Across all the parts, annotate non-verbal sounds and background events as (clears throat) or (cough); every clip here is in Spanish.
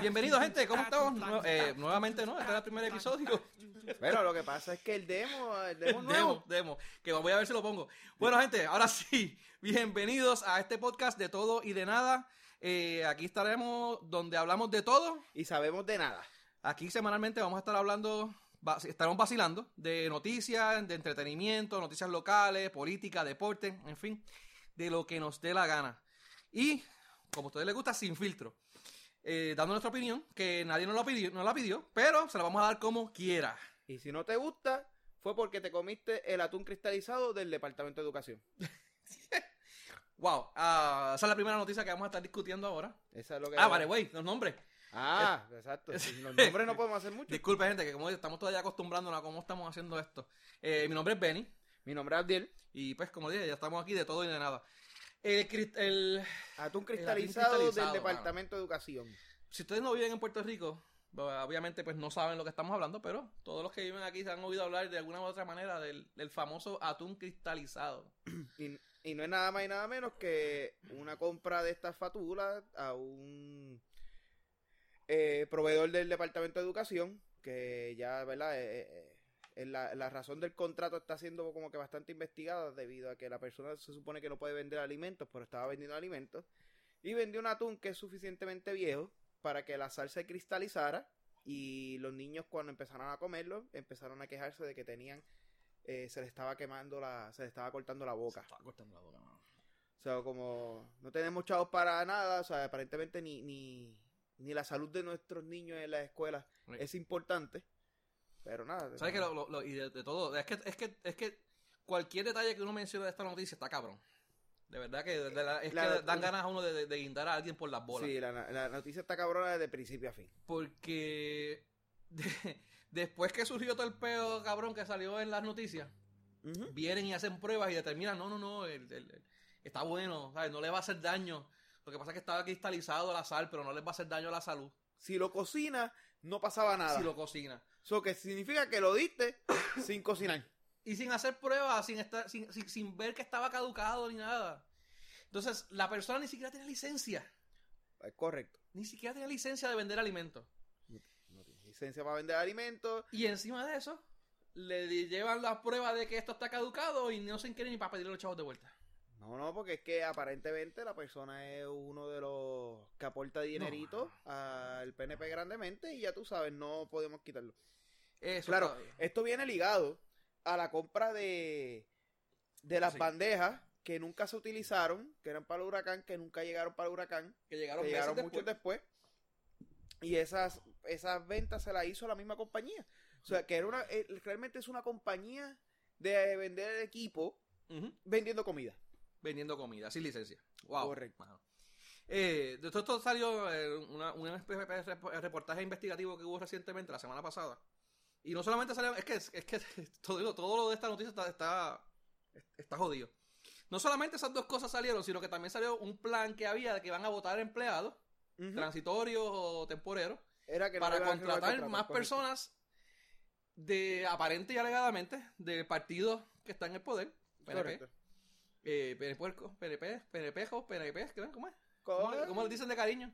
Bienvenidos, gente. ¿Cómo estamos? Eh, nuevamente, ¿no? Este es el primer episodio. Pero lo que pasa es que el demo, el demo nuevo. Demo, demo. Que voy a ver si lo pongo. Bueno, gente, ahora sí. Bienvenidos a este podcast de todo y de nada. Eh, aquí estaremos donde hablamos de todo. Y sabemos de nada. Aquí semanalmente vamos a estar hablando, estaremos vacilando de noticias, de entretenimiento, noticias locales, política, deporte, en fin, de lo que nos dé la gana. Y, como a ustedes les gusta, sin filtro. Eh, dando nuestra opinión, que nadie nos la, pidió, nos la pidió, pero se la vamos a dar como quiera. Y si no te gusta, fue porque te comiste el atún cristalizado del Departamento de Educación. (laughs) Wow, ah, esa es la primera noticia que vamos a estar discutiendo ahora. Eso es lo que... Ah, vale, güey, los nombres. Ah, exacto. Sin Los nombres no (laughs) podemos hacer mucho. Disculpe, gente, que como estamos todavía acostumbrándonos a cómo estamos haciendo esto. Eh, mi nombre es Benny. Mi nombre es Abdiel. Y pues, como dije, ya estamos aquí de todo y de nada. El, crist- el- Atún cristalizado, cristalizado, del Departamento de Educación. si ustedes no viven en Puerto Rico, obviamente pues no saben lo que estamos hablando, pero todos los que viven aquí se han oído hablar de alguna u otra manera del, del famoso atún cristalizado. (clears throat) Y, y no es nada más y nada menos que una compra de estas fatulas a un eh, proveedor del Departamento de Educación, que ya, ¿verdad? Eh, eh, eh, la, la razón del contrato está siendo como que bastante investigada debido a que la persona se supone que no puede vender alimentos, pero estaba vendiendo alimentos. Y vendió un atún que es suficientemente viejo para que la sal se cristalizara y los niños cuando empezaron a comerlo empezaron a quejarse de que tenían eh, se les estaba quemando la se les estaba cortando la boca Estaba cortando la boca, mano. o sea como no tenemos chavos para nada o sea aparentemente ni ni, ni la salud de nuestros niños en las escuelas Sí. es importante pero nada ¿Sabes que lo, lo- lo- y de, de todo, es que, es que, es que cualquier detalle que uno menciona de esta noticia está cabrón. De verdad que, de la- es La- que dan ganas a uno de, de- guindar a alguien por las bolas. sí la, la noticia está cabrona desde principio a fin Porque de- después que surgió todo el pedo cabrón que salió en las noticias, vienen y hacen pruebas y determinan, no, no, no, el- el- el- está bueno, ¿sabes? no le va a hacer daño. Lo que pasa es que estaba cristalizado la sal, pero no les va a hacer daño a la salud si lo cocina no pasaba nada si lo cocina. eso que significa que lo diste (coughs) sin cocinar Y sin hacer pruebas, sin, estar, sin, sin, sin ver que estaba caducado ni nada. Entonces, la persona ni siquiera tiene licencia. es correcto Ni siquiera tiene licencia de vender alimentos. no tiene licencia para vender alimentos Y encima de eso, le llevan las pruebas de que esto está caducado y no se quieren ni para pedirle los chavos de vuelta. No, no, porque es que aparentemente la persona es uno de los que aporta dinerito al PNP grandemente y ya tú sabes, no podemos quitarlo. Eso Claro, todavía. esto viene ligado a la compra de, de las Sí. bandejas que nunca se utilizaron, que eran para el huracán, que nunca llegaron para el huracán, que llegaron, que meses llegaron después. muchos después. Y esas, esas ventas se las hizo la misma compañía. O sea, que era una, eh, realmente es una compañía de vender equipo vendiendo comida. Vendiendo comida, sin licencia. Wow. Correcto. Mano. Eh, de todo esto salió eh, una- un rep- reportaje investigativo que hubo recientemente, la semana pasada. Y no solamente salió, es que, es que (laughs) todo, todo lo de esta noticia está, está, está jodido. No solamente esas dos cosas salieron, sino que también salió un plan que había de que van a votar empleados, transitorios o temporeros, Era que no para contratar más personas de aparente y alegadamente del partido que está en el poder, PNP. Eh, PNP, PNP, PNP, ¿qué- ¿cómo es? ¿Cómo? ¿Cómo, le dicen de cariño?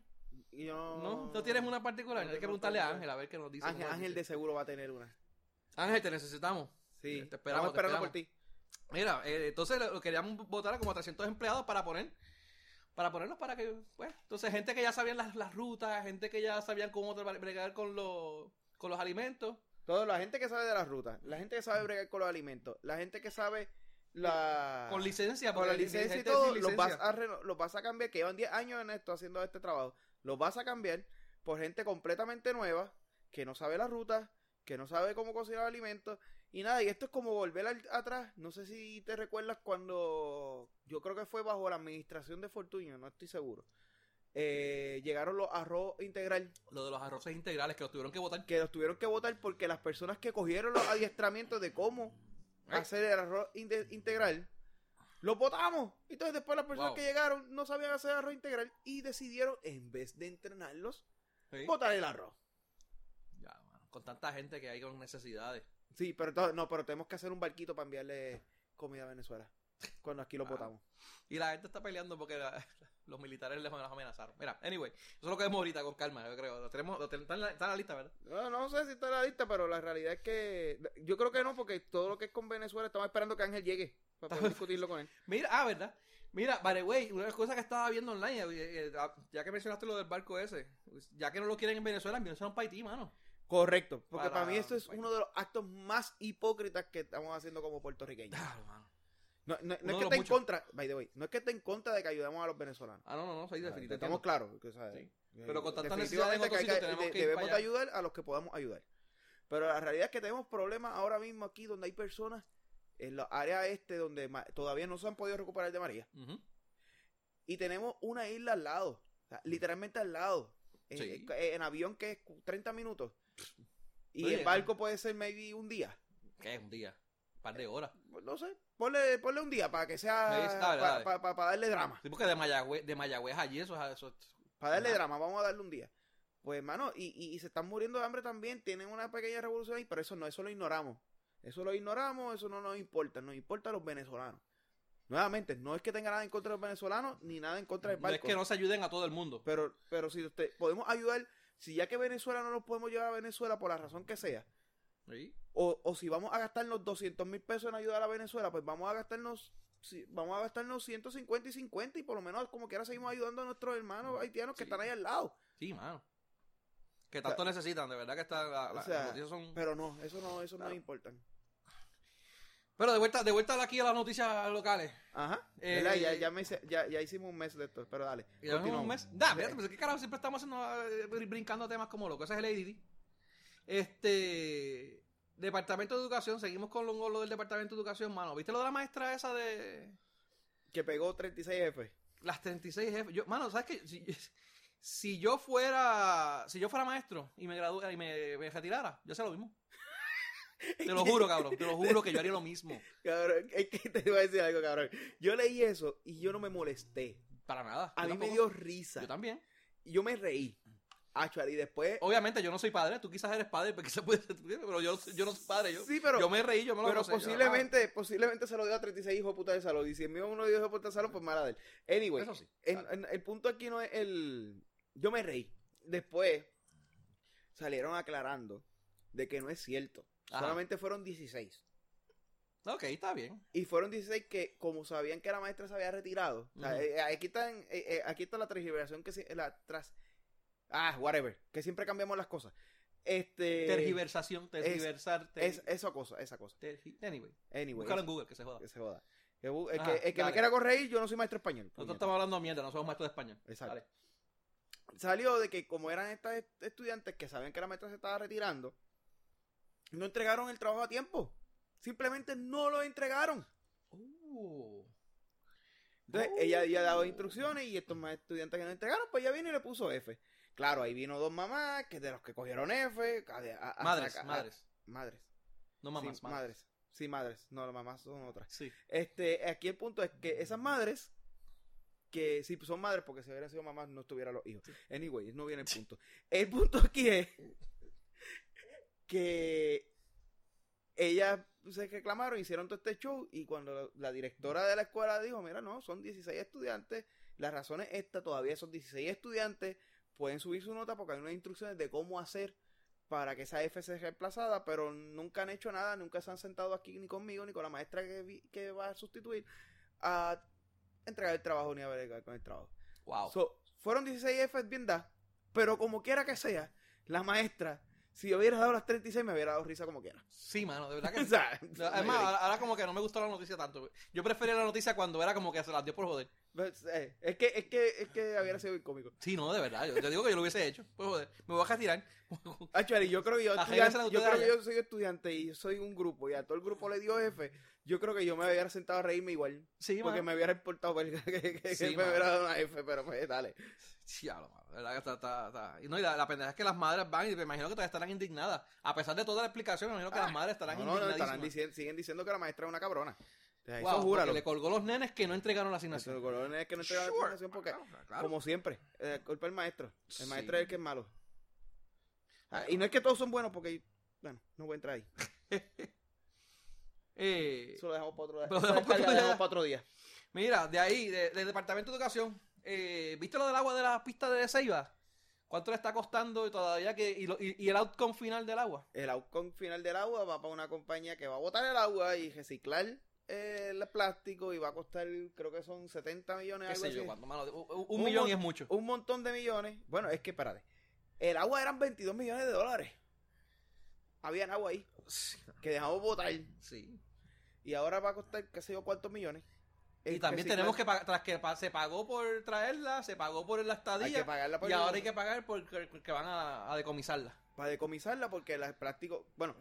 Yo- ¿No? ¿No tienes una particular? no Hay que preguntarle a. Ángel a ver qué nos dice. Ángel, Ángel de seguro va a tener una. Ángel, te necesitamos. Sí, Te esperamos, Estamos esperando por ti. Mira, eh, entonces lo, queríamos votar a como 300 empleados para poner, para ponerlos para que, pues, entonces gente que ya sabían las, las rutas, gente que ya sabían cómo bregar con los, con los alimentos. Todo, la gente que sabe de las rutas, la gente que sabe bregar con los alimentos, la gente que sabe la... Con licencia, con la licencia y todo, sin los vas, licencia. a los vas a cambiar, que llevan 10 años en esto haciendo este trabajo, los vas a cambiar por gente completamente nueva, que no sabe las rutas, que no sabe cómo cocinar alimentos, y nada, y esto es como volver al- atrás, no sé si te recuerdas cuando, yo creo que fue bajo la administración de Fortuño, no estoy seguro, eh, llegaron los arroz integral, Lo de los arroces integrales que los tuvieron que votar. que los tuvieron que votar porque las personas que cogieron los adiestramientos de cómo Hacer el arroz inte- integral, los votamos. Entonces después las personas Wow. que llegaron no sabían hacer arroz integral y decidieron, en vez de entrenarlos, Sí. botar el arroz. Ya, mano, con tanta gente que hay con necesidades. Sí, pero no, pero tenemos que hacer un barquito para enviarle comida a Venezuela. Cuando aquí lo Ah. votamos. Y la gente está peleando porque la- (laughs) los militares les los amenazaron. Mira, anyway, eso lo que vemos ahorita con calma, yo creo. Lo tenemos, lo ten- está, en la, está en la lista, ¿verdad? No, no sé si está en la lista, pero la realidad es que yo creo que no, porque todo lo que es con Venezuela estamos esperando que Ángel llegue para poder (laughs) discutirlo con él. Mira, ah, ¿verdad? Mira, by the way, una de las cosas que estaba viendo online, eh, eh, ah, ya que mencionaste lo del barco ese, pues, ya que no lo quieren en Venezuela, envíense para Haití, mano. Correcto, porque Para- para, mí esto es uno de los actos más hipócritas que estamos haciendo como puertorriqueños. Claro, mano. No, no- es que esté en contra, by the way, no es que esté en contra de que ayudemos a los venezolanos. Ah, no, no, no, sí, definitivamente. Estamos claros. que, Sí. eh, Pero con tantas necesidades en que hay otros que- tenemos de- que ir debemos de ayudar a los que podamos ayudar. Pero la realidad es que tenemos problemas ahora mismo aquí donde hay personas en la área este donde todavía no se han podido recuperar de María. Y tenemos una isla al lado, o sea, literalmente al lado. Eh, Sí. eh, en avión que es 30 minutos. Y Oye, en barco puede ser maybe un día. ¿Qué? Un día. Un par de horas. Pues No sé, ponle, ponle un día para que sea, dale, para dale. darle drama. Sí, porque de Mayagüez, de Mayagüez allí, eso, eso Para darle Ajá. drama, vamos a darle un día. Pues, hermano, y, y, y se están muriendo de hambre también. Tienen una pequeña revolución ahí, pero eso no, eso lo ignoramos. Eso lo ignoramos, eso no nos importa. Nos importa a los venezolanos. Nuevamente, no es que tenga nada en contra de los venezolanos ni nada en contra del no es barco. que no se ayuden a todo el mundo. Pero, pero si usted podemos ayudar, si ya que Venezuela no nos podemos llevar a Venezuela por la razón que sea, Sí. o, o si vamos a gastarnos 200 mil pesos en ayudar a Venezuela, pues vamos a gastarnos si- vamos a gastarnos 150 y 50 y por lo menos como quiera seguimos ayudando a nuestros hermanos haitianos que Sí. están ahí al lado. Sí, mano. Que tanto necesitan, de verdad que está, la- la- O sea, las son... Pero no, eso no, eso no es importante. Pero de vuelta, de vuelta aquí a las noticias locales. Ajá. Eh, ya, ya, me hice- ya, ya hicimos un mes de esto, pero dale. Ya continuamos. un mes. Da, Sí. fíjate, pues, ¿qué carajo siempre estamos haciendo, eh, brincando temas como locos? Ese es el ADD. Este. Departamento de Educación, seguimos con lo, lo del Departamento de Educación, mano. ¿Viste lo de la maestra esa de Que pegó 36 F. las 36 jefes? Yo, mano, ¿sabes qué? Si, (laughs) si yo fuera si yo fuera maestro y me graduara y me, me retirara, yo hacía lo mismo. (laughs) Te lo juro, cabrón. Te lo juro que yo haría lo mismo. Cabrón, es que te iba a decir algo, cabrón. Yo leí eso y yo no me molesté. Para nada. A mí me dio risa. Yo también. Y yo me reí. Actual, y después. Obviamente yo no soy padre, tú quizás eres padre, porque (laughs) se puede ser, pero yo, yo no soy padre, yo, Sí, pero- yo me reí, yo me lo Pero yo, posiblemente, posiblemente se lo dio a 36 hijos de puta de salón. Y si envió uno de hijos de puta de salón, pues mala de él. Anyway, Eso sí. en- en- el punto aquí no es el. Yo me reí. Después salieron aclarando de que no es cierto. Ajá. Solamente fueron 16. ah, Ok, está bien. Y fueron 16 que, como sabían que la maestra se había retirado. o sea, Ujú. eh, aquí, están, eh, eh, aquí está la transgiberación que se- la tras. Ah, whatever. Que siempre cambiamos las cosas. Este. Tergiversación, tergiversar, ter- Es, esa cosa, esa cosa. tergi- Anyway, Anyway. búscalo en Google, que se joda. Que se joda. El, Ajá, que, el que me quiera corregir, yo no soy maestro español. Nosotros puñeta. estamos hablando mierda, no somos maestros de español. Exacto. Dale. Salió de que como eran estas est- estudiantes que sabían que la maestra se estaba retirando, no entregaron el trabajo a tiempo. Simplemente no lo entregaron. Uh. Entonces, Oh. ella había dado instrucciones y estos más estudiantes que no entregaron, pues ella vino y le puso F. Claro, ahí vino dos mamás, que de los que cogieron F. a- a- a- Madres, a- madres. madres. No mamás, sí, madres. madres. Sí, madres. No, las mamás son otras. Sí. Este, aquí el punto es que esas madres, que sí son madres, porque si hubieran sido mamás no estuvieran los hijos. Anyway, no viene el punto. El punto aquí es que ellas se reclamaron, hicieron todo este show y cuando la, la directora de la escuela dijo, mira, no, son 16 estudiantes, la razón es esta, todavía son 16 estudiantes, pueden subir su nota porque hay unas instrucciones de cómo hacer para que esa F sea reemplazada, pero nunca han hecho nada, nunca se han sentado aquí ni conmigo ni con la maestra que, vi- que va a sustituir a entregar el trabajo ni a bregar con el trabajo. Wow. So, fueron 16 F bien da, pero como quiera que sea, la maestra, si yo hubiera dado las 36 me hubiera dado risa como quiera. sí, mano, de verdad que (laughs) sí. Además, ahora, ahora como que no me gustó la noticia tanto. Yo prefería la noticia cuando era como que se las dio por joder. pues, eh, es que es que es que hubiera sido bien cómico. Sí, no, de verdad. Yo te digo que yo lo hubiese hecho. Pues joder, me voy a retirar. (laughs) Actually, yo creo que yo, estudiante- yo creo que yo soy estudiante y soy un grupo y a todo el grupo le dio F. Yo creo que yo me hubiera sentado a reírme igual. Sí, porque me hubiera importado (laughs) que, que- que Sí, me hubiera dado una F, pero pues dale. Sí, ya lo mano. De verdad que está, está, está. Y no, y la, la pendeja es que las madres van y me imagino que todavía estarán indignadas. A pesar de toda la explicación, me imagino que las madres estarán Ah, No, no, estarán siguen diciendo que la maestra es una cabrona. Wow, eso júralo. le colgó los nenes que no entregaron la asignación. los colones que no entregan la asignación porque, Claro, claro. como siempre, eh, culpa del maestro. El Sí. maestro es el que es malo. Ah, y no es que todos son buenos porque, bueno, no voy a entrar ahí. (laughs) Eh, Eso lo dejamos para otro día. Lo dejamos para otro la día. mira, de ahí, de- del Departamento de Educación, eh, ¿viste lo del agua de la pista de Ceiba? ¿Cuánto le está costando todavía que y, lo- y- y el outcome final del agua? El outcome final del agua va para una compañía que va a botar el agua y reciclar eh, el plástico y va a costar, creo que son 70 millones. ¿Qué algo sé yo? cuánto, mano? Un, millón y es mucho. Un montón de millones. Bueno, es que, espérate. El agua eran 22 millones de dólares. Habían agua ahí que dejamos botar. Sí. Y ahora va a costar, qué sé yo, cuántos millones. Y El también tenemos que pagar, tras que se pagó por traerla, se pagó por la estadía, Hay que pagarla por y el- ahora hay que pagar por que, que van a, a decomisarla. para decomisarla porque el plástico, bueno,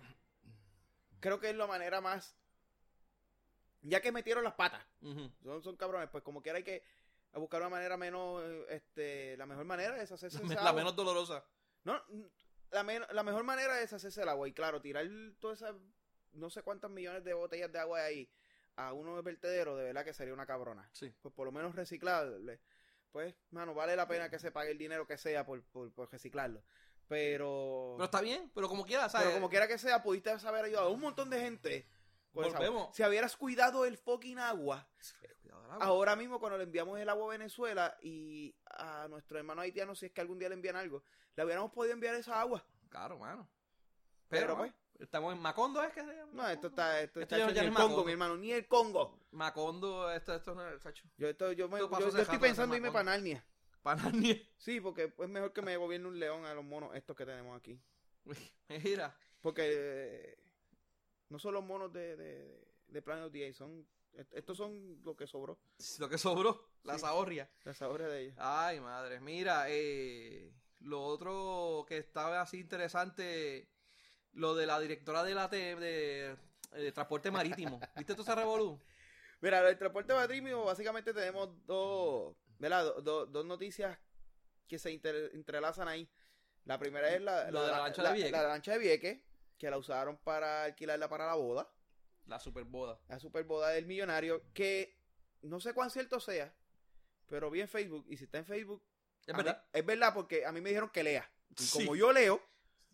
creo que es la manera más ya que metieron las patas, son, son cabrones, pues como quiera hay que buscar una manera menos este la mejor manera es hacerse (laughs) La agua. menos dolorosa. No, la, men- la mejor manera es hacerse el agua y claro, tirar todas esas no sé cuántas millones de botellas de agua ahí a uno vertedero, de verdad que sería una cabrona. Sí. Pues por lo menos reciclarle. Pues, mano, vale la pena que se pague el dinero que sea por, por, por reciclarlo. Pero... Pero está bien, pero como quiera, ¿sabes? Pero como quiera que sea, pudiste haber ayudado a un montón de gente. Volvemos. Si hubieras cuidado el fucking agua, Cuidado agua. ahora mismo cuando le enviamos el agua a Venezuela y a nuestro hermano haitiano, si es que algún día le envían algo, le hubiéramos podido enviar esa agua. Claro, mano. Pero, Pero, pues, estamos en Macondo, ¿es que se llama? No, esto está, esto Esto está hecho no el Congo, mi hermano, ni el Congo. Macondo, esto, esto no es, Sacho. Yo, esto, yo, me- yo- estoy pensando irme para Narnia. Para nadie. Sí, porque es mejor que me gobierne un león a los monos estos que tenemos aquí. (laughs) Mira. Porque eh, no son los monos de, de, de Planet of the Apes, son, est- estos son lo que sobró, Lo que sobró, la Sí. zahorria. las de ellos. Ay, madre. Mira, eh, lo otro que estaba así interesante, lo de la directora de la T- de, de transporte marítimo. (laughs) ¿Viste tú ese revolú? Mira, el transporte marítimo, básicamente tenemos dos, ¿verdad? Do- do- dos noticias que se inter- entrelazan ahí. La primera es la, Lo de la lancha de Vieques. La, lancha de Vieques, que la usaron para alquilarla para la boda, La super boda. la super boda del millonario, que no sé cuán cierto sea, pero vi en Facebook, y si está en Facebook, Es mí- verdad. es verdad porque a mí me dijeron que lea. Y Sí. como yo leo,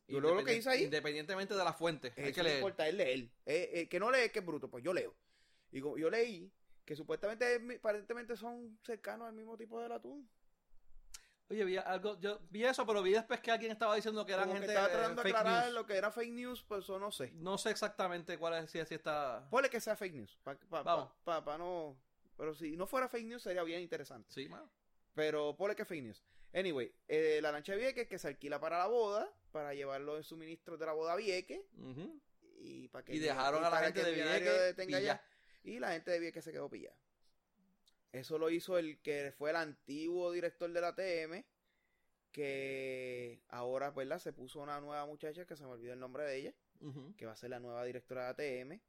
yo leo lo que dice ahí. Independientemente de la fuente. Hay Eso que no leer. importa, es leer. Eh, eh, que no lee, que es bruto, pues yo leo. Y como yo leí que supuestamente aparentemente son cercanos al mismo tipo de atún. Oye, vi algo, yo vi eso, pero vi después que alguien estaba diciendo que eran Como que gente estaba eh, tratando de aclarar news. lo que era fake news, pues eso no sé. No sé exactamente cuál es, si, si está... Ponle que sea fake news. Pa, pa- Vamos. pa- pa no. Pero si no fuera fake news sería bien interesante. Sí, mano. Pero ponle que es fake news. Anyway, eh, la lancha de Vieques que se alquila para la boda, para llevar los suministros de la boda a Vieques. Y, para que Y dejaron a la gente de Vieques tenga. Y la gente de Vieques se quedó pillada. Eso lo hizo el que fue el antiguo director de la TM, que ahora, ¿verdad? Se puso una nueva muchacha, que se me olvidó el nombre de ella, que va a ser la nueva directora de la TM.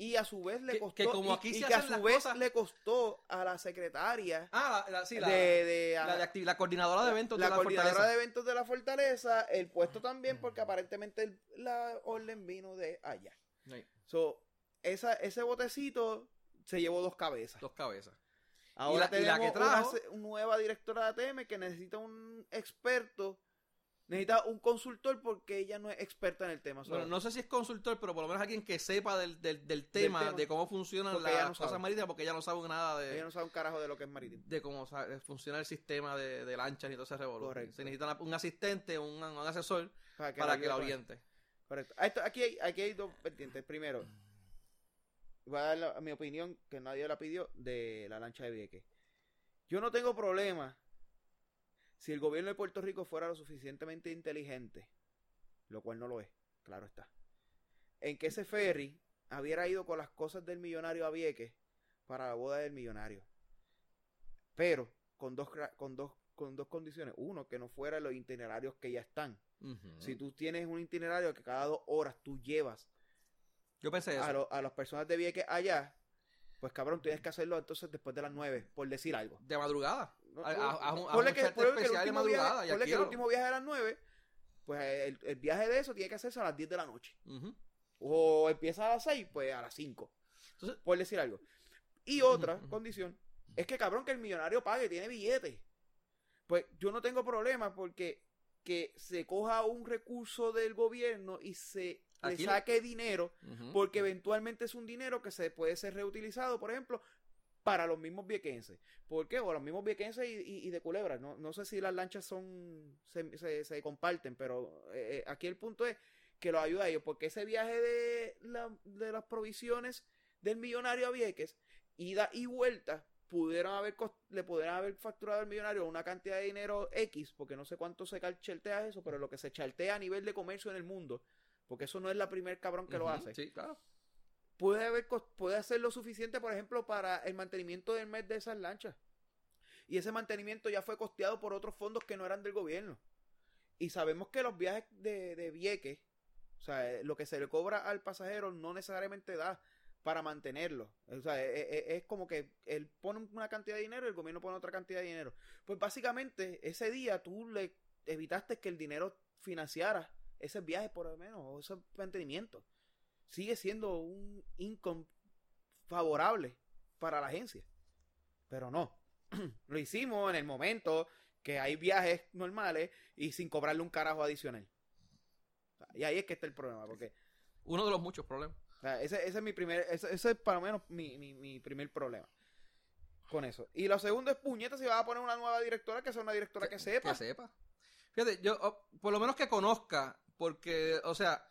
Y a su vez le Que- costó, que como y- aquí y se que a su vez cosas- le costó a la secretaria Ah, la, la- sí, la, de, de- la, a- de acti- la coordinadora de eventos la de la coordinadora Fortaleza. de eventos de la Fortaleza, el puesto también, porque aparentemente el- la orden vino de allá. Sí, So, esa, ese botecito se llevó dos cabezas. dos cabezas. Ahora la- y la tenemos que trajo- una nueva directora de ATM que necesita un experto, necesita un consultor porque ella no es experta en el tema. Bueno, no sé si es consultor, pero por lo menos alguien que sepa del, del, del tema, tema. de cómo funcionan Porque las no cosas marítimas, porque ella no sabe nada de, Ella no sabe un carajo de lo que es marítimo. de cómo sa- funciona el sistema de, de lanchas y todo ese. Correcto. Se necesita un asistente, un, un asesor Para que para la que oriente. Correcto. Esto- aquí, hay, aquí hay dos vertientes. Primero, voy a dar la- mi opinión, que nadie la pidió, de la lancha de Vieques. Yo no tengo problema si el gobierno de Puerto Rico fuera lo suficientemente inteligente, lo cual no lo es, claro está, en que ese ferry hubiera ido con las cosas del millonario a Vieques para la boda del millonario. Pero con dos, con dos, con dos condiciones. Uno, que no fuera los itinerarios que ya están. Si tú tienes un itinerario que cada dos horas tú llevas Yo pensé eso. a, lo- a las personas de Vieques allá, pues cabrón, tienes que hacerlo entonces después de las nueve, por decir algo. De madrugada. A- un- que, el madrugada viaje, que el último viaje a las nueve, pues el, el viaje de eso tiene que hacerse a las 10 de la noche. Ujú. O empieza a las 6, pues a las 5. Entonces- por decir algo. Y otra Ujú, ujú. condición es que cabrón que el millonario pague, tiene billete. Pues yo no tengo problema porque que se coja un recurso del gobierno y se le saque dinero, Ujú. porque eventualmente es un dinero que se puede ser reutilizado, por ejemplo, para los mismos viequenses. ¿Por qué? O los mismos viequenses y, y- y de culebra. No, no sé si las lanchas son se, se- se comparten, pero eh, eh, aquí el punto es que los ayuda a ellos, porque ese viaje de, la- de las provisiones del millonario a Vieques, ida y vuelta, pudieron haber le pudieran haber facturado al millonario una cantidad de dinero X, porque no sé cuánto se chartea eso, pero lo que se chartea a nivel de comercio en el mundo, porque eso no es la primer cabrón que lo hace Sí, claro. Puede haber puede hacer lo suficiente, por ejemplo, para el mantenimiento del mes de esas lanchas. Y ese mantenimiento ya fue costeado por otros fondos que no eran del gobierno. Y sabemos que los viajes de, de Vieques, o sea, eh, lo que se le cobra al pasajero no necesariamente da para mantenerlo. O sea, e- e- es, como que él pone una cantidad de dinero y el gobierno pone otra cantidad de dinero. Pues básicamente, ese día tú le evitaste que el dinero financiara ese viaje por lo menos, o ese mantenimiento sigue siendo un income favorable para la agencia. Pero no. (clears throat) Lo hicimos en el momento que hay viajes normales y sin cobrarle un carajo adicional. Y ahí es que está el problema, porque Uno de los muchos problemas. ese, ese es mi primer, ese, ese es para lo menos mi, mi, mi primer problema con eso. Y lo segundo es puñeta si vas a poner una nueva directora que sea una directora que, sepa. Que sepa. Fíjate, yo, oh, por lo menos que conozca, porque, o sea,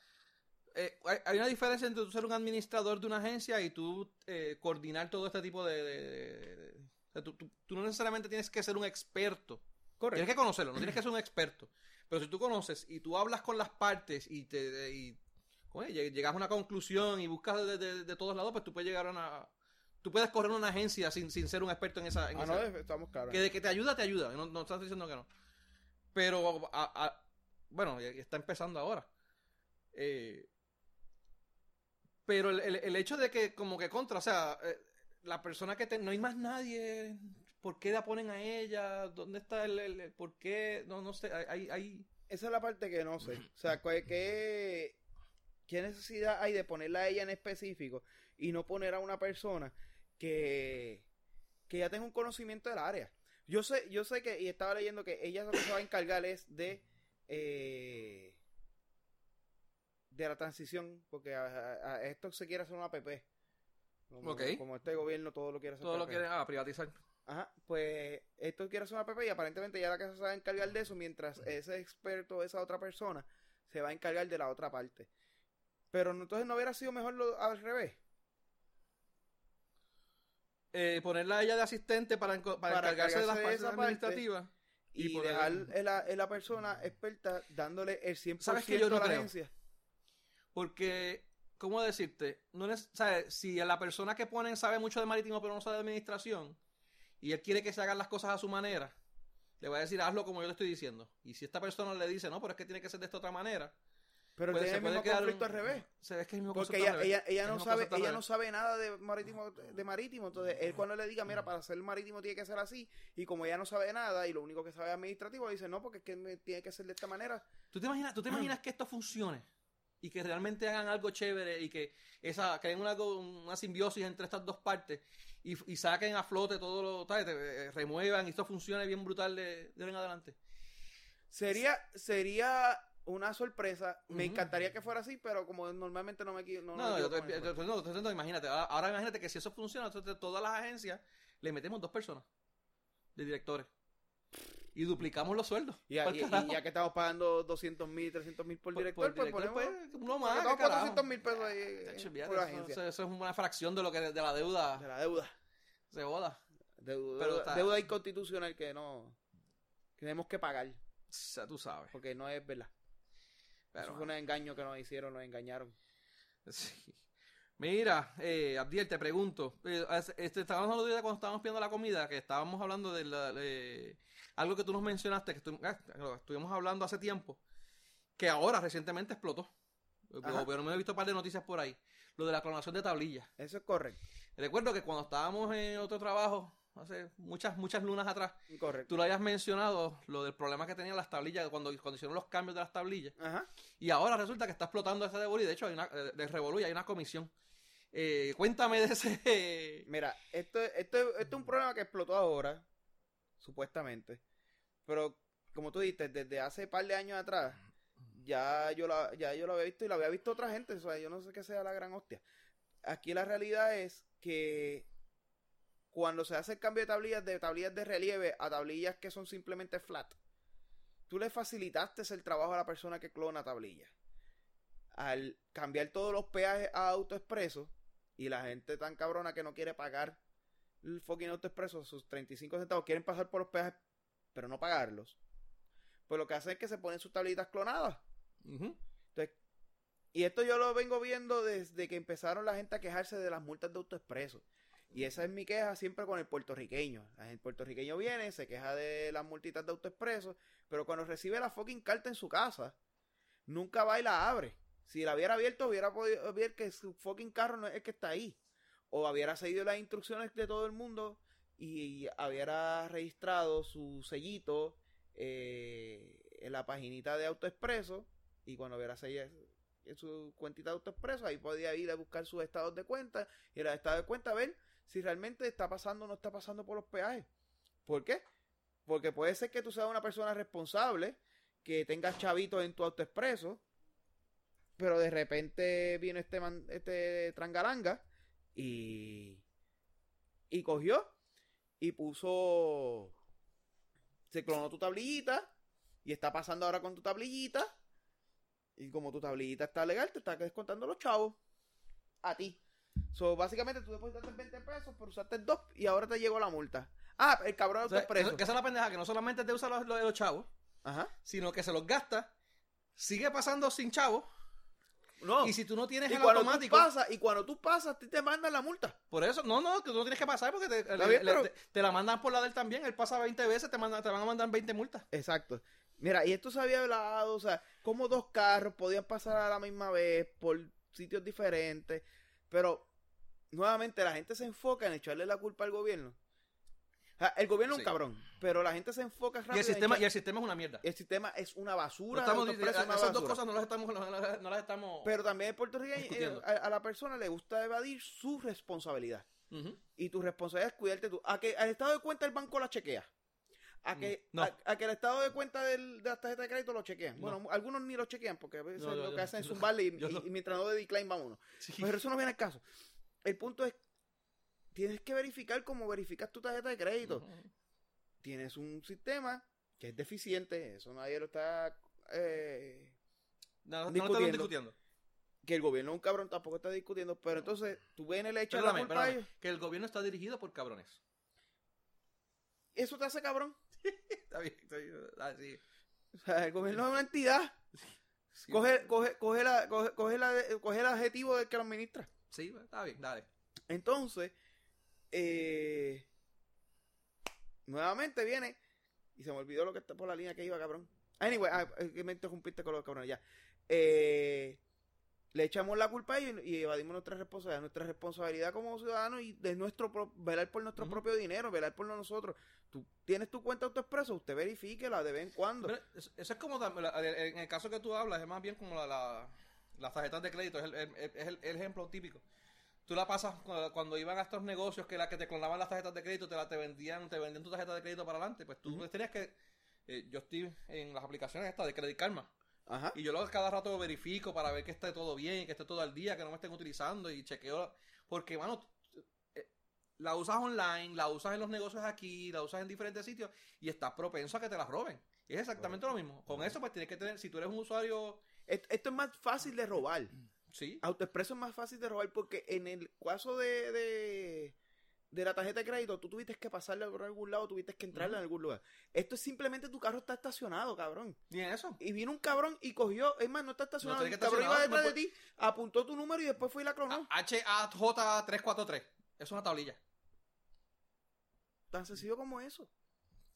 eh, hay, una diferencia entre tú ser un administrador de una agencia y tú eh, coordinar todo este tipo de... de- de- de- o sea, tú, tú- tú no necesariamente tienes que ser un experto. Correcto. Tienes que conocerlo, no tienes que ser un experto. Pero si tú conoces y tú hablas con las partes y te y, oye, llegas a una conclusión y buscas de, todos lados, pues tú puedes llegar a una... Tú puedes correr una agencia sin, sin ser un experto en esa... En Ah, esa- no, estamos claros. que de que te ayuda, te ayuda. No, no estás diciendo que no. Pero, a- a- bueno, está empezando ahora. Eh, pero el, el- el hecho de que, como que contra, o sea, eh, la persona que te, no hay más nadie, ¿por qué la ponen a ella? ¿Dónde está el, por qué? No, no sé, hay, hay, Esa es la parte que no sé. O sea, ¿cuál- ¿qué, qué necesidad hay de ponerla a ella en específico y no poner a una persona que, que ya tenga un conocimiento del área? Yo sé, yo sé que, y estaba leyendo que ella lo que se va a encargar de eh, de la transición, porque a, esto se quiere hacer una PP. Como, este gobierno todo lo quiere hacer todo lo PP. quieren ah, privatizar. Ajá, pues esto quiere hacer una PP y aparentemente ya la que se va a encargar de eso, mientras ese experto, esa otra persona, se va a encargar de la otra parte. Pero entonces no hubiera sido mejor lo, al revés. Eh, ponerla a ella de asistente para, para, Para encargarse de las de partes parte administrativas. Y, dejar en la, la persona experta dándole el 100% ¿Sabes que yo no a la creo? agencia. Porque, ¿cómo decirte? No es, ¿sabes? Si la persona que ponen sabe mucho de marítimo pero no sabe de administración y él quiere que se hagan las cosas a su manera, le va a decir hazlo como yo le estoy diciendo. Y si esta persona le dice, no, pero es que tiene que ser de esta otra manera, Pero puede- tiene el mismo conflicto un- al revés. Se ve que es el mismo Porque ella, al revés. ella, ella Es el no sabe, ella no sabe nada de marítimo, de marítimo. Entonces, él cuando le diga, mira, para hacer marítimo tiene que ser así, y como ella no sabe nada, y lo único que sabe es administrativo, dice, no, porque es que tiene que ser de esta manera. ¿Tú te imaginas, tú te (clears throat) imaginas que esto funcione? Y que realmente hagan algo chévere y que esa creen una, una simbiosis entre estas dos partes y, y saquen a flote todo lo, ¿sabes? Te- eh, remuevan y esto funcione bien brutal de, de en adelante. Sería, sería una sorpresa. Me encantaría que fuera así, pero como normalmente no me no, No, me yo te, yo te- no, imagínate, ahora, ahora imagínate que si eso funciona, entonces todas las agencias le metemos dos personas de directores y duplicamos los sueldos. Y, ya que estamos pagando 200 mil, 300 mil por Por- director, por pues director, ponemos... pues, uno porque más, estamos ¿qué carajo? 400 mil pesos ahí eso, agencia. eso- eso es una fracción de lo que de la deuda De la deuda. se boda. Deuda, Pero deuda, inconstitucional que no... que tenemos que pagar, O sea, tú sabes. porque no es verdad. Pero, Eso fue un engaño que nos hicieron, nos engañaron. Sí. Mira, eh, Abdiel, te pregunto. eh, este, estábamos hablando de cuando estábamos pidiendo la comida, que estábamos hablando de, la- de algo que tú nos mencionaste, que estu- ah, lo estuvimos hablando hace tiempo, que ahora recientemente explotó. Ajá. Pero me he visto un par de noticias por ahí. Lo de la clonación de tablillas. Eso es correcto. Recuerdo que cuando estábamos en otro trabajo, hace muchas, muchas lunas atrás, Correcto. tú lo habías mencionado, lo del problema que tenían las tablillas, cuando, cuando hicieron los cambios de las tablillas. Ajá. Y ahora resulta que está explotando Revolú. y De hecho, hay una, eh, de Revolú y hay una comisión. Eh, cuéntame de ese. (laughs) Mira, esto, esto, esto es un problema que explotó ahora, supuestamente. Pero, como tú dijiste, desde hace par de años atrás, ya yo la, ya yo lo había visto y la había visto otra gente, o sea, yo no sé qué sea la gran hostia. Aquí la realidad es que cuando se hace el cambio de tablillas de tablillas de relieve a tablillas que son simplemente flat, tú le facilitaste el trabajo a la persona que clona tablillas. Al cambiar todos los peajes a AutoExpreso y la gente tan cabrona que no quiere pagar el fucking AutoExpreso sus 35 centavos, quieren pasar por los peajes pero no pagarlos. Pues lo que hacen es que se ponen sus tablitas clonadas. Entonces, y esto yo lo vengo viendo desde que empezaron la gente a quejarse de las multas de AutoExpreso. Y esa es mi queja siempre con el puertorriqueño. El puertorriqueño viene, se queja de las multitas de AutoExpreso, pero cuando recibe la fucking carta en su casa, nunca va y la abre. Si la hubiera abierto, hubiera podido ver que su fucking carro no es el que está ahí. O hubiera seguido las instrucciones de todo el mundo y hubiera registrado su sellito eh, en la paginita de AutoExpreso y cuando hubiera sellado en su cuentita de AutoExpreso, ahí podía ir a buscar sus estados de cuenta y el estado de cuenta ver si realmente está pasando o no está pasando por los peajes. ¿Por qué? Porque puede ser que tú seas una persona responsable, que tengas chavitos en tu AutoExpreso, pero de repente vino este, este trangaranga y, y cogió y puso, se clonó tu tablillita y está pasando ahora con tu tablillita y como tu tablillita está legal, te está descontando los chavos a ti. So, básicamente tú depositaste 20 pesos por usarte DOP y ahora te llegó la multa. Ah, el cabrón o Que esa es la pendeja, que no solamente te usa los, los, chavos, Ajá. sino que se los gasta, sigue pasando sin chavos. No. Y si tú no tienes y el cuando automático. Tú pasas, y cuando tú pasas, te, te mandan la multa. Por eso, no, no, que tú no tienes que pasar porque te, le, bien, le, pero- te, te la mandan por la del también. Él pasa 20 veces, te, manda, te van a mandar 20 multas. Exacto. Mira, y esto se había hablado, o sea, como dos carros podían pasar a la misma vez por sitios diferentes, pero nuevamente la gente se enfoca en echarle la culpa al gobierno. El gobierno es un cabrón, pero la gente se enfoca rápido Y el, en sistema, y el sistema es una mierda. el sistema es una No basura. estamos, el autoexpreso es una esas dos basura. cosas no las estamos, no, las- no las estamos Pero también el puertorriqueño, eh, discutiendo. a, a la persona le gusta evadir su responsabilidad. Y tu responsabilidad es cuidarte tú. A que al estado de cuenta el banco la chequea. A que, Mm, no. a, a que el estado de cuenta del, de la tarjeta de crédito lo chequean. No. Algunos ni lo chequean porque a veces No, lo que hacen es zumbarle y, y- no. y mientras no de decline vámonos. Sí. Pero eso no viene al caso. El punto es, tienes que verificar cómo verificas tu tarjeta de crédito. Tienes un sistema que es deficiente, eso nadie lo está... eh, No, no, no Discutiendo. estamos discutiendo. que el gobierno es un cabrón tampoco está discutiendo, pero entonces tú vienes y le echas la Perdóname. Que el gobierno está dirigido por cabrones. Eso te hace cabrón. (laughs) Está bien, está bien. Ah, sí. O sea, el gobierno es una entidad. (laughs) Sí, Coge, coge, coge, la, coge, coge, la, coge el adjetivo del que lo administra. Sí, está bien, dale. Entonces, eh, nuevamente viene y se me olvidó lo que está por la línea que iba, cabrón. Anyway, ah, me interrumpiste con los cabrones ya. Eh, le echamos la culpa a ellos y evadimos nuestra responsabilidad. Nuestra responsabilidad como ciudadanos y de nuestro pro- velar por nuestro propio dinero, velar por nosotros. Tú tienes tu cuenta autoexpreso, usted verifíquela de vez en cuando. Pero eso, eso es como, en el caso que tú hablas, es más bien como la, la- las tarjetas de crédito, es el, el- es el- el ejemplo típico. Tú la pasas cuando, cuando iban a estos negocios que la que te clonaban las tarjetas de crédito, te la te vendían, te vendían tu tarjeta de crédito para adelante, pues tú tenías que, eh, yo estoy en las aplicaciones estas de Credit Karma, Ajá. y yo lo cada rato verifico para ver que esté todo bien, que esté todo al día, que no me estén utilizando y chequeo. Porque, mano, eh, la usas online, la usas en los negocios aquí, la usas en diferentes sitios y estás propenso a que te la roben. Y es exactamente lo mismo. Con eso, pues tienes que tener, si tú eres un usuario, Esto es más fácil de robar. Sí, Autoexpreso es más fácil de robar porque en el caso de, de, de la tarjeta de crédito, tú tuviste que pasarle por algún lado, tuviste que entrarle Ujú. en algún lugar. Esto es simplemente tu carro está estacionado, cabrón. en eso. Y vino un cabrón y cogió, es más, no está estacionado. tiene el cabrón iba detrás no de ti, apuntó tu número y después fue y la clonó. HAJ343. Eso es una tablilla. Tan sencillo como eso.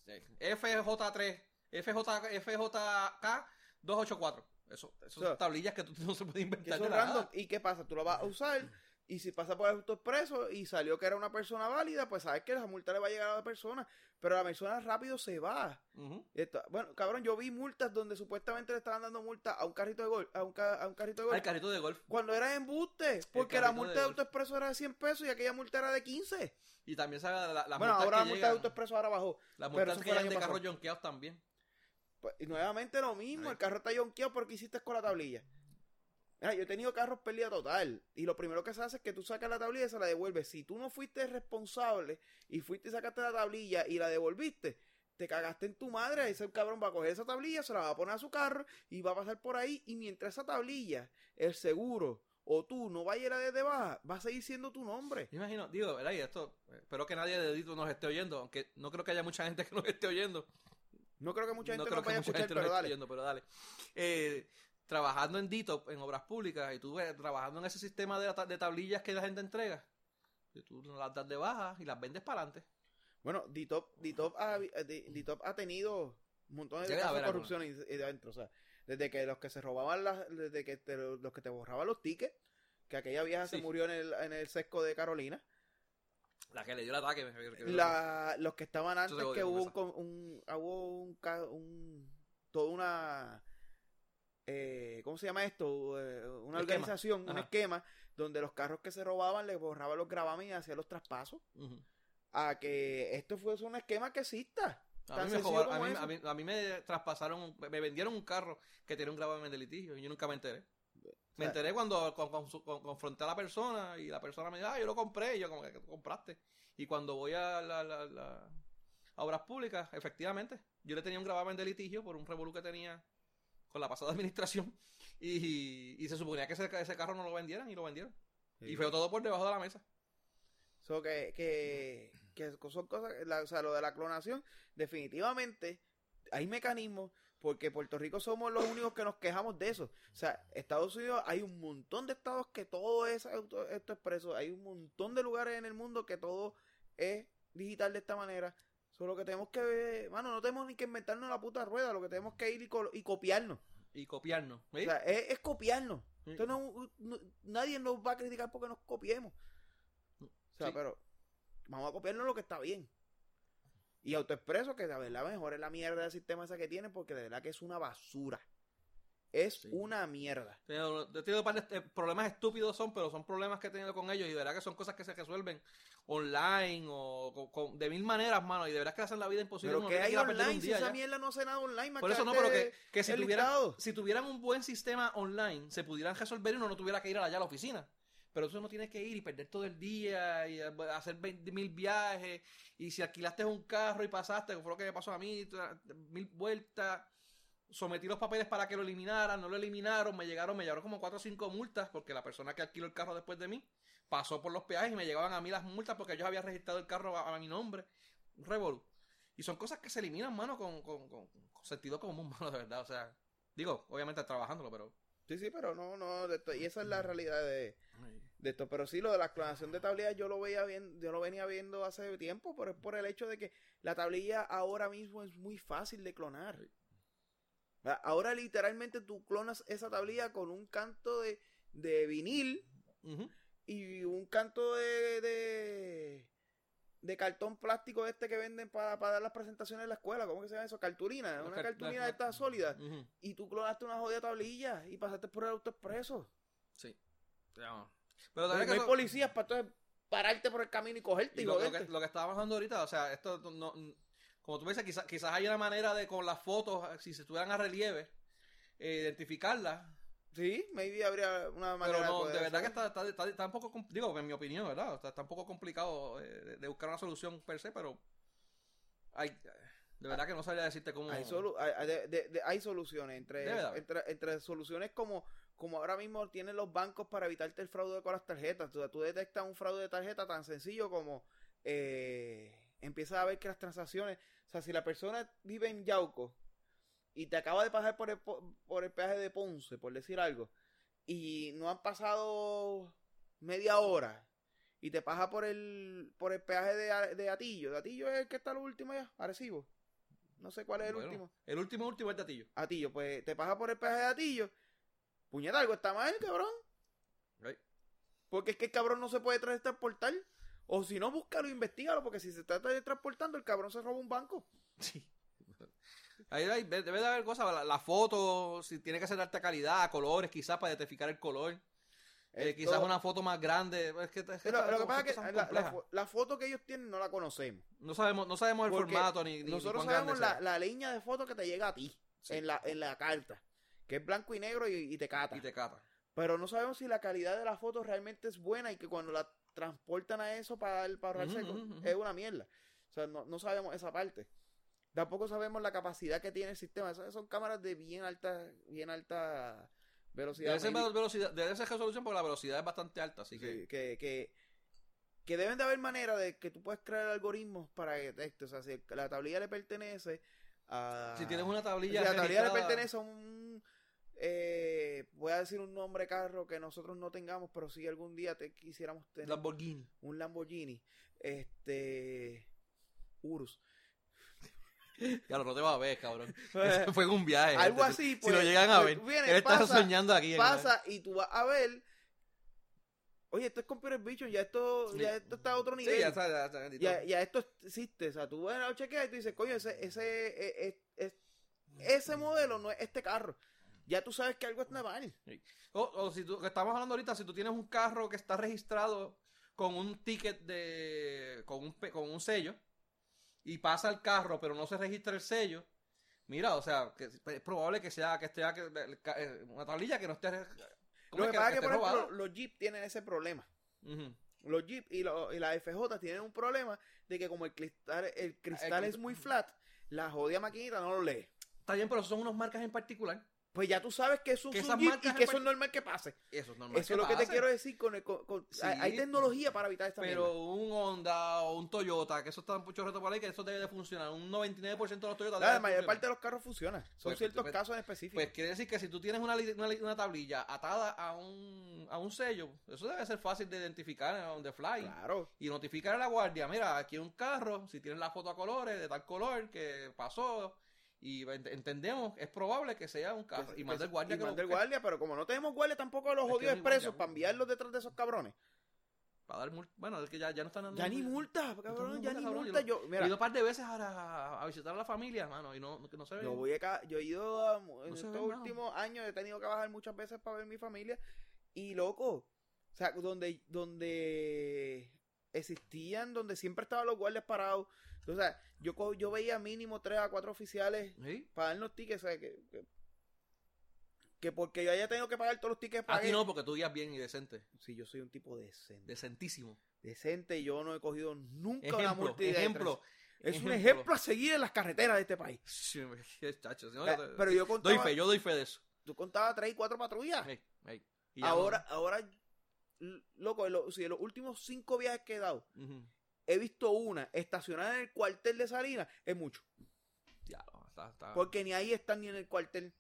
Sí. FJ3, FJ, FJK 284. Eso, eso O sea, son tablillas que tú (laughs) no se puede Que inventar. eso de es nada. random. ¿Y qué pasa? Tú lo vas a usar y si pasa por el autoexpreso y salió que era una persona válida, pues sabes que la multa le va a llegar a la persona. Pero la persona rápido se va. Esto- bueno, cabrón, yo vi multas donde supuestamente le estaban dando multa a un carrito de gol, a un, ca- a un carrito de gol. Al carrito de golf. Cuando era embuste, porque la multa de de golf. autoexpreso era de 100 pesos y aquella multa era de 15. Y también sabe la, las bueno, ahora la que multa de llegan, autoexpreso ahora bajó. las multas que año de pasado. jonqueados también. Pues, y nuevamente lo mismo, el carro está yonqueado porque hiciste con la tablilla. Mira, yo he tenido carros pérdida total. Y lo primero que se hace es que tú sacas la tablilla y se la devuelves. Si tú no fuiste responsable y fuiste y sacaste la tablilla y la devolviste, te cagaste en tu madre. Ese cabrón va a coger esa tablilla, se la va a poner a su carro y va a pasar por ahí. Y mientras esa tablilla, el seguro o tú no vayas a ir a desde baja, va a seguir siendo tu nombre. Imagino, digo, ¿verdad? Y esto, espero que nadie de Edito nos esté oyendo, aunque no creo que haya mucha gente que nos esté oyendo. No creo que mucha gente no lo vaya a escuchar, pero dale. oyendo, pero dale. Eh, trabajando en Dito, en obras públicas, y tú ves, trabajando en ese sistema de, de tablillas que la gente entrega, y tú las das de baja y las vendes para adelante. Bueno, Ditop, Ditop, ha, eh, Di- Ditop ha tenido montones de casos de corrupción ahí adentro. O sea, desde que los que se robaban las, desde que te- los que te borraban los tickets, que aquella vieja se murió en el, en el sesco de Carolina. La que le dio el ataque. La, los que estaban antes que hubo un, un, hubo un, un- toda una eh, ¿cómo se llama esto? Eh, una organización, un esquema donde los carros que se robaban le borraban los gravamen y hacían los traspasos a que esto fuese un esquema que exista. A mí, me a, mí, a mí- a mí me traspasaron, me vendieron un carro que tenía un gravamen de litigio y yo nunca me enteré. Me enteré cuando con- con- con- confronté a la persona y la persona me dijo, ah, yo lo compré. Y yo, como que "¿Qué compraste. Y cuando voy a, la, la- la- a obras públicas, efectivamente, yo le tenía un gravamen de litigio por un revolú que tenía con la pasada (laughs) administración. Y, y se suponía que ese, ese carro no lo vendieran y lo vendieron. Y fue todo por debajo de la mesa. So que, que, que son cosas, la- o sea, lo de la clonación, definitivamente hay mecanismos, porque Puerto Rico somos los únicos que nos quejamos de eso. O sea, Estados Unidos, hay un montón de estados que todo es auto, esto expreso, hay un montón de lugares en el mundo que todo es digital de esta manera. Solo que tenemos que, mano, no tenemos ni que inventarnos la puta rueda, lo que tenemos que ir y, co- y copiarnos. Y copiarnos. O ¿ves? sea, es, es copiarnos. Sí. Entonces no- no- nadie nos va a criticar porque nos copiemos. O sea, Sí. pero vamos a copiarnos lo que está bien. Y AutoExpreso, que de verdad mejor es la mierda del sistema ese que tienen, porque de verdad que es una basura. Es Sí. una mierda. Tengo- He tenido par de- eh, problemas estúpidos son, pero son problemas que he tenido con ellos y de verdad que son cosas que se resuelven online o con- con- de mil maneras, mano, y de verdad que hacen la vida imposible. Pero que hay online, si esa ya. mierda no hace nada online. más Por eso no, pero que, que si, tuvieran, si tuvieran un buen sistema online, se pudieran resolver y uno no tuviera que ir allá a la oficina. Pero eso no tienes que ir y perder todo el día y eh, hacer 20 mil viajes. Y si alquilaste un carro y pasaste, que fue lo que me pasó a mí, tra- mil vueltas. Sometí los papeles para que lo eliminaran, no lo eliminaron, me llegaron, me llegaron como cuatro o cinco multas porque la persona que alquiló el carro después de mí pasó por los peajes y me llegaban a mí las multas porque ellos habían registrado el carro a, mi nombre. Un revolú. Y son cosas que se eliminan, mano, con, con, con- con sentido común, (laughs) mano, de verdad. O sea, digo, obviamente trabajándolo, pero. Sí, sí, pero no, no. y esa es la realidad de, de esto. Pero sí, lo de la clonación de tablillas yo lo veía bien, yo lo venía viendo hace tiempo, pero es por el hecho de que la tablilla ahora mismo es muy fácil de clonar. ¿Verdad? Ahora literalmente tú clonas esa tablilla con un canto de, de vinil y un canto de, de, de cartón plástico este que venden para, para dar las presentaciones en la escuela. ¿Cómo que se llama eso? Cartulina. La Una car- cartulina de estas sólidas. Y tú clonaste una jodida tablilla y pasaste por el autoexpreso. Sí. Pero No hay policías para entonces pararte por el camino y cogerte y y, lo, que, lo que estábamos hablando ahorita, o sea, esto no, como tú dices, quizás quizás hay una manera de con las fotos, si se estuvieran a relieve, eh, identificarlas. Sí, maybe habría una manera Pero no, poder de verdad que está, está, está- está un poco, digo, en mi opinión, ¿verdad? Está, está un poco complicado eh, de, de buscar una solución per se, pero hay, de verdad que no sabría decirte cómo. Hay, solu- hay, de- de- de- hay soluciones entre, de entre, entre soluciones como, como ahora mismo tienen los bancos para evitarte el fraude con las tarjetas. Tú, tú detectas un fraude de tarjeta tan sencillo como eh, empiezas a ver que las transacciones, o sea, si la persona vive en Yauco y te acaba de pasar por el, po- por el peaje de Ponce, por decir algo, y no han pasado media hora y te pasa por el por el peaje de, de Atillo. De Atillo es el que está lo último ya, Arecibo. No sé cuál es el Bueno, último. El último, último es Tatillo. Atillo, pues te pasa por el peaje de Atillo. Puñeta, algo está mal, cabrón. Right. Porque es que el cabrón no se puede transportar. O si no, búscalo, investigalo, porque si se está transportando, el cabrón se roba un banco. Sí. Ahí debe de haber cosas, la, la foto, si tiene que ser de alta calidad, colores quizás para identificar el color. Eh, quizás una foto más grande. Es que, es que Lo, que pasa es que la, foto que ellos tienen no la conocemos. no sabemos, no sabemos el Porque formato ni, ni, ni Nosotros cuán sabemos la, línea de foto que te llega a ti. Sí. en, la, en la carta, que es blanco y negro y, y te cata. Y te cata. Pero no sabemos si la calidad de la foto realmente es buena y que cuando la transportan a eso para, el- para ahorrarse ujú. es una mierda. O sea, no, no sabemos esa parte. Tampoco sabemos la capacidad que tiene el sistema. Esas son cámaras de bien alta, bien alta velocidad. Debe ser, velocidad, debe ser resolución porque la velocidad es bastante alta, así que... Sí, que, que, que deben de haber manera de que tú puedas crear algoritmos para que detecte. O sea, si la tablilla le pertenece a. Si tienes una si tablilla la tablilla le pertenece a un. Eh, voy a decir un nombre carro que nosotros no tengamos, pero si algún día te quisiéramos tener Lamborghini. un Lamborghini, este. Urus. Ya lo no te va a ver, cabrón. (laughs) Ese fue un viaje. Algo así, Si pues, lo llegan a pues, ver. viene, él está pasa, soñando aquí. Pasa y tú vas a ver. Oye, esto es Computer Vision, ya esto, Sí. ya esto está a otro nivel. Sí, ya ya ya, ya esto existe. O sea, tú vas a la chequeas y tú dices, coño, ese, ese, e- e- es- ese modelo no es este carro. Ya tú sabes que algo está mal. O, o si tú, que estamos hablando ahorita, si tú tienes un carro que está registrado con un ticket de. con un, con un sello y pasa el carro, pero no se registra el sello. Mira, o sea, que es probable que sea que esté ca- eh, una tablilla que no esté. ¿cómo Lo es que pasa es que, por ejemplo, los Jeep tienen ese problema. Los Jeep y, lo- y la FJ tienen un problema de que como el cristal, el cristal El- es muy flat, la jodida maquinita no lo lee. Está bien, pero son unas marcas en particular. Pues ya tú sabes que es un, Que esas y en que eso es normal que pase. Eso es normal. Eso es lo que te quiero decir con, el, con- con- Sí. hay, tecnología para evitar esta Pero un Honda o un Toyota, que eso está mucho reto por ahí, que eso debe de funcionar. Un 99% de los Toyotas La, mayor parte de los carros funcionan. Son Pues, ciertos pues, casos en específico. Pues quiere decir que si tú tienes una, una, li- una tablilla atada a un, a un sello, eso debe ser fácil de identificar on the fly. claro. Y notificar a la guardia, mira, aquí hay un carro, si tienes la foto a colores, de tal color, que pasó, y ent- entendemos, es probable que sea un carro. Que- y manda el guardia y que manda el guardia, pero como no tenemos guardia tampoco a los jodidos expresos para enviarlos detrás de esos cabrones. Para dar mul- Bueno, es que ya, ya no están dando Ya ni multa. multa, cabrón, ya multa, ni cabrón, multa. yo He ido un par de veces a, a visitar a la familia, mano, y no, no, no se ve. yo voy acá, yo he ido a, en estos últimos años, he tenido que bajar muchas veces para ver mi familia. Y loco, o sea, donde, donde existían, donde siempre estaban los guardias parados. O sea, yo, yo veía mínimo tres a cuatro oficiales ¿Sí? para darnos tickets, o sea, que, que, que porque yo haya tenido que pagar todos los tickets A pagué. ti no, porque tú guías bien y decente. Sí, yo soy un tipo decente. Decentísimo. Decente y yo no he cogido nunca una Ejemplo, multa de ejemplo. Es un ejemplo. a seguir en las carreteras de este país. Sí, chacho, no, pero yo contaba, doy fe, yo doy fe de eso. tú contabas tres y cuatro patrullas. Y ahora, ahora, loco, en los, si en los últimos cinco viajes que he dado, no- he visto una estacionada en el cuartel de Salinas, es mucho. Ya, está, está. Porque ni ahí están ni en el cuartel.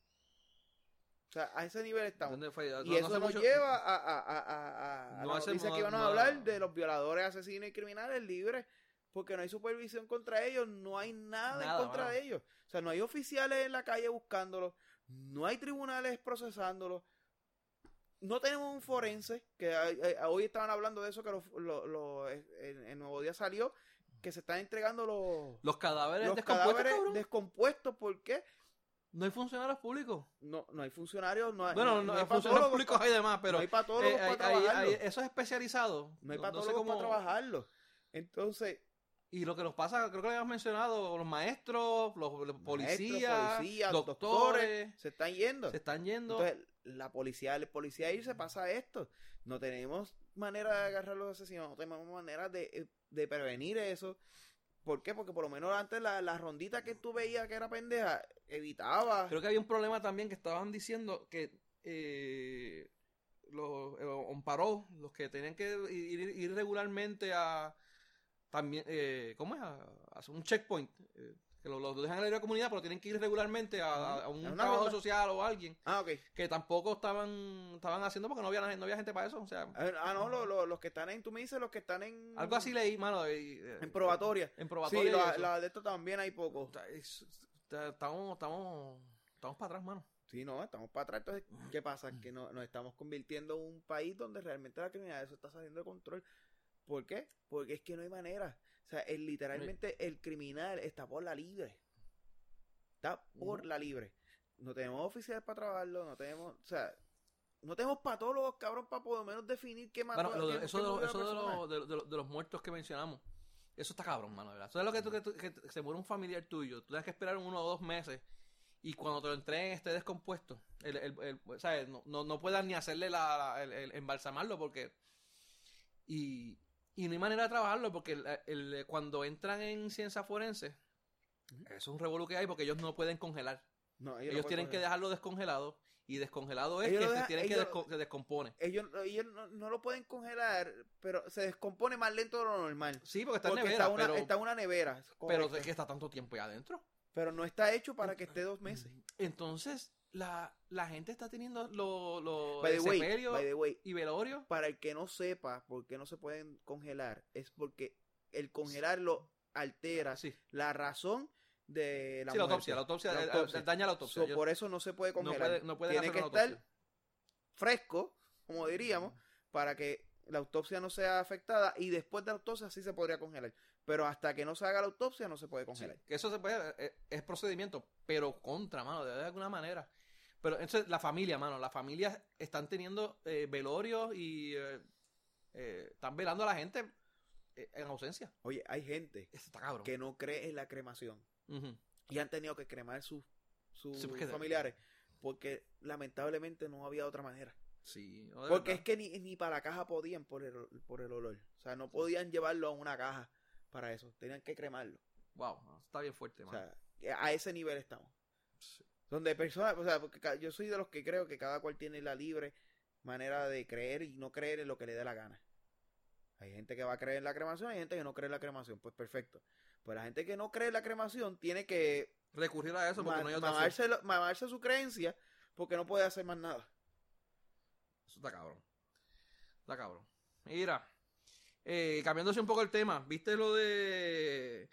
O sea, a ese nivel estamos. No- Y no eso hace nos mucho- lleva a, a, a, a, No la que íbamos a no- hablar de los violadores, asesinos y criminales libres, porque no hay supervisión contra ellos, no hay nada, Nada, en contra de ellos. O sea, no hay oficiales en la calle buscándolos, no hay tribunales procesándolos, no tenemos un forense, que hoy estaban hablando de eso, que lo, lo- lo- en, en Nuevo Día salió, que se están entregando los, Los cadáveres los descompuestos, cadáveres descompuestos, ¿por qué? No hay funcionarios públicos. No, no hay funcionarios, no hay, Bueno, no, no, no hay funcionarios públicos hay demás, pero no hay patólogos eh, para hay- trabajarlo. eso es especializado. No hay sé patólogos cómo- para trabajarlo. Entonces, Y lo que nos pasa, creo que lo habíamos mencionado, los maestros, los, los policías, maestros, policías, doctores, se están yendo. se están yendo. Entonces, la policía, el policía irse pasa esto. No tenemos manera de agarrar a los asesinos, no tenemos manera de, de prevenir eso. ¿Por qué? Porque por lo menos antes la, la rondita que tú veías que era pendeja, evitaba. Creo que había un problema también que estaban diciendo que eh, los eh, Omparó, los que tenían que ir, ir regularmente a también, eh, ¿cómo es? A, un checkpoint. eh, que lo, lo dejan en la libre comunidad, pero tienen que ir regularmente a, a un trabajo ronda. social o a alguien Ah, ok. que tampoco estaban estaban haciendo porque no había, no había gente para eso. O sea, Ah, no, lo- lo- los que están en, tú me dices, los que están en... algo así leí, mano. y, eh, En probatoria. En Sí, probatoria. y la, de esto también hay poco. O sea, es- está- Estamos, estamos, estamos para atrás, mano. Sí, no, estamos para atrás. Entonces, ¿qué pasa? Que no, nos estamos convirtiendo en un país donde realmente la criminalidad eso está saliendo de control. ¿Por qué? Porque es que no hay manera. O sea, el, literalmente el criminal está por la libre. Está por la libre. No tenemos oficiales para trabajarlo, no tenemos, o sea, no tenemos patólogos, cabrón, para por lo menos definir qué mató Bueno, de- eso, de, eso de, lo- de- de lo- de los muertos que mencionamos, eso está cabrón, mano, ¿verdad? Eso es lo que, tú, que, tú- que se muere un familiar tuyo, tú tienes que esperar uno o dos meses y cuando te lo entreguen esté descompuesto. El, el, el- ¿sabes? No, no, no puedas ni hacerle la, el- embalsamarlo porque... Y, y no hay manera de trabajarlo porque el- el- cuando entran en ciencia forense, eso es un revolú que hay porque ellos no pueden congelar. No, Ellos, tienen que dejarlo descongelado y descongelado es Ellos que se que desco- se descompone. Ellos, ellos no, no lo pueden congelar, pero se descompone más lento de lo normal. Sí, porque está en nevera, está, una, pero, está una nevera. pero es que está tanto tiempo ahí adentro. Pero no está hecho para que esté dos meses. Entonces, la, la gente está teniendo los lo, sepelio y velorio. para el que no sepa por qué no se pueden congelar, es porque el congelarlo altera Sí, la razón de la sí la muerte. autopsia. La autopsia, La autopsia. daña la autopsia. So, Yo- por eso no se puede no, congelar. puede, no pueden Tiene que estar fresco, como diríamos, para que la autopsia no sea afectada y después de la autopsia sí se podría congelar. Pero hasta que no se haga la autopsia no se puede Sí, congelar. que eso se puede, eh, es procedimiento, pero contra, mano, de alguna manera. Pero entonces, la familia, mano, las familias están teniendo eh, velorios y eh, eh, están velando a la gente en ausencia. Oye, hay gente está que no cree en la cremación y han tenido que cremar sus, sus Sí, porque- familiares porque lamentablemente no había otra manera. Sí, no, Porque verdad. es que ni, ni para la caja podían por el, por el olor. O sea, no podían llevarlo a una caja para eso. Tenían que cremarlo. Wow, está bien fuerte, O mano. sea, a ese nivel estamos. Sí. Donde personas, o sea, porque yo soy de los que creo que cada cual tiene la libre manera de creer y no creer en lo que le dé la gana. Hay gente que va a creer en la cremación, hay gente que no cree en la cremación. Pues perfecto. Pues la gente que no cree en la cremación tiene que Recurrir a eso porque no hay otra opción. mamarse, lo- mamarse su creencia porque no puede hacer más nada. Eso está cabrón. Está cabrón. Mira, eh, cambiándose un poco el tema, ¿viste lo de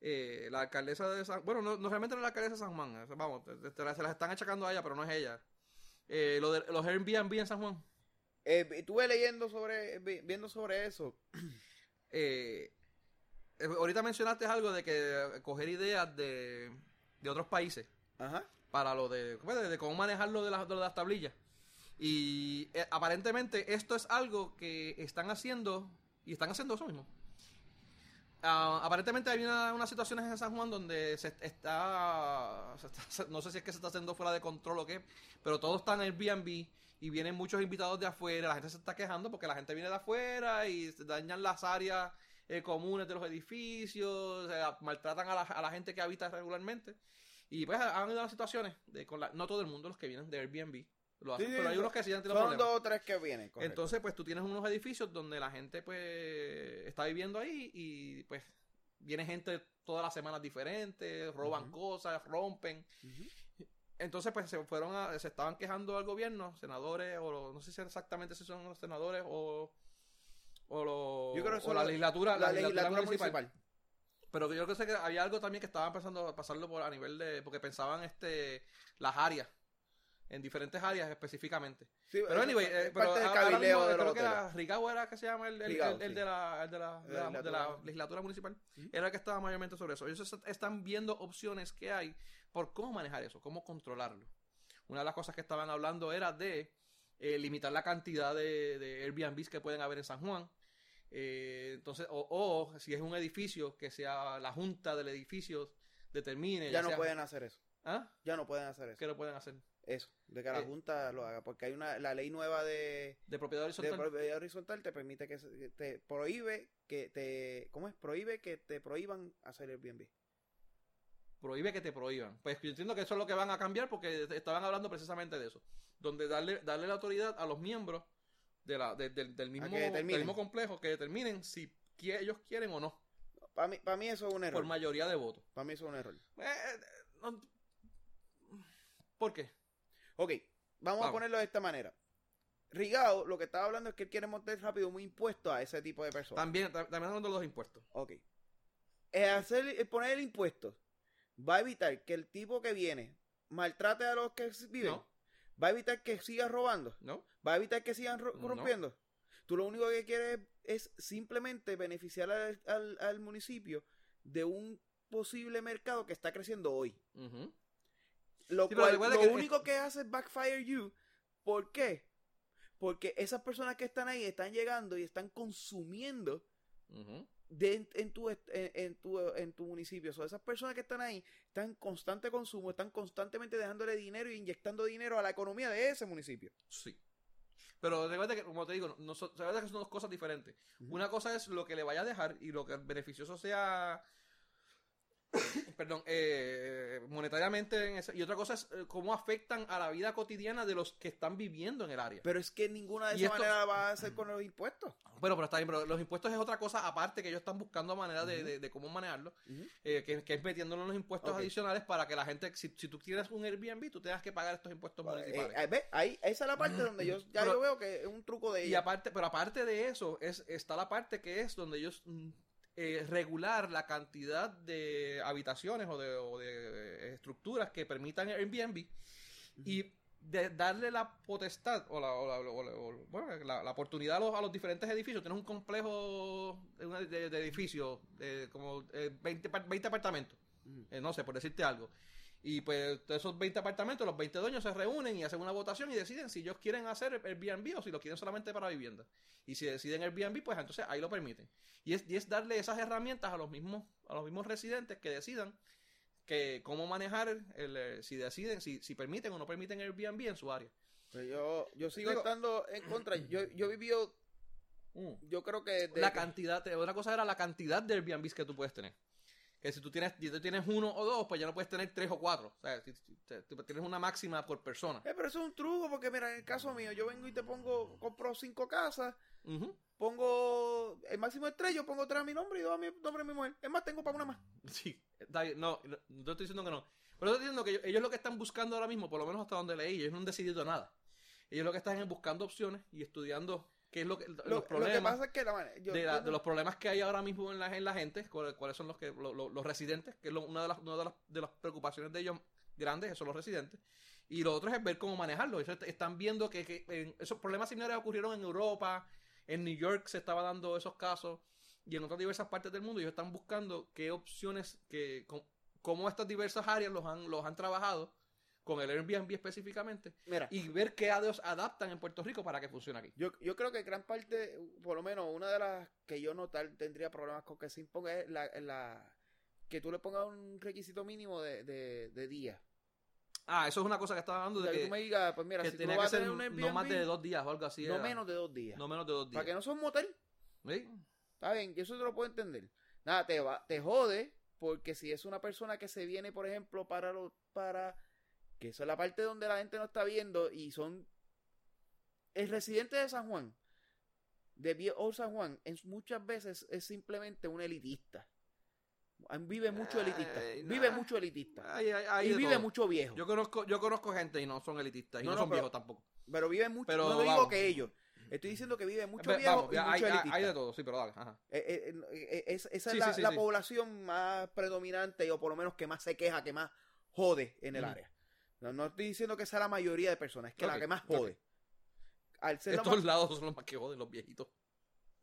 eh, la alcaldesa de San Bueno, no, no realmente no es la alcaldesa de San Juan, vamos, te- te- se las están achacando a ella, pero no es ella. Eh, lo de los Airbnb en San Juan. Eh, estuve leyendo sobre, vi- viendo sobre eso. (clears throat) Eh, ahorita mencionaste algo de que coger ideas de, de otros países. Ajá. para lo de, ¿cómo es? de cómo manejarlo de, las- de las tablillas. Y eh, aparentemente esto es algo que están haciendo y están haciendo eso mismo. Ah, aparentemente hay una- unas situaciones en San Juan donde se está, se no sé si es que se está haciendo fuera de control o qué, pero todo está en Airbnb y vienen muchos invitados de afuera, la gente se está quejando porque la gente viene de afuera y dañan las áreas eh, comunes de los edificios, sea, maltratan a la, a la gente que habita regularmente. Y pues han habido las situaciones, de, con la- no todo el mundo, los que vienen de Airbnb, lo hacen, Sí, sí, pero hay unos que sí han tenido Son problemas. dos o tres que vienen. correcto. Entonces, pues tú tienes unos edificios donde la gente pues está viviendo ahí y pues viene gente todas las semanas diferentes, roban cosas, rompen. Entonces, pues se fueron a, se estaban quejando al gobierno, senadores, o no sé si exactamente si son los senadores o, o, los- Yo creo que o la la- legislatura, la legislatura municipal. Pero yo creo que había algo también que estaban pensando pasarlo por a nivel de, porque pensaban este las áreas, en diferentes áreas específicamente. Sí, Pero anyway, es eh, pero ahora mismo creo que era Rigao era que se llama el, el- Rigao, el- el sí. de, la, el de, la, de, la, De legislatura. municipal. Era el que estaba mayormente sobre eso. Ellos est- están viendo opciones que hay por cómo manejar eso, cómo controlarlo. Una de las cosas que estaban hablando era de eh, limitar la cantidad de, de Airbnbs que pueden haber en San Juan. Eh, entonces, o, o si es un edificio, que sea la junta del edificio determine. Ya no sea- pueden hacer eso. ¿Ah? Ya no pueden hacer eso. ¿Qué lo pueden hacer? Eso, de que la Eh, Junta lo haga. Porque hay una la ley nueva de, De propiedad de horizontal. propiedad horizontal te permite que te prohíbe que te. ¿Cómo es? Prohíbe que te prohíban hacer Airbnb. prohíbe que te prohíban. Pues yo entiendo que eso es lo que van a cambiar porque estaban hablando precisamente de eso. Donde darle, darle la autoridad a los miembros de la, de- del- del, mismo, del mismo complejo que determinen si ellos quieren o no, Para mí, para mí eso es un error. por mayoría de votos. Para mí eso es un error. Eh, eh, no- ¿Por qué? Ok, vamos, a ponerlo de esta manera. Rigao lo que estaba hablando es que él quiere montar rápido un impuesto a ese tipo de personas. También, ta- también hablando de los impuestos. Ok. El hacer, el poner el impuesto va a evitar que el tipo que viene maltrate a los que viven. No. Va a evitar que siga robando. ¿No? Va a evitar que sigan ro- No. corrompiendo. Tú lo único que quieres es simplemente beneficiar al, al- al municipio de un posible mercado que está creciendo hoy. Ujú. Lo, Sí, cual, lo que- único que hace es backfire you. ¿Por qué? Porque esas personas que están ahí están llegando y están consumiendo de- en, tu, en, en tu, en tu municipio. O esas personas que están ahí están en constante consumo, están constantemente dejándole dinero y inyectando dinero a la economía de ese municipio. Sí. Pero recuerda que, como te digo, no, recuerda que son dos cosas diferentes. Una cosa es lo que le vaya a dejar y lo que beneficioso sea, perdón, eh, monetariamente. en ese- y otra cosa es eh, cómo afectan a la vida cotidiana de los que están viviendo en el área. Pero es que ninguna de Y esa esto- manera va a hacer con los impuestos. Bueno, pero está bien, pero los impuestos es otra cosa aparte que ellos están buscando manera de, de- de cómo manejarlo, eh, que, que es metiéndolo en los impuestos adicionales para que la gente, si, si tú tienes un Airbnb, tú tengas que pagar estos impuestos Eh, municipales. eh, ve, ahí, esa es la parte donde yo ya Pero- yo veo que es un truco de Y ella. aparte, pero aparte de eso, es, está la parte que es donde ellos mm, eh, regular la cantidad de habitaciones o de, o de, eh, estructuras que permitan Airbnb y de darle la potestad o la, o la- o la- o- bueno, la- la oportunidad a los, a los diferentes edificios. Tienes un complejo de, de- de edificios, de como eh, 20, par- 20 apartamentos, eh, no sé, por decirte algo. Y pues de esos 20 apartamentos, los 20 dueños se reúnen y hacen una votación y deciden si ellos quieren hacer Airbnb o si lo quieren solamente para vivienda. Y si deciden Airbnb, pues entonces ahí lo permiten. Y es, y es darle esas herramientas a los mismos, a los mismos residentes que decidan que cómo manejar el, eh, si deciden, si, si permiten o no permiten Airbnb en su área. Pero yo, yo sigo estando en contra. Yo, yo he vivido, yo creo que... desde La cantidad, otra cosa era la cantidad de Airbnbs que tú puedes tener. Que si tú tienes, si tú tienes uno o dos, pues ya no puedes tener tres o cuatro. O sea, si- tienes una máxima por persona. Eh, pero eso es un truco, porque mira, en el caso mío, yo vengo y te pongo, compro cinco casas, pongo el máximo de tres, yo pongo tres a mi nombre y dos a mi nombre de mi mujer. Es más, tengo para una más. (laughs) Sí, está bien. No, no, no estoy diciendo que no. Pero estoy diciendo que ellos, ellos lo que están buscando ahora mismo, por lo menos hasta donde leí, ellos no han decidido nada. Ellos lo que están es buscando opciones y estudiando qué es lo que, Lo, los lo que problemas pasa es que la manera... yo- de, la- yo- de los problemas que hay ahora mismo en la, en la gente, cuáles, cuáles son los que lo- lo- los residentes, que es una, de las, una de, las, de las preocupaciones de ellos grandes, son los residentes. Y lo otro es ver cómo manejarlo. Ellos están viendo que, que, eh, esos problemas similares ocurrieron en Europa, en New York se estaba dando esos casos y en otras diversas partes del mundo. Ellos están buscando qué opciones, que, cómo estas diversas áreas los han, los han trabajado con el Airbnb específicamente Mira, y ver qué ADOs adaptan en Puerto Rico para que funcione aquí. yo, yo creo que gran parte, por lo menos una de las que yo no tal, tendría problemas con que se imponga es la, la- que tú le pongas un requisito mínimo de, de, de días. Ah, eso es una cosa que estaba hablando de que que, tú me digas, pues mira, que si tú tenía vas que a ser tener un no más de Airbnb, dos días o algo así. no era. menos de dos días. No menos de dos días. Para que no sea un motel. ¿Sí? Está bien, yo eso te lo puedo entender. Nada, te va, te jode, porque si es una persona que se viene, por ejemplo, para lo, para que eso es la parte donde la gente no está viendo y son el residente de San Juan, de Vie- Old San Juan, es muchas veces es simplemente un elitista. Vive mucho elitista. Vive nah. mucho elitista. Y vive todo. mucho viejo. Yo conozco, yo conozco gente y no son elitistas y No, no, no, son pero- viejos tampoco. Pero vive mucho. Pero no digo vamos. que ellos. Estoy diciendo que vive mucho viejo vamos, y hay, mucho hay- elitista. hay de todo, sí, pero dale. Ajá. Eh, eh, eh, es- esa Sí, es la, sí, sí, la sí. población más predominante o por lo menos que más se queja, que más jode en el área. No, no estoy diciendo que sea la mayoría de personas, es que la que más jode. Al ser la Estos más- lados son los más que joden, los viejitos.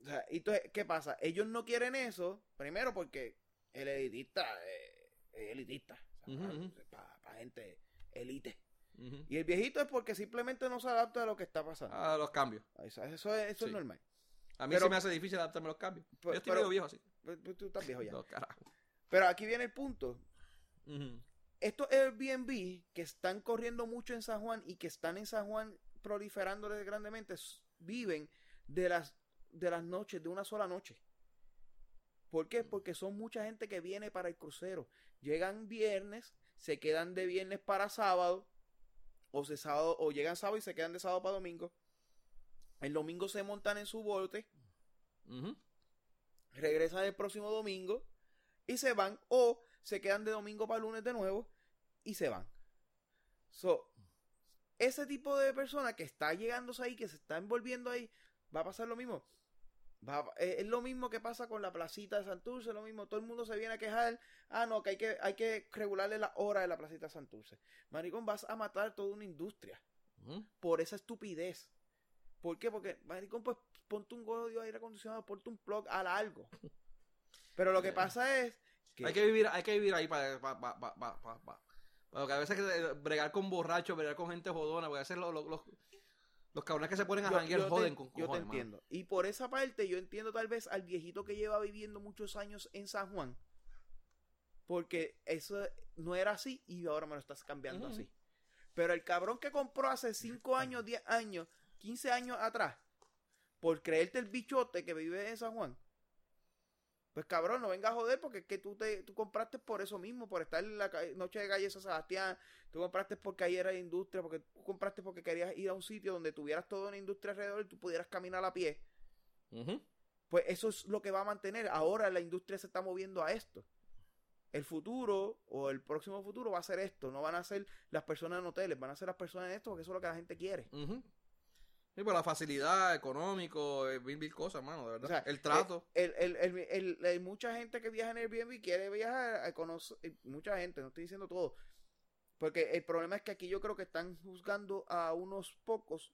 o sea, entonces, ¿qué pasa? Ellos no quieren eso, primero porque el elitista eh, es elitista. Para gente elite. Y el viejito es porque simplemente no se adapta a lo que está pasando. Ah, los cambios. Eso, eso es, eso es normal. A mí Pero- sí me hace difícil adaptarme a los cambios. Pero- yo estoy pero- medio viejo así. Pues, pues, Tú estás viejo ya. (laughs) No, carajo. Pero aquí viene el punto. Ujú. Estos Airbnb que están corriendo mucho en San Juan y que están en San Juan proliferando grandemente viven de las de las noches de una sola noche. ¿Por qué? Porque son mucha gente que viene para el crucero. Llegan viernes, se quedan de viernes para sábado o se sábado o llegan sábado y se quedan de sábado para domingo. El domingo se montan en su bote, regresan el próximo domingo y se van o se quedan de domingo para lunes de nuevo y se van. So, ese tipo de persona que está llegándose ahí, que se está envolviendo ahí, va a pasar lo mismo. Va a- eh, es lo mismo que pasa con la placita de Santurce, lo mismo, todo el mundo se viene a quejar, ah no, que hay que, hay que regularle la hora de la placita de Santurce. Maricón, vas a matar toda una industria por esa estupidez. ¿Por qué? Porque, maricón, pues ponte un gorro de aire acondicionado, ponte un plug a largo. (laughs) Pero lo que Eh. pasa es que, Hay que vivir, hay que vivir ahí para, para, para, para- Porque a veces que bregar con borrachos, bregar con gente jodona, porque a veces los, los, los, los cabrones que se ponen a janguear joden te, con yo te cojones, mano. entiendo. Y por esa parte yo entiendo tal vez al viejito que lleva viviendo muchos años en San Juan, porque eso no era así y ahora me lo estás cambiando así. Pero el cabrón que compró hace 5 años, 10 años, 15 años atrás, por creerte el bichote que vive en San Juan, pues cabrón, no venga a joder porque es que tú, te, tú compraste por eso mismo, por estar en la noche de calle San Sebastián, tú compraste porque ahí era industria, porque tú compraste porque querías ir a un sitio donde tuvieras toda una industria alrededor y tú pudieras caminar a pie. Pues eso es lo que va a mantener. Ahora la industria se está moviendo a esto. El futuro o el próximo futuro va a ser esto. No van a ser las personas en hoteles, van a ser las personas en esto porque eso es lo que la gente quiere. Sí, por la facilidad, económico, eh, mil, mil cosas, mano, de verdad. O sea, el trato. El, el, el, el- el- mucha gente que viaja en Airbnb quiere viajar a conocer. eh, Mucha gente, no estoy diciendo todo. Porque el problema es que aquí yo creo que están juzgando a unos pocos,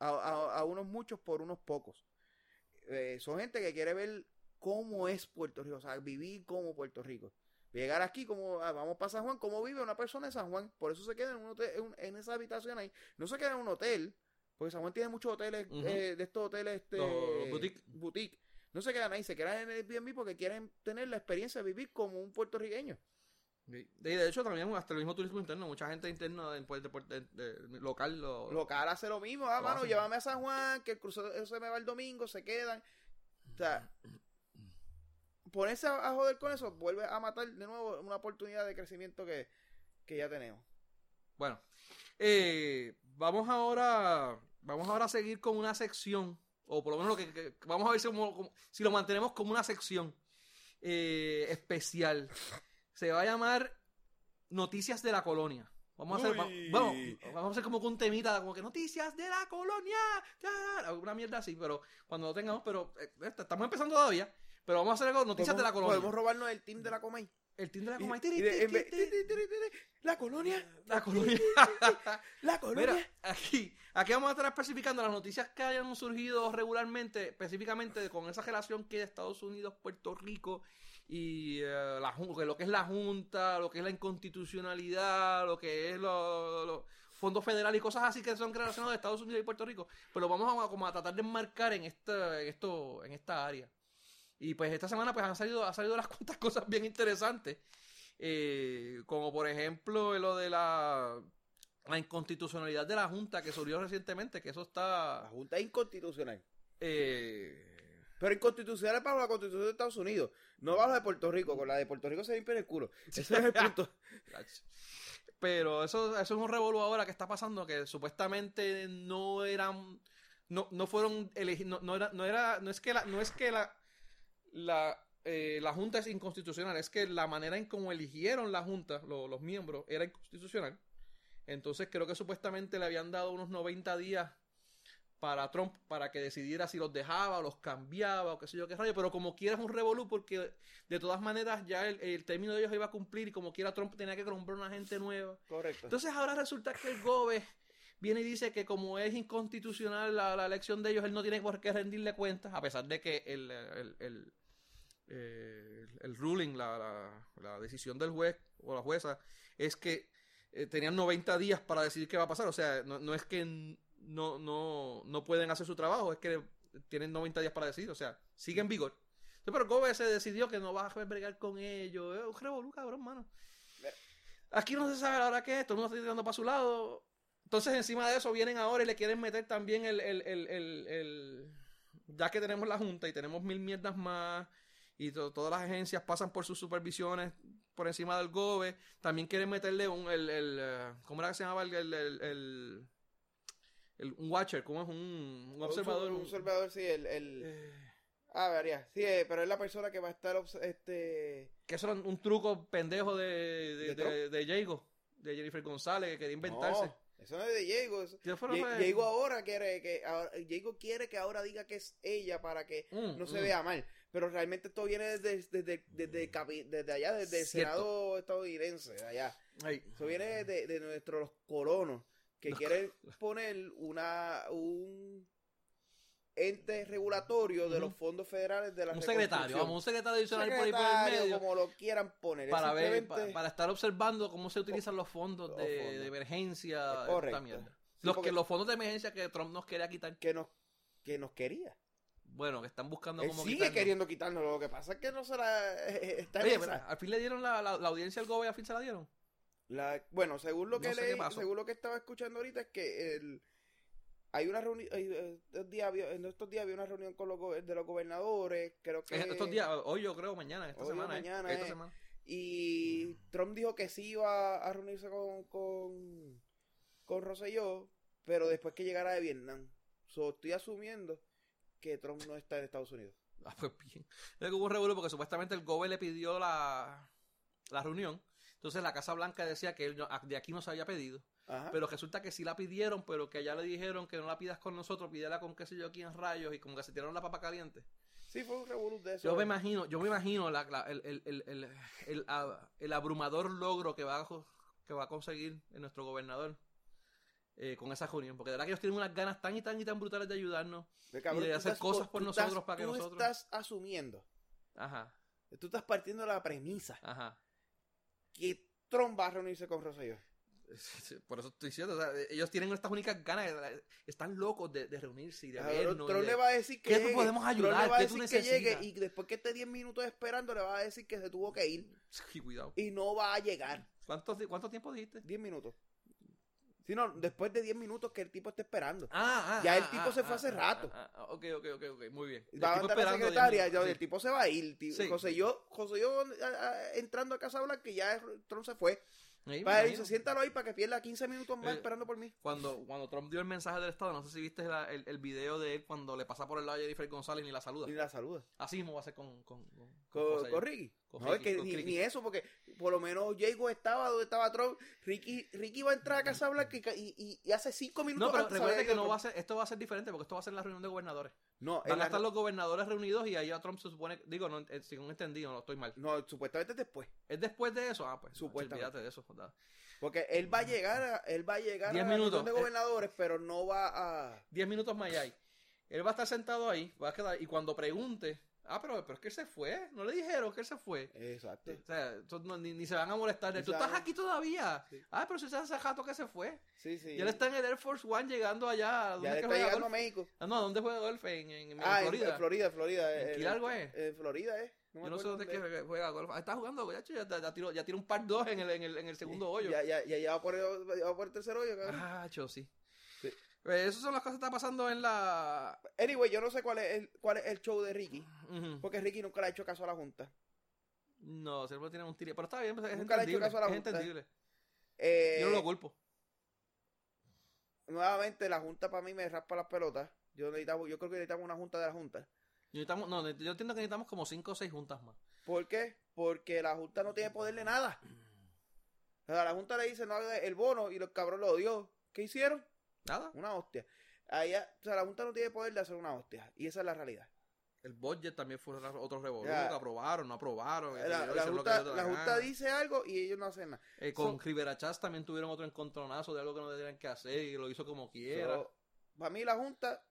a, a- a unos muchos por unos pocos. Eh, son gente que quiere ver cómo es Puerto Rico, o sea, vivir como Puerto Rico. Llegar aquí como, ah, vamos para San Juan, cómo vive una persona en San Juan. Por eso se queda en, un hotel, en, en esa habitación ahí. No se queda en un hotel, porque San Juan tiene muchos hoteles, eh, de estos hoteles, este, Los boutique. boutique. No se quedan ahí, se quedan en el Airbnb porque quieren tener la experiencia de vivir como un puertorriqueño. Sí. De, de hecho, también hasta el mismo turismo interno, mucha gente interna Puerto, Puerto- de- de- local lo, Local hace lo mismo, ah, Lo mano, hacen. llévame a San Juan, que el crucero se me va el domingo, se quedan. O sea, ponerse a, a joder con eso vuelve a matar de nuevo una oportunidad de crecimiento que, que ya tenemos. Bueno, eh, vamos ahora, vamos ahora a seguir con una sección, o por lo menos lo que, que- vamos a ver si, como- como- si lo mantenemos como una sección eh, especial. Se va a llamar Noticias de la Colonia. Vamos a hacer, va- vamos, a hacer como que un temita, como que noticias de la colonia, ya, una mierda así, pero cuando lo tengamos, pero eh, estamos empezando todavía, pero vamos a hacer algo, noticias de la colonia. Podemos robarnos el team de la Comay. El vez- tiri, tiri, tiri, La colonia. La colonia. La colonia. Mira, aquí, aquí vamos a estar especificando las noticias que hayan surgido regularmente, específicamente con esa relación que hay de Estados Unidos, Puerto Rico y eh, la, lo que es la Junta, lo que es la inconstitucionalidad, lo que es los lo, fondos federales y cosas así que son relacionados de Estados Unidos y Puerto Rico, pero vamos a, como a tratar de enmarcar en esta, en esto, en esta área. Y pues esta semana pues han salido, ha salido (laughs) las cuantas cosas bien interesantes. eh, como por ejemplo lo de la, la inconstitucionalidad de la Junta que surgió recientemente, que eso La está... Junta es inconstitucional. eh, Pero inconstitucional para la constitución de Estados Unidos. No bajo de Puerto Rico. Con la de Puerto Rico se limpia el culo. (laughs) Ese es el punto. Pero eso, eso es un revolú ahora que está pasando que supuestamente no eran no, no fueron elegidos no, no era no era no es que la no es que la la eh, la junta es inconstitucional. Es que la manera en cómo eligieron la junta lo- los miembros era inconstitucional. Entonces creo que supuestamente le habían dado unos 90 días para Trump para que decidiera si los dejaba o los cambiaba o qué sé yo qué rayo. Pero como quiera es un revolú porque de todas maneras ya el, el término de ellos iba a cumplir y como quiera Trump tenía que comprar una gente nueva. Correcto. entonces ahora resulta que el GOBE viene y dice que como es inconstitucional la, la elección de ellos, él no tiene por qué rendirle cuentas, a pesar de que el, el, el, eh, el ruling, la, la, la decisión del juez o la jueza, es que eh, tenían 90 días para decidir qué va a pasar. O sea, no, no es que no, no, no pueden hacer su trabajo, es que tienen 90 días para decidir. O sea, sigue en vigor. Entonces, pero el GOBE se decidió que no va a bregar con ellos. Es un revolú, cabrón, mano. Aquí no se sabe la hora que es, todo el mundo está tirando para su lado. Entonces, encima de eso, vienen ahora y le quieren meter también el, el, el, el, el- Ya que tenemos la Junta y tenemos mil mierdas más, y to- todas las agencias pasan por sus supervisiones por encima del GOBE, también quieren meterle un... El, el, eh, ¿Cómo era que se llamaba? El, el, el- un watcher, ¿cómo es? Un, un observador. Un, un- observador, sí. El, el... eh, Ah, varía. Sí, eh, pero es la persona que va a estar. Este... que eso era un truco pendejo de, de, ¿De de, de Jago, de Jennifer González, que quería inventarse. No, eso no es de Diego. Eso... ¿Qué fue lo Ye- que- Diego ahora quiere que ahora, Diego quiere que ahora diga que es ella para que Mm, no se mm. vea mal. Pero realmente esto viene desde, desde, desde, capi- desde allá, desde el Cierto. Senado estadounidense, de allá. Ay. Eso viene de, de nuestros colonos que quieren poner una un ente regulatorio de los fondos federales de la un secretario, vamos, un secretario adicional por ahí por el medio. como lo quieran poner. Para ver, simplemente- pa- para estar observando cómo se utilizan los fondos los de, fondos. de emergencia, Correcto. Sí, los que los fondos de emergencia que Trump nos quería quitar. que nos que nos quería. Bueno, que están buscando Él como sigue quitarnos. queriendo quitarnos. Lo que pasa es que no se la. eh, Está en Oye, al fin le dieron la, la, la audiencia al Gobe, al fin se la dieron. La- bueno, según lo No que sé qué leí, según lo que estaba escuchando ahorita es que el, hay una reunión, había- en estos días había una reunión con los de los gobernadores, creo que Es Estos días, hoy yo creo, mañana, esta Hoy. ¿eh? Esta eh. semana. y Trump dijo que sí iba a reunirse con con, con Rosselló, pero después que llegara de Vietnam. So, estoy asumiendo que Trump no está en Estados Unidos. Ah, pues bien. Es que hubo un revuelo porque supuestamente el Gobe le pidió la, la reunión. Entonces la Casa Blanca decía que él no- de aquí no se había pedido. Ajá. Pero resulta que sí la pidieron, pero que allá le dijeron que no la pidas con nosotros, pídela con qué sé yo quién rayos y como que se tiraron la papa caliente. sí, fue un revolú de eso. Yo me imagino, yo me imagino la- la- el, el- el- el- abrumador logro que va a, que va a conseguir nuestro gobernador eh, con esa reunión. Porque de verdad que ellos tienen unas ganas tan y tan y tan brutales de ayudarnos. Cabrón, y de tú hacer estás- cosas por tú nosotros estás- para que tú nosotros- estás asumiendo, Ajá, tú estás partiendo la premisa ajá. Que Trump va a reunirse con Rosselló. Por eso estoy diciendo, o sea, ellos tienen estas únicas ganas, de- están locos de, de reunirse y de Cabrón, vernos. Trump de- le va a decir que ¿Qué llegue. podemos Trump ayudar? le va a ¿Qué tú decir que llegue y después que esté 10 minutos esperando le va a decir que se tuvo que ir Sí, cuidado. y no va a llegar. ¿Cuánto, ¿Cuánto tiempo dijiste? 10 minutos. Si no, después de 10 minutos que el tipo esté esperando. Ah, ah, Ya el ah, tipo ah, se fue ah, hace ah, rato. ok, ok, ok, ok, muy bien. El Va a tipo mandar la secretaria, 10 ya, minutos, el tipo se va a ir. Sí. José yo, José yo entrando a Casa Blanca que ya Trump se fue. Me Para él, imagino. siéntalo ahí para que pierda 15 minutos más Eh, esperando por mí. Cuando, cuando Trump dio el mensaje del Estado, no sé si viste la- el, el video de él cuando le pasa por el lado a Jennifer González ni la saluda. Y la saluda. Así mismo va a ser con, con, con, con con Ricky. No, es que ni, eso, porque por lo menos Jago estaba donde estaba Trump. Ricky, Ricky va a entrar a Casa Blanca y, y, hace 5 minutos No, pero antes recuerda que no va a ser, esto va a ser diferente porque esto va a ser la reunión de gobernadores. No, Van a la- estar los gobernadores reunidos y ahí a Trump se supone, digo, no, eh, según entendido, no estoy mal. no, supuestamente después. ¿Es después de eso? Ah, pues, Supuestamente. olvídate de eso. Porque él va a llegar a, él va a llegar Diez a la reunión minutos. de gobernadores, pero no va a... Diez minutos más ahí. Él va a estar sentado ahí, va a quedar, y cuando pregunte, ah, pero, pero es que él se fue, no le dijeron que él se fue. Exacto. O sea, no- ni, ni se van a molestar. de, Tú estás aquí todavía. Sí. Ah, pero si se hace rato que se fue. Sí, sí. Y él está en el Air Force One llegando allá. ¿a ¿Dónde ya está juega llegando a golf? México. Ah, no, ¿a ¿dónde juega golf? En, en, en ah, en- Florida. En Florida, Florida. ¿En eh, Quilalgo es? En Florida, ¿eh? me Yo no sé dónde es dónde que juega golf. Ah, está jugando, ya, ya, ya, tiró, ya tiró un par dos en el, en el, en el segundo hoyo. Ya, ya, ya, ya va por el, va por el tercer hoyo, cabrón. Ah, cho, sí. Pues esas son las cosas que están pasando en la... Anyway, yo no sé cuál es el, cuál es el show de Ricky. Porque Ricky nunca le ha hecho caso a la Junta. No, siempre tiene un tiro. Pero está bien, es Nunca le he hecho caso a la es Junta. entendible. Eh, Yo no lo culpo. nuevamente, la Junta para mí me raspa las pelotas. Yo, necesitaba, yo creo que necesitamos una Junta de la Junta. Necesitamos, no, yo entiendo que necesitamos como cinco o seis juntas más. ¿Por qué? Porque la Junta no tiene poder de nada. O sea, la Junta le dice no el bono y los cabros lo dio. ¿Qué hicieron? Nada. Una hostia. Allá, o sea, la Junta no tiene poder de hacer una hostia. Y esa es la realidad. El budget también fue otro que aprobaron, no aprobaron. La, Junta, la dice algo y ellos no hacen nada. Eh, con So- Rivera Chats también tuvieron otro encontronazo de algo que no deberían que hacer y lo hizo como quiera. So, para mí la Junta,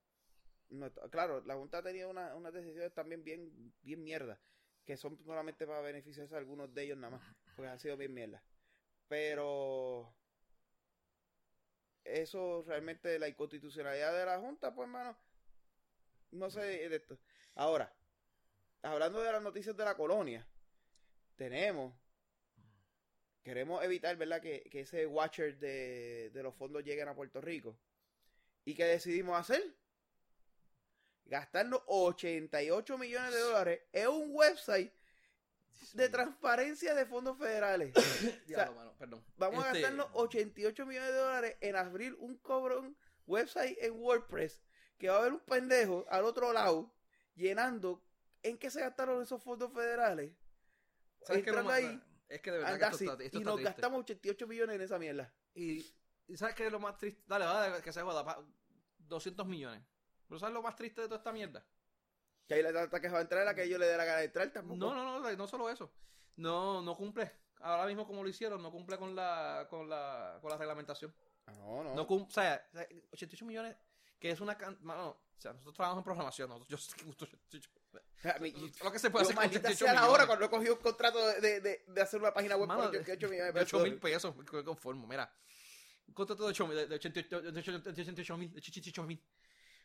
no claro, la Junta ha tenido una- unas decisiones también bien, bien mierda, que son solamente para beneficiarse a algunos de ellos nada más, porque han sido bien mierda. Pero eso realmente, la inconstitucionalidad de la Junta, pues hermano, no sé de esto. Ahora, hablando de las noticias de la colonia, tenemos, queremos evitar, ¿verdad? Que, que ese watcher de, de los fondos lleguen a Puerto Rico. ¿Y qué decidimos hacer? Gastarnos 88 millones de dólares en un website de transparencia de fondos federales. (coughs) Diablo, mano, perdón. Vamos a Este, gastarnos 88 millones de dólares en abrir un cobrón website en WordPress que va a haber un pendejo al otro lado llenando en qué se gastaron esos fondos federales. ¿sabes qué ahí, Es que de verdad que esto así, está, esto y está nos triste. gastamos 88 millones en esa mierda. Y, y ¿sabes qué es lo más triste? Dale, dale, que se joda. pa- 200 millones. ¿Pero sabes lo más triste de toda esta mierda? Que ahí le trata que va a entrar a que ellos le dé la gana de entrar tampoco. No, no, no, no solo eso. No, no cumple. Ahora mismo como lo hicieron, no cumple con la, con la, con la reglamentación. Ah, No, no. No cum- o sea, 88 millones, que es una can- mano, o sea, nosotros trabajamos en programación, nosotros, yo sé que gusto- A mí- lo que se puede yo, hacer maldita 88 sea la hora cuando he cogido un contrato de, de, de hacer una página web Mano, por 88 millones de de 8 pesos. mil pesos, me conformo, mira. Un contrato de 8 mil, de 88 de 88 mil, de 88 mil.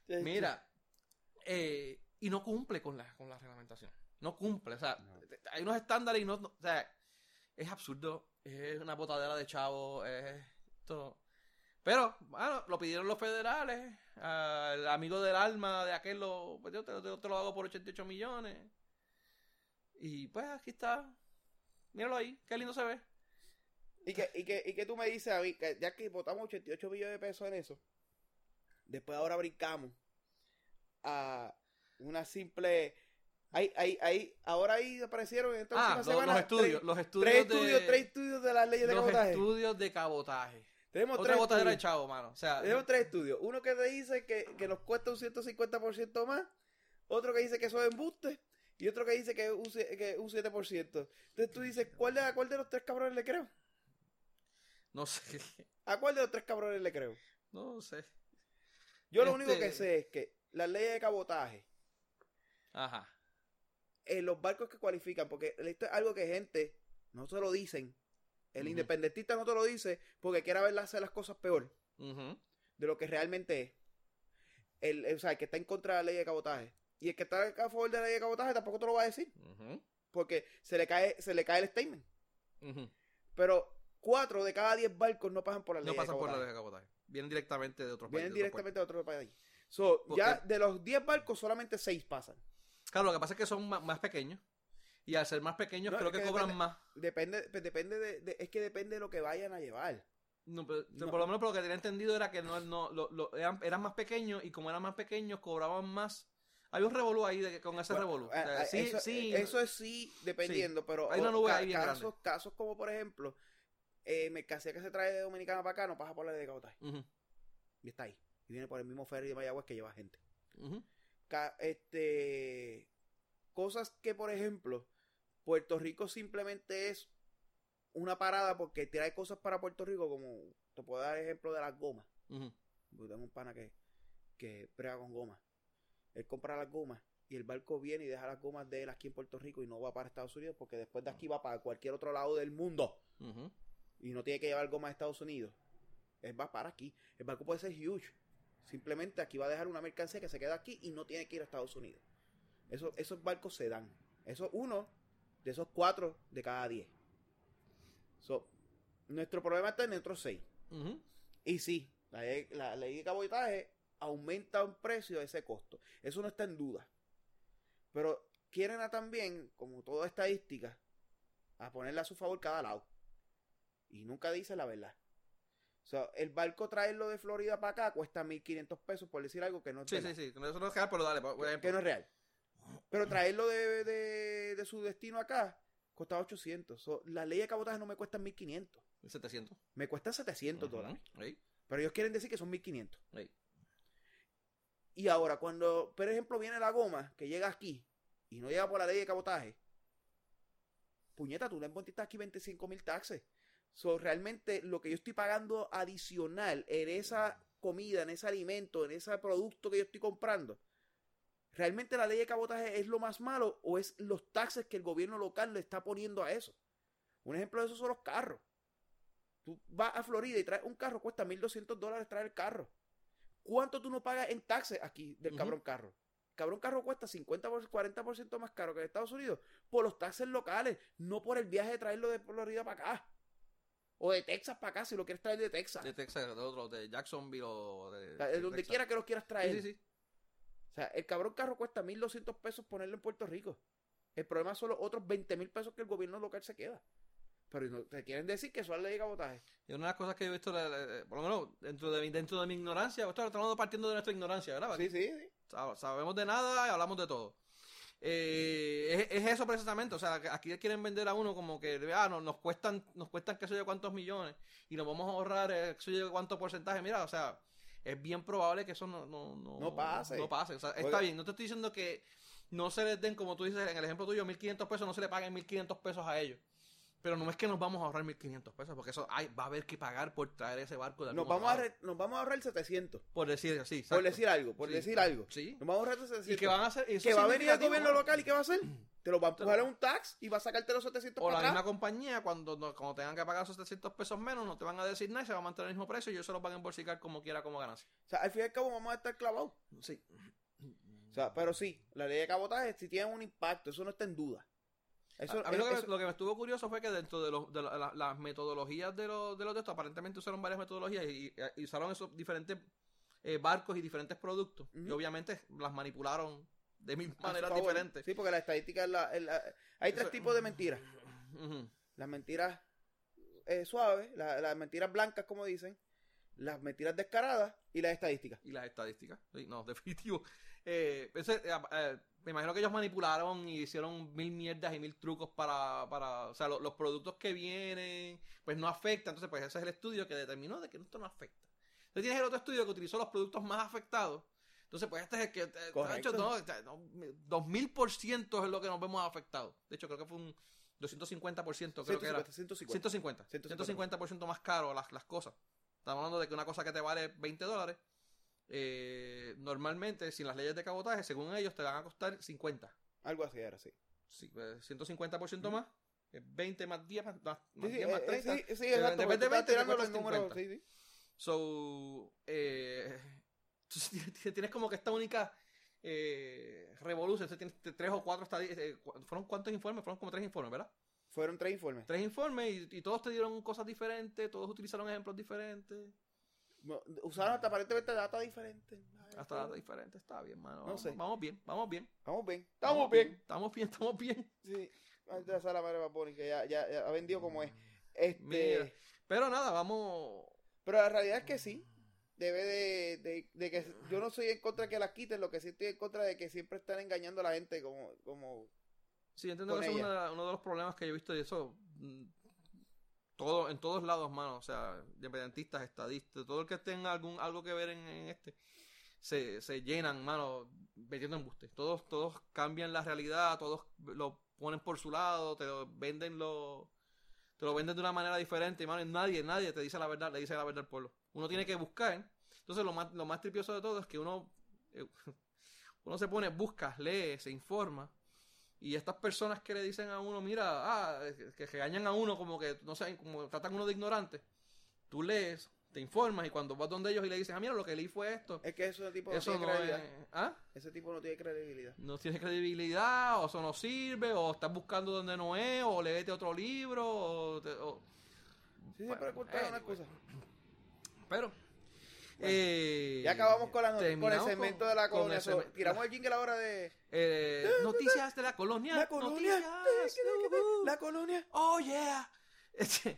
Mira, eh, y no cumple con la, con la reglamentación. No cumple, o sea, No. hay unos estándares y no, no- o sea, es absurdo, es una botadera de chavo, es esto. Pero, bueno, lo pidieron los federales, al amigo del alma de aquel lo, pues yo te, te- te lo hago por 88 millones. Y pues aquí está, míralo ahí, qué lindo se ve. ¿Y que, y, que, y que tú me dices a mí, que ya que votamos 88 millones de pesos en eso, después ahora brincamos a una simple... Hay, hay, hay, ahora ahí aparecieron en esta Ah, última semana los estudios, tres, los tres estudios, estudios, de, tres estudios de las leyes de los cabotaje. estudios de cabotaje. Tenemos Otra tres botadera de estudios. chavo, mano. O sea, Tenemos tres estudios. Uno que te dice que, que nos cuesta un 150% más. Otro que dice que eso es embuste. Y otro que dice que un, sie- que un 7%. Entonces tú dices, ¿cuál de, ¿a cuál de los tres cabrones le creo? no sé, ¿A cuál de los tres cabrones le creo? no sé. Yo lo Este- único que sé es que las leyes de cabotaje, Ajá. en los barcos que cualifican, porque esto es algo que gente no se lo dicen. El independentista no te lo dice porque quiere verla hacer las cosas peor de lo que realmente es. El, el- o sea, el que está en contra de la ley de cabotaje. Y el que está a favor de la ley de cabotaje tampoco te lo va a decir. Porque se le cae, se le cae el statement. Pero cuatro de cada diez barcos no pasan por la ley No de pasan por la ley de cabotaje. Vienen directamente de otros Vienen países, otros directamente de otro país. So, ya de los 10 barcos, solamente 6 pasan. Claro, lo que pasa es que son más, pequeños. Y al ser más pequeños, No, creo es que, que cobran depende- más. Depende, pues depende de, de- es que depende de lo que vayan a llevar. No, pero- No. Por lo menos por lo que tenía entendido era que no, no, lo- lo- eran, eran más pequeños y como eran más pequeños, cobraban más. Hay un revolú ahí de, que- con ese Bueno, revolú. O sea, sí, eso, sí. eso es sí, dependiendo, pero Hay una nube ahí casos, grande. casos como por ejemplo, eh, mercancía que se trae de Dominicana para acá no pasa por la de cabotaje. Ujú, Y está ahí. Y viene por el mismo ferry de Mayagüez que lleva gente. Ca- este cosas que por ejemplo Puerto Rico simplemente es una parada porque trae cosas para Puerto Rico como te puedo dar ejemplo de las gomas yo tengo un pana que que brega con gomas él compra las gomas y el barco viene y deja las gomas de él aquí en Puerto Rico y no va para Estados Unidos porque después de aquí va para cualquier otro lado del mundo y no tiene que llevar gomas a Estados Unidos. Él va para aquí. El barco puede ser huge. Simplemente aquí va a dejar una mercancía que se queda aquí y no tiene que ir a Estados Unidos. Eso, esos barcos se dan. Eso es uno de esos cuatro de cada diez. So, nuestro problema está en el otro seis. Y sí, la, ley- la ley de cabotaje aumenta un precio de ese costo. Eso no está en duda. Pero quieren a también, como toda estadística, a ponerle a su favor cada lado. Y nunca dice la verdad. O sea, el barco traerlo de Florida para acá cuesta 1.500 pesos, por decir algo que no es Sí, verdad, sí, sí. Eso no es real, pero dale. por que- ejemplo. que no es real. Pero traerlo de, de- de su destino acá costaba 800. So, la ley de cabotaje no me cuesta 1.500. 700. Me cuesta 700 Ujú. dólares. Ahí, Pero ellos quieren decir que son 1.500. ahí. Y ahora, cuando, por ejemplo, viene la goma que llega aquí y no llega por la ley de cabotaje, puñeta, tú le embotiste aquí 25 mil taxes. So, realmente lo que yo estoy pagando adicional en esa comida, en ese alimento, en ese producto que yo estoy comprando, ¿realmente la ley de cabotaje es lo más malo o es los taxes que el gobierno local le está poniendo a eso? Un ejemplo de eso son los carros. Tú vas a Florida y traes un carro, cuesta 1.200 dólares traer el carro. ¿Cuánto tú no pagas en taxes aquí del cabrón carro? Cabrón carro cuesta 50 por 40% más caro que en Estados Unidos por los taxes locales, no por el viaje de traerlo de Florida para acá. O de Texas para acá, si lo quieres traer de Texas. De Texas, de otro, de Jacksonville o de. O sea, de de donde Texas. quiera que los quieras traer. Sí, sí, sí. O sea, el cabrón carro cuesta 1.200 pesos ponerlo en Puerto Rico. El problema son los otros 20 mil pesos que el gobierno local se queda. Pero no, te quieren decir que eso es ley de cabotaje. Y una de las cosas que he visto, por lo menos dentro de mi, dentro de mi ignorancia, estamos partiendo de nuestra ignorancia, ¿verdad? Sí, sí, sí. Sab- Sabemos de nada y hablamos de todo. Eh, es, es eso precisamente, o sea, que aquí quieren vender a uno como que ah, no, nos cuestan, nos cuestan qué sé yo cuántos millones y nos vamos a ahorrar eh, qué sé yo cuánto porcentaje. Mira, o sea, es bien probable que eso no, no, no, No pase. No pase. O sea, está Oiga. bien, no te estoy diciendo que no se les den, como tú dices en el ejemplo tuyo, 1.500 pesos, no se le paguen 1.500 pesos a ellos. Pero no es que nos vamos a ahorrar 1.500 pesos, porque eso hay, va a haber que pagar por traer ese barco de Nos vamos, a lado. nos vamos a ahorrar 700. Por decir así. Por decir algo, por Sí. decir algo. Sí. Nos vamos a ahorrar 700. Y que van a hacer. eso que va a venir el gobierno ¿no? local y ¿qué va a hacer? Te lo va a empujar a un tax y va a sacarte los 700 O la misma compañía, cuando, cuando tengan que pagar esos 300 pesos menos, no te van a decir nada y se va a mantener el mismo precio y ellos se los van a embolsicar como quiera, como ganancia. O sea, al fin y al cabo vamos a estar clavados. Sí. sea, pero sí, la ley de cabotaje sí tiene un impacto, eso no está en duda. Eso, a, mí lo, que, eso- me, lo que me estuvo curioso fue que dentro de, los, de la- la- las metodologías de los de los de estos, aparentemente usaron varias metodologías y, usaron esos diferentes eh, barcos y diferentes productos. Y obviamente las manipularon de mil maneras diferentes. Sí, porque la estadística es la, es la- hay tres tipos de mentiras. Las mentiras eh, suaves, la- las mentiras blancas, como dicen, las mentiras descaradas y las estadísticas. Y las estadísticas. Sí, no, (laughs) definitivo. Eh, ese, eh, me imagino que ellos manipularon y hicieron mil mierdas y mil trucos para, para o sea, lo- los productos que vienen, pues no afectan. Entonces, pues ese es el estudio que determinó de que esto no afecta. Entonces tienes el otro estudio que utilizó los productos más afectados. Entonces, pues este es el que, eh, Correcto. tacho, no, o sea, no, 2000% es lo que nos vemos afectados. De hecho, creo que fue un 250%, creo que era. 150, 150. 150. 150% más caro las, las cosas. Estamos hablando de que una cosa que te vale 20 dólares, eh, normalmente, sin las leyes de cabotaje, según ellos, te van a costar 50. Algo así era, sí. Sí, eh, 150% más. es 20 más 10 más, más, Sí, más sí, 10 más eh, 30. sí, sí, exacto. de tú 20 estás te tirando los números, 50. sí, sí. So, eh, entonces (laughs) tienes- como que esta única eh, revolución. Entonces tienes tres o cuatro estadi- eh, ¿Fueron cuántos informes? Fueron como tres informes, ¿verdad? Fueron tres informes. Tres informes y, y todos te dieron cosas diferentes, todos utilizaron ejemplos diferentes. Usaron hasta aparentemente data diferente. Hasta datos diferentes, está bien, mano. No Vamos, sé. vamos bien, vamos bien. Estamos bien. Estamos bien. Estamos bien, estamos bien. Sí. De hacer la madre de Bunny, que ya, ya, ya ha vendido como es. Este, Mira. Pero nada, vamos. Pero la realidad es que sí. Debe de, de, de que yo no soy en contra de que las quiten, lo que sí estoy en contra de que siempre están engañando a la gente como, como Sí, entiendo que eso es uno de los problemas que yo he visto y eso. Todo, en todos lados, mano. O sea, independentistas, estadistas, todo el que tenga algún, algo que ver en, en este. Se, se llenan, mano, metiendo embuste. Todos, todos cambian la realidad, todos lo ponen por su lado, te lo venden lo, te lo venden de una manera diferente, mano, y nadie, nadie te dice la verdad, le dice la verdad al pueblo. Uno tiene que buscar. Entonces lo más, lo más tripioso de todo es que uno, eh, (laughs) uno se pone, busca, lee, se informa. Y estas personas que le dicen a uno, mira, ah, que regañan a uno como que, no sé, como tratan a uno de ignorante, tú lees, te informas y cuando vas donde ellos y le dices, ah, mira, lo que leí fue esto, es que ese tipo no eso tiene no credibilidad. es, ¿ah? Ese tipo no tiene credibilidad. no tiene credibilidad, o eso no sirve, o estás buscando donde no es, o leete otro libro, o... te- o- Sí, Bueno, siempre ocultan una cosa. Pero... eh, Ya acabamos con, la not- con el segmento con- de la colonia. el tiramos el jingle ahora de eh, (laughs) noticias de la colonia. la colonia. Noticias. (laughs) ujú. La colonia. Oh, yeah. Este,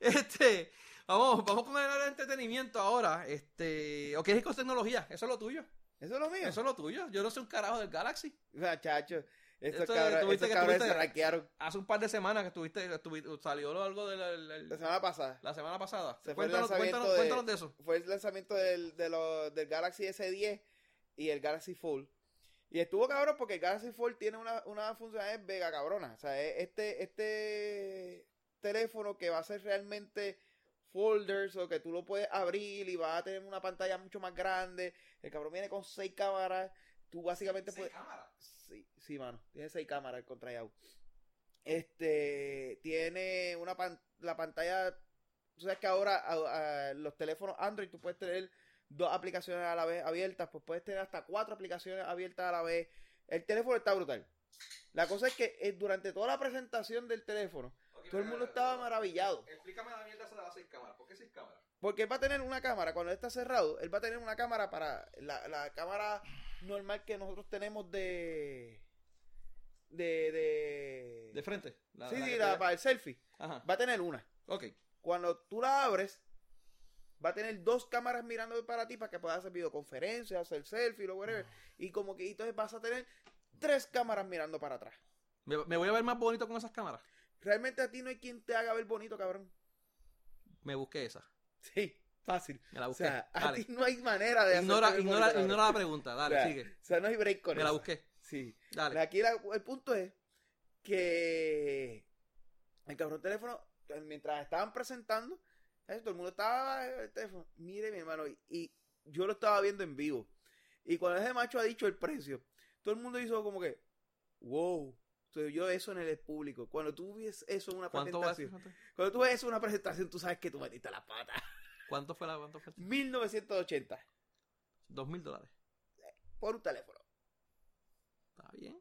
este, vamos, vamos con el entretenimiento ahora. Este, ¿o quieres ir con tecnología? Eso es lo tuyo. Eso es lo mío. Eso es lo tuyo. Yo no soy un carajo del Galaxy. Muchachos, estos Esto, estos que se rankearon Hace un par de semanas que estuviste, estuviste- salió algo de la, la- la semana pasada. la semana pasada. Se fue el Cuéntanos, lanzamiento cuéntanos, de- cuéntanos de eso. Fue el lanzamiento del, de lo- del Galaxy S10 y el Galaxy Fold. Y estuvo cabrón porque el Galaxy Fold tiene una, una funcionalidad vega cabrona. O sea, es este, este teléfono que va a ser realmente folders o que tú lo puedes abrir y va a tener una pantalla mucho más grande. El cabrón viene con seis cámaras. Tú básicamente puedes... Sí, sí, mano. Tiene seis cámaras el contrayau. Este, tiene una pan- la pantalla. Tú sabes que ahora a- a los teléfonos Android tú puedes tener dos aplicaciones a la vez abiertas, pues puedes tener hasta cuatro aplicaciones abiertas a la vez. El teléfono está brutal. La cosa es que eh, durante toda la presentación del teléfono, todo el mundo estaba maravillado. Explícame la mierda esa de las seis cámaras. ¿Por qué seis cámaras? Porque él va a tener una cámara, cuando está cerrado, él va a tener una cámara para la, la cámara normal que nosotros tenemos de... De... de... De frente. La- sí, la sí, la- para el selfie. Ajá. Va a tener una. Ok. Cuando tú la abres, va a tener dos cámaras mirando para ti para que puedas hacer videoconferencias, hacer selfie, lo whatever. Y como que entonces vas a tener tres cámaras mirando para atrás. Me, me voy a ver más bonito con esas cámaras. Realmente a ti no hay quien te haga ver bonito, cabrón. Me busqué esa. Sí, fácil. Me la O busqué. sea, a ti no hay manera de Ignora, hacerte ver ignora, bonito, cabrón. ignora la pregunta. Dale, O sea, sigue. O sea, no hay break con Me la busqué. Sí. Dale. Aquí la- el punto es que el cabrón teléfono, mientras estaban presentando, ¿sabes? todo el mundo estaba en el teléfono. Mire, mi hermano, y, y yo lo estaba viendo en vivo. Y cuando ese macho ha dicho el precio, todo el mundo hizo como que, wow. Entonces yo eso en el público. Cuando tú ves eso en una ¿Cuánto va a presentación, cuando tú ves eso en una presentación, tú sabes que tú metiste la pata. ¿Cuánto fue la cuánto fue? 1980 Dos mil dólares. por un teléfono. Está bien.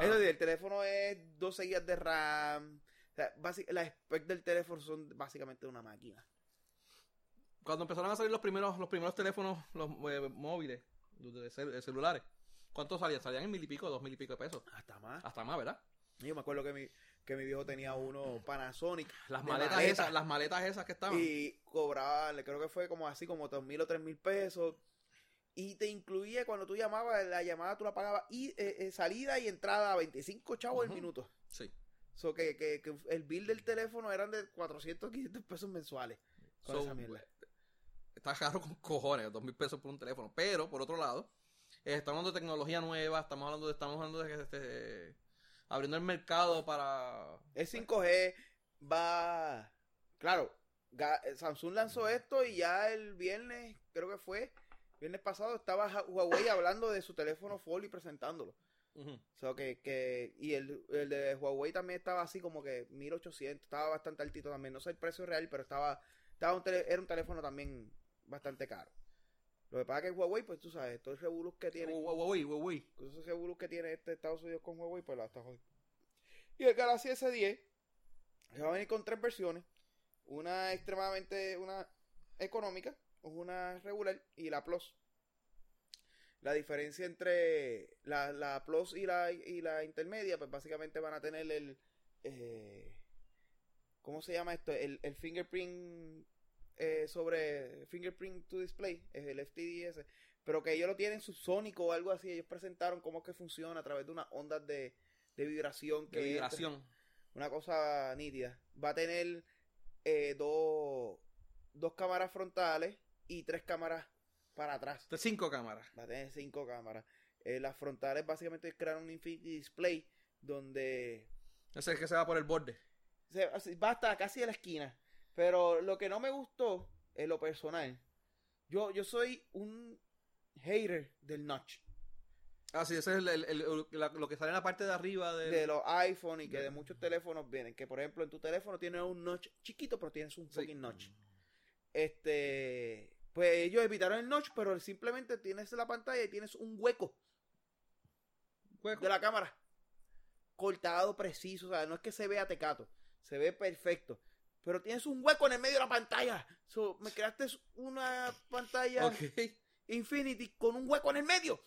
Eso sí, el teléfono es 12 GB de RAM. O sea, las specs del teléfono son básicamente una máquina. Cuando empezaron a salir los primeros, los primeros teléfonos, los eh, móviles, de, cel- de celulares, ¿cuántos salían? Salían en mil y pico, dos mil y pico de pesos. Hasta más. Hasta más, ¿verdad? Yo me acuerdo que mi, que mi viejo tenía uno Panasonic. Las de maletas maleta. esas, las maletas esas que estaban. Y cobraba, le creo que fue como así, como dos mil o tres mil pesos. Y te incluía cuando tú llamabas, la llamada tú la pagabas y eh, eh, salida y entrada a 25 chavos el Ujú. minuto. Sí. So que, que, que el bill del teléfono eran de 400, 500 pesos mensuales. Con So, esa mierda. Está caro con cojones, dos mil pesos por un teléfono. Pero, por otro lado, eh, estamos hablando de tecnología nueva, estamos hablando de, estamos hablando de que este, abriendo el mercado para... El 5G va. Claro, Samsung lanzó esto y ya el viernes, creo que fue, viernes pasado, estaba Huawei hablando de su teléfono Fold y presentándolo. Que, que, y el, el de Huawei también estaba así como que 1800, estaba bastante altito también. No sé el precio real, pero estaba, estaba un tele- era un teléfono también bastante caro. Lo que pasa es que Huawei, pues tú sabes, todo el revolus que tiene, Huawei, Huawei. con esos revolus que tiene este Estados Unidos con Huawei, pues la está jodiendo. Y el Galaxy S10 se va a venir con tres versiones. Una extremadamente, una económica, una regular y la Plus. La diferencia entre la, la Plus y la, y la intermedia, pues básicamente van a tener el... eh, ¿Cómo se llama esto? El, el fingerprint eh, sobre fingerprint to display, es el FTDS, pero que ellos lo tienen subsónico o algo así. Ellos presentaron cómo es que funciona a través de unas ondas de, de vibración. De que vibración. una cosa nítida. Va a tener eh, dos, dos cámaras frontales y tres cámaras para atrás. De cinco cámaras. Va a tener cinco cámaras. Eh, las frontales básicamente crean un infinity display donde Ese es el que se va por el borde. se, va hasta casi a la esquina. Pero lo que no me gustó en lo personal, yo, yo soy un hater del notch. Ah, sí, ese es el, el- el- la- lo que sale en la parte de arriba del... de los iPhone y que de- muchos teléfonos vienen. Que por ejemplo en tu teléfono tienes un notch chiquito, pero tienes un Sí. fucking notch. Este. Pues ellos evitaron el notch, pero simplemente tienes la pantalla y tienes un hueco Hueco. de la cámara. Cortado, preciso. O sea, no es que se vea tecato. Se ve perfecto. Pero tienes un hueco en el medio de la pantalla. So, me creaste una pantalla. Infinity con un hueco en el medio.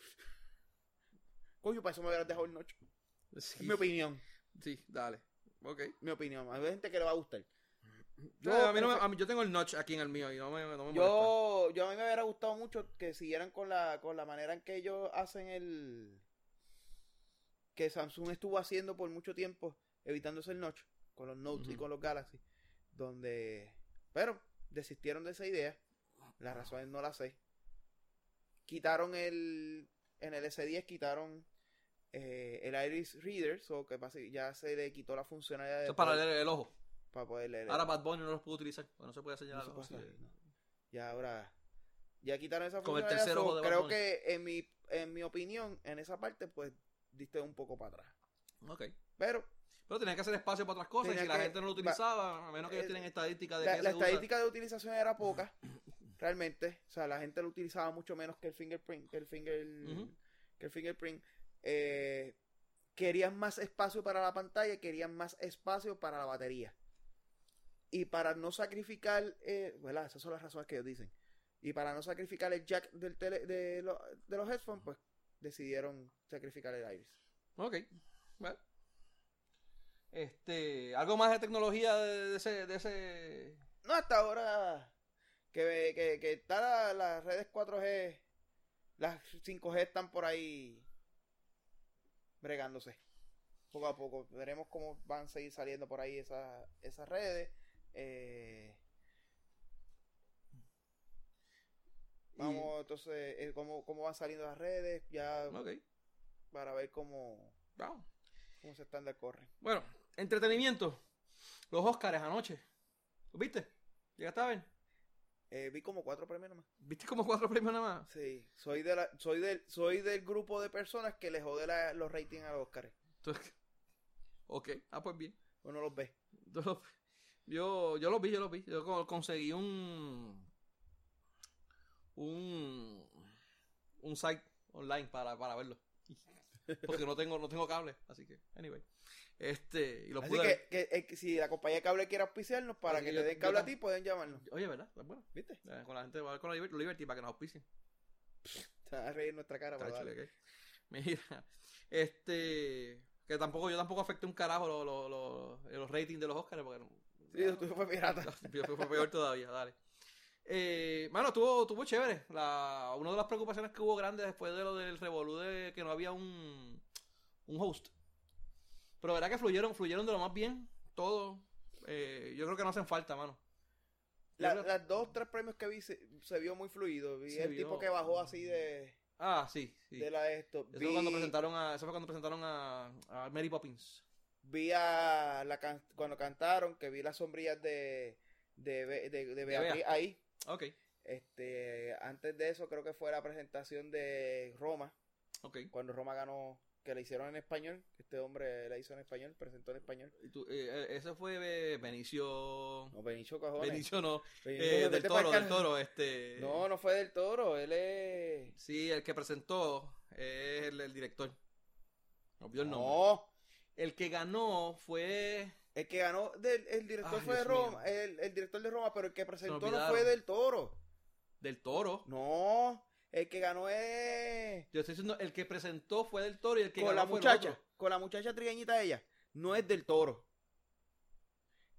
Coño, para eso me hubieras dejado el. Sí, Es mi opinión. sí, dale. Ok. Mi opinión. Hay gente que le va a gustar. Yo, a mí no me- a mí- yo tengo el notch aquí en el mío y no me, no me. Yo, yo a mí me hubiera gustado mucho que siguieran con la, con la manera en que ellos hacen el que Samsung estuvo haciendo por mucho tiempo, evitándose el notch con los Notes y Ujú. con los Galaxy, donde, pero desistieron de esa idea, las razones no las sé. Quitaron el, en el S10 quitaron eh, el Iris Reader, so que ya se le quitó la funcionalidad de Eso para leer el ojo. para poder leer. Ahora Bad Bunny no los puede utilizar. no se puede No señalar. se puede no. Ya ahora. Ya quitaron esa Con el funcionalidad, so, ojo de Creo que en mi, en mi opinión, en esa parte, pues diste un poco para atrás. Ok. Pero Pero tenían que hacer espacio para otras cosas y si la gente no lo va- utilizaba, a menos que ellos tienen estadística de la, que la usa. estadística de utilización era poca, realmente. O sea, la gente lo utilizaba mucho menos que el fingerprint, que el finger, que el fingerprint. Eh, querían más espacio para la pantalla, querían más espacio para la batería. Y para no sacrificar, eh, ¿verdad? Esas son las razones que ellos dicen. Y para no sacrificar el jack del tele, de, lo- de los headphones, pues decidieron sacrificar el iris. Ok. Bueno. Este, algo más de tecnología de, de ese, de ese. No, hasta ahora que, que, que está la- las redes 4G, las 5G están por ahí bregándose. Poco a poco. Veremos cómo van a seguir saliendo por ahí esas, esas redes. Eh, vamos, entonces, eh, cómo, cómo van saliendo las redes, ya para ver cómo, cómo se están de corre. Bueno, entretenimiento. Los Oscars anoche. ¿Lo viste? ¿Llegaste a ver? Eh, vi como cuatro premios nomás. ¿Viste como cuatro premios nada más? Sí, soy de la, soy del, soy del grupo de personas que le jode la- los ratings a los Oscars. Entonces, (laughs) ok, ah, pues bien. Uno los ve. Yo, yo, yo lo vi, yo lo vi. Yo co- conseguí un. Un. Un site online para, para verlo. (laughs) Porque no tengo, no tengo cable, así que, anyway. Este, y lo Así pude ver. que, que, eh, que si la compañía de cable quiere auspiciarnos para Así que que le den yo cable a ti, pueden llamarnos. Oye, ¿verdad? Pues Bueno, ¿Viste? eh, con la gente, voy a ver con la Liber- Liberty para que nos auspicien. Van a reír nuestra cara, Cáchale, dale. ¿qué? Mira, este, que tampoco, yo tampoco afecté un carajo los, los, los, los ratings de los Oscars, porque no- Sí, lo tuyo fue pirata. (laughs) fue, fue peor todavía, dale. Eh, mano, estuvo, estuvo chévere. La, una de las preocupaciones que hubo grandes después de lo del revolú de que no había un, un host. Pero verdad que fluyeron, fluyeron de lo más bien, todo. Eh, yo creo que no hacen falta, mano. Yo La- creo- las dos, tres premios que vi se, se vio muy fluido. Vi Se el vio- tipo que bajó así de, Ah, sí, sí. de la de esto. Eso Vi, fue cuando presentaron a, eso fue cuando presentaron a, a Mary Poppins. vi a la can- cuando cantaron, que vi las sombrillas de, de, de, de Beatriz Bea. ahí. Ok, Este, antes de eso creo que fue la presentación de Roma, ok. cuando Roma ganó, que le hicieron en español, este hombre la hizo en español, presentó en español. Y tú, eh, eh, ese fue eh, Benicio. No, Benicio cojones. Benicio no. Benicio, eh, del toro, del toro, este. No, no fue del toro, él es... Sí, el que presentó es el, el director. Olvidó el nombre. No, El que ganó fue. el que ganó, del, el director Ay, fue de Dios. Roma, el, el director de Roma, pero el que presentó no fue del toro. Del toro. No, el que ganó es... Yo estoy diciendo, el que presentó fue del toro y el que con ganó la fue el muchacha, otro. con la muchacha trigueñita ella, no es del toro.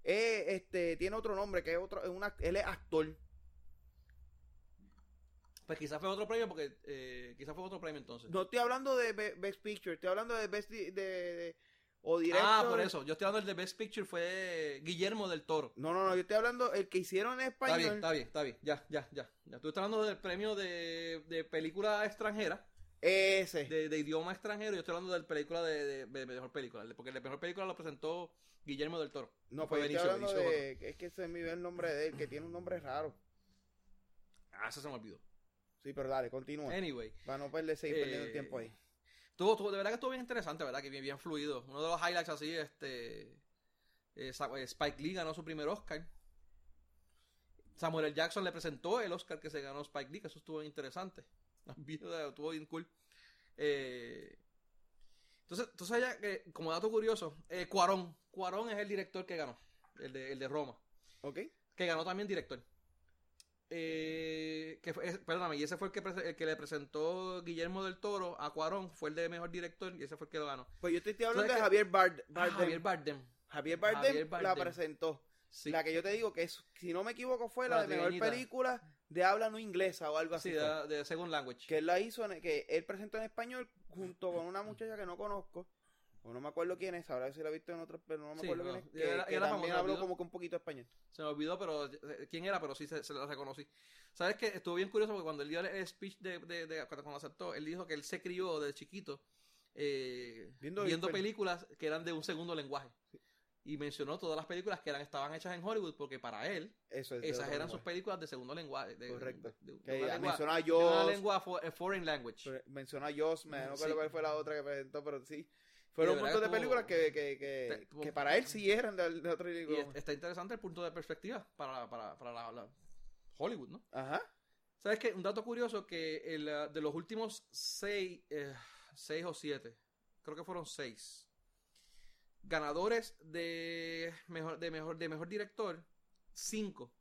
Este, tiene otro nombre, que es otro, es una, él es actor. Pues quizás fue otro premio porque. Eh, quizás fue otro premio entonces. No estoy hablando de Be- Best Picture, estoy hablando de Best de- o director. ah, por eso. Yo estoy hablando del de Best Picture fue Guillermo del Toro. No, no, no, yo estoy hablando el que hicieron en Está español. bien, está bien, está bien. Ya, ya, ya. ya. Tú estás hablando del premio de, de película extranjera, Ese. de, de idioma extranjero. Yo estoy hablando del película de, de- de mejor película. Porque la mejor película lo presentó Guillermo del Toro. no, fue pues yo estoy hablando Benicio de es que se me ve el nombre de él, que tiene un nombre raro. Ah, eso se me olvidó. Sí, pero dale, continúa. Anyway. Para no perder, seguir Eh, perdiendo el tiempo ahí. Tuvo- de verdad que estuvo bien interesante, ¿verdad? Que bien, bien fluido. Uno de los highlights así, este. eh, eh, Spike Lee ganó su primer Oscar. Samuel L. Jackson le presentó el Oscar que se ganó Spike Lee, que eso estuvo interesante. (laughs) Estuvo bien cool. Eh, entonces, sabes ya como dato curioso, Cuarón. Cuarón es el director que ganó, el de, el de Roma. ¿Ok? Que ganó también director. Eh, que fue- perdóname, y ese fue el que, el que le presentó Guillermo del Toro a Cuarón, fue el de mejor director y ese fue el que lo ganó. Pues yo te estoy hablando ¿Sabes de qué? Javier Bard Ah, Bardem. Javier Bardem. Javier Bardem la presentó. Sí, La que yo te digo que es, si no me equivoco, fue la, La de mejor película de habla no inglesa o algo así. sí de, de Second Language. Que él la hizo, en- que él presentó en español junto con una muchacha que no conozco. O no me acuerdo quién es, ahora si la he visto en otro, pero no me Sí, acuerdo no, quién es. Que, era- que era también famosa, habló olvidó. como que un poquito español. Se me olvidó, pero eh, quién era, pero sí se, se la reconocí. ¿Sabes qué? Estuvo bien curioso porque cuando él dio el speech de, de, de- cuando aceptó, él dijo que él se crió de chiquito eh, Viendo viendo, pel- películas que eran de un segundo lenguaje. Y mencionó todas las películas que eran estaban hechas en Hollywood porque para él Eso es. de esas eran sus películas de segundo lenguaje. de- Correcto. de- de Que una lengua- mencionó a de una lengua eh, foreign language. mencionó a Jaws, me no Sí. acuerdo cuál fue la otra que presentó, pero sí. Fueron un montón de películas que, que, que, te- tuvo- que para él sí eran de, de otro Y idioma. es- está interesante el punto de perspectiva para, para, para la, la Hollywood, ¿no? Ajá. ¿Sabes qué? Un dato curioso que el, ah, de los últimos seis, eh, seis o siete, creo que fueron seis, ganadores de mejor, de mejor, de mejor director, cinco.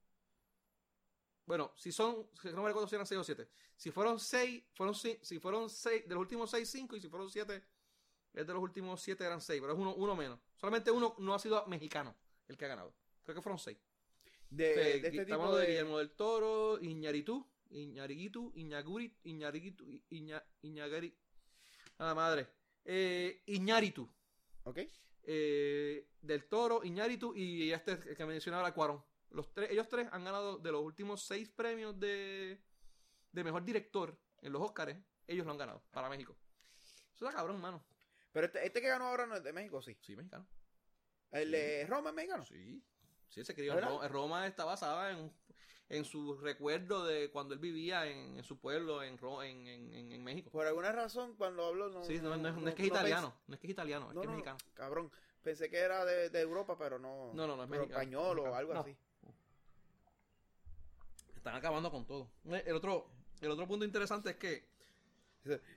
Bueno, si son, no me recuerdo si eran seis o siete. Si fueron seis, fueron si, si fueron seis, de los últimos seis, cinco, y si fueron siete, es de los últimos siete eran seis, pero es uno, uno menos. Solamente uno no ha sido mexicano el que ha ganado. Creo que fueron seis. De, de este estamos tipo hablando de... de... Guillermo del Toro, Iñaritú, Iñariguitu, Iñaguri, Iñariguitu, Iña, Iñagari, a la madre, eh, Iñaritu, ¿Ok? eh, del Toro, Iñaritu y este que mencionaba era Cuarón. Los tres, ellos tres han ganado de los últimos seis premios de, de mejor director en los Oscars, ellos lo han ganado para México. Eso está cabrón, mano. Pero este, este que ganó ahora no es de México, sí. Sí, mexicano. El de Roma es mexicano. Sí, sí, se crió en. Roma. Roma está basada en, en su recuerdo de cuando él vivía en, en su pueblo en, en, en, en- México. Por alguna razón, cuando hablo, no. Sí, no, no es, no es que es no italiano, no es que es italiano, es que es no, mexicano. Cabrón. Pensé que era de, de Europa, pero no. No, no, no es pero mexicano. español o algo así. Están acabando con todo. El otro, el otro punto interesante es que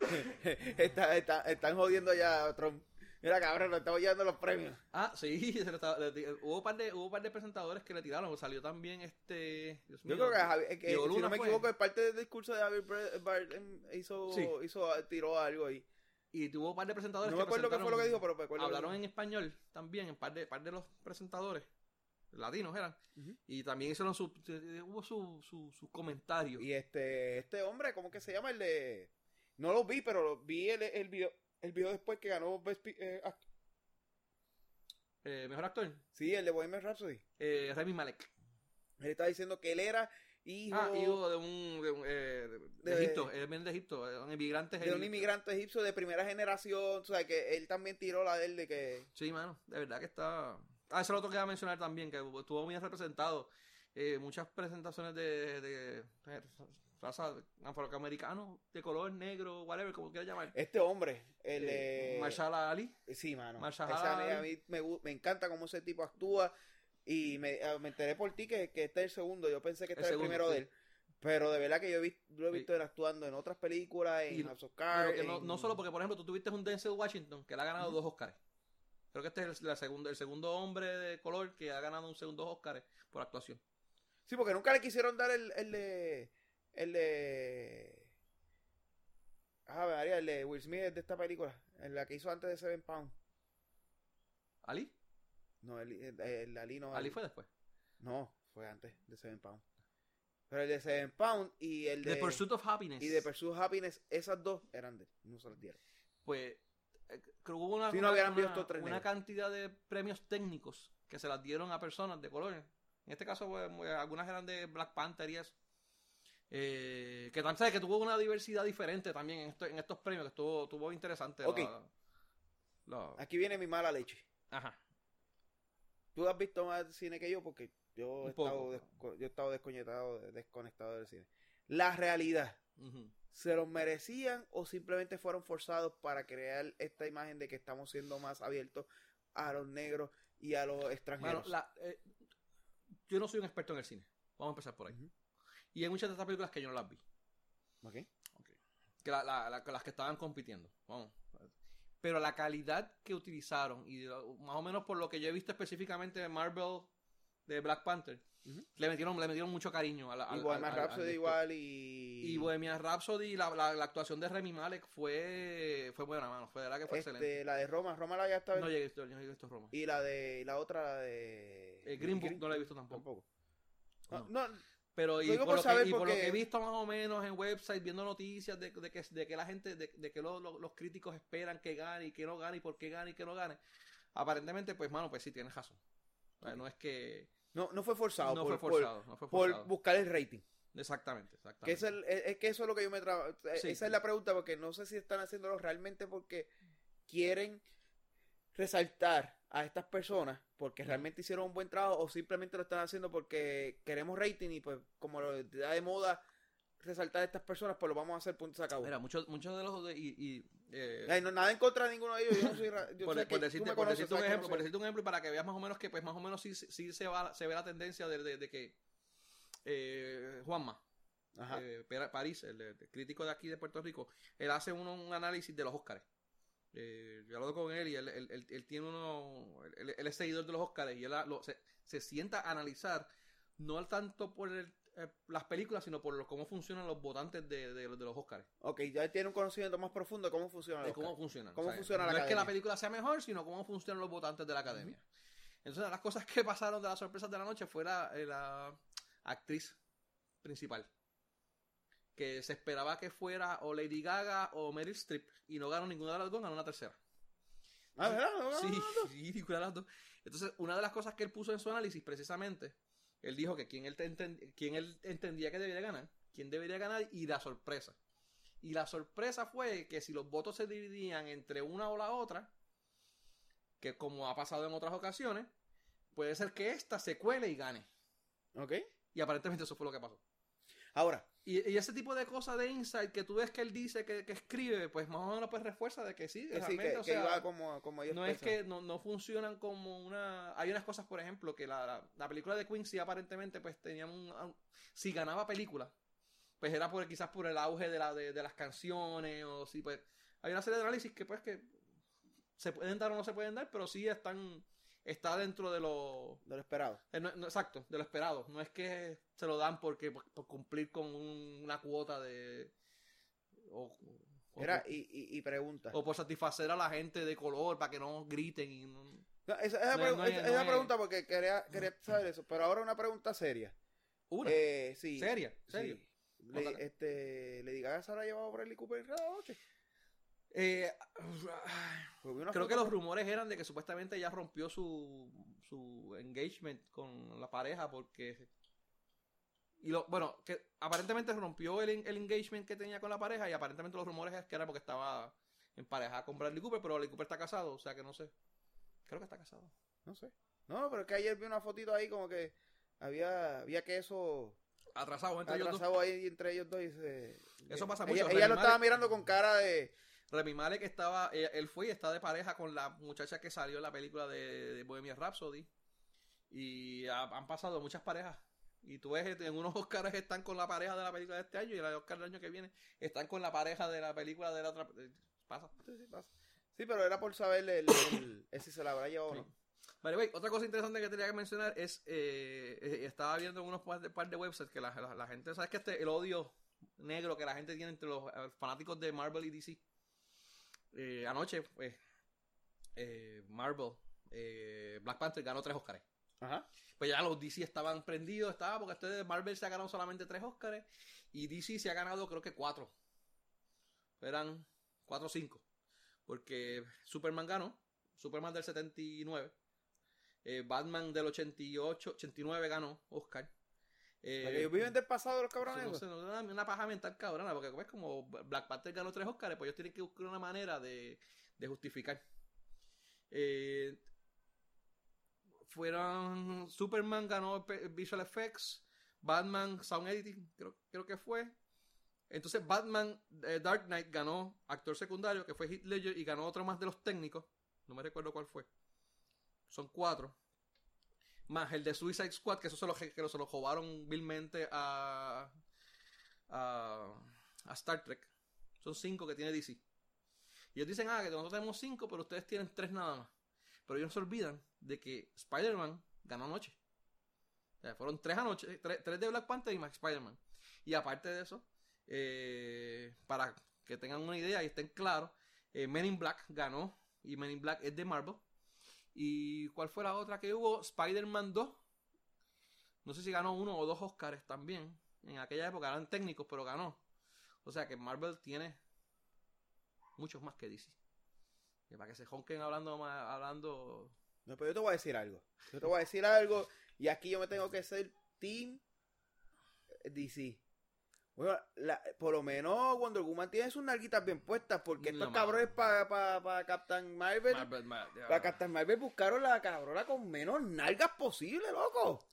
(laughs) Está- está- están jodiendo ya a Trump. Mira, cabrón, nos estamos llevando los premios. Ah, sí, (laughs) se lo estaba- le hubo un par de hubo un par de presentadores que le tiraron, salió también este Dios Yo mío, creo que, Javi- que, si no me fue. equivoco, es parte del discurso de Javier Bardem hizo, Sí. hizo, tiró algo ahí. y tuvo un par de presentadores No que me acuerdo qué fue lo que dijo, pero me acuerdo. hablaron en español también, en par de, par de los presentadores latinos eran, Ujú. y también hicieron su, hubo su, su, comentarios. Y este, este hombre, ¿cómo que se llama? El de... No lo vi, pero vi el, el video el video después que ganó Best eh, Act- Eh, mejor actor, Sí, el de Bohemian Rhapsody. eh, Remy Malek. Él estaba diciendo que él era hijo, Ah, hijo de un, de, un, eh, de- de De- Egipto, él viene de Egipto, eh, un inmigrante de un egipcio. inmigrante egipcio de primera generación. O sea, que él también tiró la de él de que... Sí, mano, de verdad que está. Ah, eso es lo otro que iba a mencionar también, que estuvo bien representado. Eh, muchas presentaciones de raza afroamericano, de color negro, whatever, como quieras llamar. Este hombre, el Eh, de... Marshall Ali. Sí, mano. Marshall Ali. a mí me, me encanta cómo ese tipo actúa. Y me, me enteré por ti que, que este es el segundo. Yo pensé que este El era el primero sí. de él. Pero de verdad que yo he visto, lo he Sí. visto él actuando en otras películas, en Y- House of Cards. No, solo porque, por ejemplo, tú tuviste un Denzel Washington que le ha ganado dos Oscars. Creo que este es el, la segundo, el segundo hombre de color que ha ganado un segundo Oscar por actuación. Sí, porque nunca le quisieron dar el, el de... El de... Ah, María, el de Will Smith de esta película. En la que hizo antes de Seven Pound. ¿Ali? No, el, el, el Ali no. Ali el- fue después. No, fue antes de Seven Pound. Pero el de Seven Pound y el de... The Pursuit of Happiness. Y de Pursuit of Happiness, esas dos eran de él. No se las dieron. pues eh, creo que hubo una, Si no una- cantidad de premios técnicos que se las dieron a personas de color. En este caso, pues, algunas eran de Black Panther y eso. Eh, que sabes que tuvo una diversidad diferente también en, esto- en estos premios, que estuvo, estuvo interesante. Ok. la- la- Aquí viene mi mala leche. ajá. Tú has visto más cine que yo porque yo he, estado, yo he estado desconectado, desconectado del cine. La realidad. ¿se los merecían o simplemente fueron forzados para crear esta imagen de que estamos siendo más abiertos a los negros y a los Bueno, extranjeros? la- eh, yo no soy un experto en el cine. Vamos a empezar por ahí. Y hay muchas de estas películas que yo no las vi. Ok. que la- la- la- las que estaban compitiendo. Vamos. Pero la calidad que utilizaron, y más o menos por lo que yo he visto específicamente de Marvel, de Black Panther, le, metieron, le metieron mucho cariño a la. Y Bohemian Rhapsody al- igual y... Y Bohemian Rhapsody, la, la, la actuación de Remy Malek fue, fue buena, mano. Fue de verdad que fue excelente. este, la de Roma, Roma la ya está No llegué esto, no a esto, Roma. Y la de la otra, la de... Eh, Green Book no la he visto tampoco. tampoco. No, no, Pero y por, por lo que, y por lo porque- que he visto más o menos en websites, viendo noticias de, de que, de que la gente, de, de que lo- lo- los críticos esperan que gane y que no gane y por qué gane y que no gane. Aparentemente, pues, mano, pues sí, tienes razón. O sea, no es que... no, no fue forzado. no por, fue forzado, no fue por- por forzado. buscar el rating. Exactamente, exactamente. Que es, el, es, que eso es lo que yo me trabajo. Sí. Esa es la pregunta, porque no sé si están haciéndolo realmente porque quieren resaltar a estas personas porque realmente hicieron un buen trabajo o simplemente lo están haciendo porque queremos rating y pues como lo da de moda resaltar a estas personas, pues lo vamos a hacer punto se acabó. Mira, muchos muchos de los... de- y, y, eh, Ay, no, nada en contra de ninguno de ellos. Yo no soy. Yo por, decirte, por decirte un ejemplo, por decirte un ejemplo para que veas más o menos que pues más o menos sí, sí se, va, se ve la tendencia de, de- de que eh, Juanma, Ajá. eh, París, el, el crítico de aquí de Puerto Rico, él hace uno- un análisis de los Oscars. Eh, yo hablo con él y él, él- él- él tiene uno, él, es seguidor de los Oscars y él lo- se, se sienta a analizar no tanto por el- eh, las películas, sino por lo- cómo funcionan los votantes de, de- de los Oscars. Ok, ya tiene un conocimiento más profundo de cómo funciona. de los cómo funcionan. ¿Cómo funciona no la es que la película sea mejor, sino cómo funcionan los votantes de la academia. Entonces, las cosas que pasaron de las sorpresas de la noche fue la, eh, la actriz principal. Que se esperaba que fuera o Lady Gaga o Meryl Streep y no ganó ninguna de las dos, ganó una tercera. Ah, ¿verdad? No, Sí, no, no. (laughs) sí, ninguna de las dos. Entonces, una de las cosas que él puso en su análisis, precisamente, él dijo que quien él, quien él entendía que debería ganar, quién debería ganar y la sorpresa. Y la sorpresa fue que si los votos se dividían entre una o la otra, que como ha pasado en otras ocasiones, puede ser que esta se cuele y gane. Ok. Y aparentemente eso fue lo que pasó. Ahora, Y, y ese tipo de cosas de insight que tú ves que él dice que, que escribe, pues más o menos pues refuerza de que sí, que sí, realmente, que, o sea, iba como, como ellos no es que no, no funcionan como una hay unas cosas por ejemplo que la, la, la película de Queen sí aparentemente pues tenía un, si ganaba película pues era por quizás por el auge de, la, de, de las canciones, o sí, pues hay una serie de análisis que pues que se pueden dar o no se pueden dar, pero sí están, está dentro de lo, De lo esperado. eh, no- no, exacto, de lo esperado. No es que se lo dan porque por, por cumplir con un- una cuota de... O, o Era, por- y, y, y pregunta. o por satisfacer a la gente de color para que no griten y no- esa, esa pregu- es- esa- pregunta porque quería, quería saber eso. Pero ahora una pregunta seria. Una, Eh, sí. seria, sí. serio. Le, este, Lady Gaga se habrá llevado a Bradley Cooper en la noche. Eh, vi una creo que los rumores eran de que supuestamente ella rompió su, su engagement con la pareja porque... Y lo, bueno, que aparentemente rompió el, el engagement que tenía con la pareja y aparentemente los rumores es que era porque estaba en pareja con Bradley Cooper, pero Bradley Cooper está casado, o sea que no sé. Creo que está casado. No sé. No, pero es que ayer vi una fotito ahí como que había, había queso Atrasado entre ellos dos. atrasado ahí entre ellos dos. Y se- Eso pasa mucho. Ella lo estaba mirando con cara de... Remy Malek estaba, eh, él fue y está de pareja con la muchacha que salió en la película de, de Bohemian Rhapsody. Y ha- han pasado muchas parejas. Y tú ves en unos Oscars están con la pareja de la película de este año y en el Oscar del año que viene están con la pareja de la película de la otra. eh, Pasa. Sí, sí, pasa. Sí, pero era por saber el, el- el si se la habrá llevado o no. Way, otra cosa interesante que tenía que mencionar es, eh, estaba viendo en unos par de, par de websites que la, la- la gente, ¿sabes que este, el odio negro que la gente tiene entre los fanáticos de Marvel y DC? Eh, anoche, pues, eh, Marvel, eh, Black Panther ganó tres Oscars. Ajá. Pues ya los DC estaban prendidos, estaba porque de Marvel se ha ganado solamente tres Oscars y DC se ha ganado creo que cuatro. Eran cuatro o cinco. Porque Superman ganó, Superman del 79, eh, Batman del 88, 89 ganó Oscar. Eh, viven del pasado los cabrones. no esos. sé, no, una, una paja mental cabrona, porque es como Black Panther ganó tres Oscars, pues ellos tienen que buscar una manera de, de justificar. Eh, fueron Superman ganó Visual Effects, Batman Sound Editing, creo, creo que fue. Entonces Batman eh, Dark Knight ganó actor secundario, que fue Heath Ledger, y ganó otro más de los técnicos. No me recuerdo cuál fue. Son cuatro. Más el de Suicide Squad, que eso se lo, que se vilmente a, a, Star Trek. Son cinco que tiene DC. Y ellos dicen, ah, que nosotros tenemos cinco, pero ustedes tienen tres nada más. Pero ellos no se olvidan de que Spider-Man ganó anoche. Fueron tres anoche, tres, tres de Black Panther y más Spider-Man. Y aparte de eso, eh, para que tengan una idea y estén claros, eh, Men in Black ganó. Y Men in Black es de Marvel. ¿Y cuál fue la otra que hubo? Spider-Man 2. No sé si ganó uno o dos Oscars también. En aquella época eran técnicos, pero ganó. O sea que Marvel tiene muchos más que DC. Y para que se jonquen hablando hablando. No, pero yo te voy a decir algo. Yo te voy a decir algo. Y aquí yo me tengo que ser Team DC. Bueno, la- por lo menos Wonder Woman tiene sus nalguitas bien puestas. Porque No, estos mano. cabrones para pa, pa Captain Marvel. Marvel, ma- Para Captain Marvel buscaron la cabrona con menos nalgas posible, loco.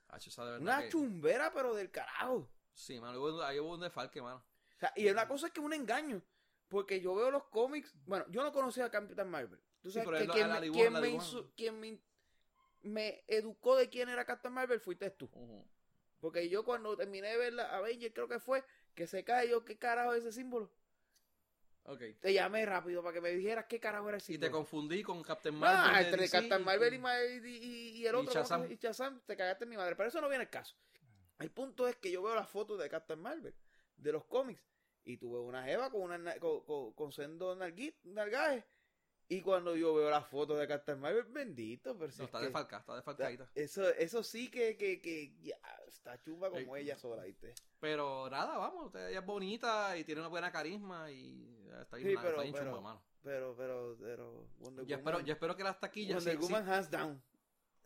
Una que- chumbera, pero del carajo. Sí, mano. hubo- Ahí hubo un desfalque, mano. O sea, y una cosa es que es un engaño. Porque yo veo los cómics. Bueno, yo no conocía a Captain Marvel. Tú sabes que quien, me, averiguó, quien él me averiguó. insu- quien me, me educó de quién era Captain Marvel fuiste tú. Porque yo cuando terminé de ver la Avenger, creo que fue, que se cae yo, ¿qué carajo es ese símbolo? Ok. Te llamé rápido para que me dijeras qué carajo era el Y te símbolo. confundí con Captain Marvel. Ah, entre Captain Marvel y, y, y- y el otro, ¿cómo Shazam. se- y Shazam, te cagaste en mi madre. Pero eso no viene el caso. El punto es que yo veo las fotos de Captain Marvel, de los cómics, y tuve una jeva con, una, na- con, con, con sendo nalgajes. Y cuando yo veo las fotos de Captain Marvel, bendito, pero No, es está que- desfalcada, está desfalcadita. eso, eso sí que, que, que ya, está chumba como Ey. ella sola, ¿viste? Pero nada, vamos, ella es bonita y tiene una buena carisma y está bien, Sí, pero- está bien pero- chumba, mano. Pero, pero, pero, Wonder Yo Woman, espero, yo espero que las taquillas. Wonder sí- sí- Woman down.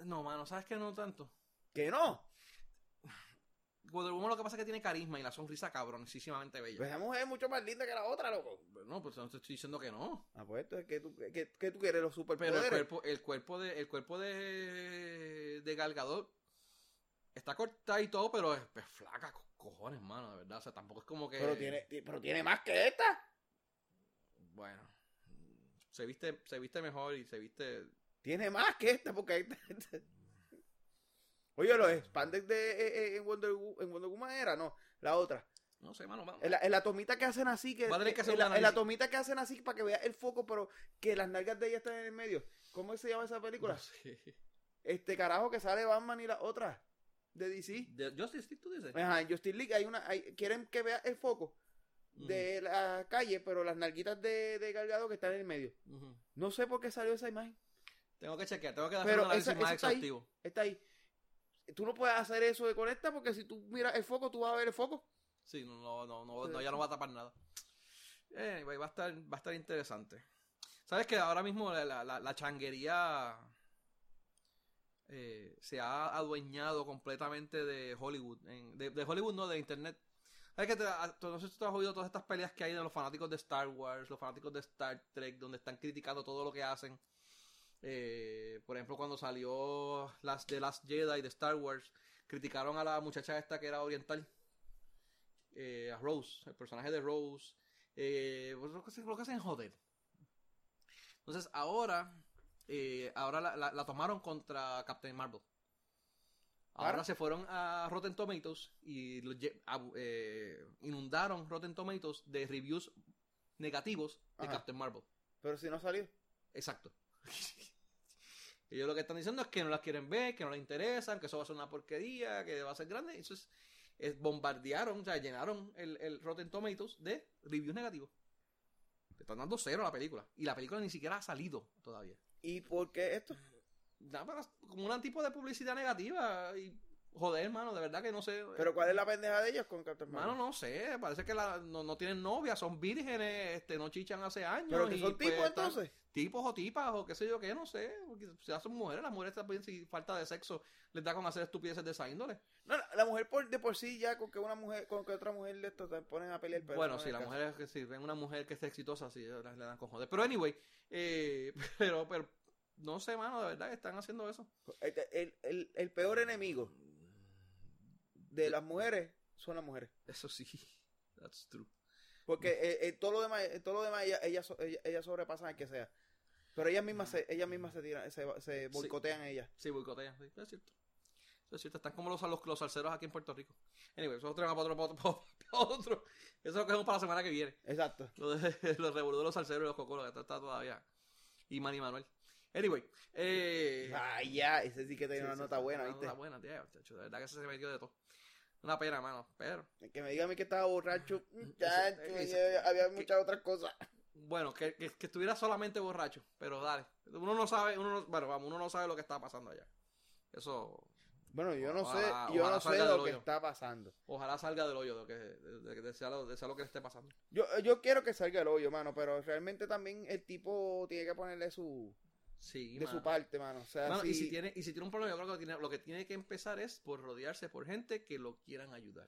No, mano, ¿sabes qué? No tanto. Que no. Wonder Woman lo que pasa es que tiene carisma y la sonrisa cabronísimamente bella. Pues esa mujer es mucho más linda que la otra, loco. No, pues no te estoy diciendo que no. Ah, pues entonces, ¿qué tú, qué, qué tú quieres? Los Pero superpoderes. el cuerpo, el cuerpo de, el cuerpo de, de Gal Gadot está corta y todo, pero es, es flaca, co- cojones, mano, de verdad. O sea, tampoco es como que. Pero tiene, pero tiene más que esta. Bueno. Se viste, se viste mejor y se viste. Tiene más que esta, porque está- (laughs) Oye, los spandex de eh, eh, en, Wonder, Wo- en Wonder Woman era, no, la otra. No sé, mano. vamos. En la, en la tomita que hacen así, que, tener que en, la, en la tomita que hacen así para que veas el foco, pero que las nalgas de ella están en el medio. ¿Cómo se llama esa película? No sé. Este carajo que sale Batman y la otra de DC. De Justice League, tú dices. Ajá, en Justice League hay una, hay- quieren que veas el foco de la calle, pero las nalguitas de, de Galgado que están en el medio. No sé por qué salió esa imagen. Tengo que chequear, tengo que hacer Pero un análisis esa- más está ahí. Está ahí. Tú no puedes hacer eso de conecta porque si tú miras el foco, tú vas a ver el foco. Sí, no, no, no, no, no, ya no va a tapar nada. Va a estar, va a estar interesante. Sabes que ahora mismo la, la, changuería eh, se ha adueñado completamente de Hollywood. en- de, de Hollywood no, de internet. ¿Sabes que te, no sé si tú has oído todas estas peleas que hay de los fanáticos de Star Wars, los fanáticos de Star Trek, donde están criticando todo lo que hacen? Eh, por ejemplo, cuando salió las de las Jedi de Star Wars, criticaron a la muchacha esta que era oriental eh, a Rose, el personaje de Rose. Eh, pues lo, que hacen, lo que hacen es joder. Entonces ahora, eh, ahora la, la- la tomaron contra Captain Marvel. Ahora ¿Para? se fueron a Rotten Tomatoes y inundaron Rotten Tomatoes de reviews negativos de Ajá. Captain Marvel. Pero si no salió. Exacto. (laughs) Ellos lo que están diciendo es que no las quieren ver, que no les interesan, que eso va a ser una porquería, que va a ser grande. Entonces, eh, bombardearon, o sea, llenaron el, el Rotten Tomatoes de reviews negativos. Le están dando cero a la película. Y la película ni siquiera ha salido todavía. ¿Y por qué esto? Nada como un tipo de publicidad negativa. Y joder, hermano, de verdad que no sé. ¿Pero cuál es la pendeja de ellos con Captain Marvel? no sé, parece que la- no, no tienen novia, son vírgenes, este, no chichan hace años. ¿Pero que son pues, tipos entonces? Tipos o tipas o qué sé yo qué, no sé. Porque si hacen mujeres, las mujeres también si falta de sexo les da con hacer estupideces de esa índole. No, la- la mujer por, de por sí ya con que una mujer, con que otra mujer de esto te ponen a pelear. pero bueno, no si es la caso. mujer es que si ven una mujer que esté exitosa, sí, le, dan con joder. Pero anyway, eh, (laughs) pero, pero no sé, mano, de verdad que están haciendo eso. El, el- el- el peor enemigo de las mujeres son las mujeres. Eso sí, (laughs) that's true. Porque eh, eh, todo lo demás, todo lo demás ellas ella, so- ella- ellas sobrepasan al que sea. Pero ellas mismas se, ellas mismas se tiran, se, se boicotean ellas. Sí, boicotean, sí, es cierto. Eso es cierto, están como los, los, los salseros aquí en Puerto Rico. Anyway, eso es para otro, para otro, (laughs) para otro. Eso lo cogemos para la semana que viene. Exacto. Lo de (laughs) los revoludos de los salseros y los cocolos, que está todavía. Y Manny Manuel. Anyway, eh. Ay, ya, ese sí que tenía sí, una sí, nota buena, una ¿viste? nota buena, tío, muchacho, De verdad que ese se metió de todo. Una pena, mano. Pero, Que me diga a mí que estaba borracho, (laughs) muchacho, ese- y había muchas otras cosas. Bueno, que, que, que estuviera solamente borracho. Pero dale. Uno no sabe, uno no, bueno, vamos, uno no sabe lo que está pasando allá. Eso, Bueno, yo no Ojalá- sé, yo no sé del lo que está pasando. ojalá salga del hoyo de, que, de, de- de sea lo, de sea lo que le esté pasando. Yo, yo quiero que salga el hoyo, mano, pero realmente también el tipo tiene que ponerle su Sí, de mano. su parte, mano. O sea, Mano, y, si- si tiene, y si tiene un problema, yo creo que tiene- lo que tiene que empezar es por rodearse por gente que lo quieran ayudar.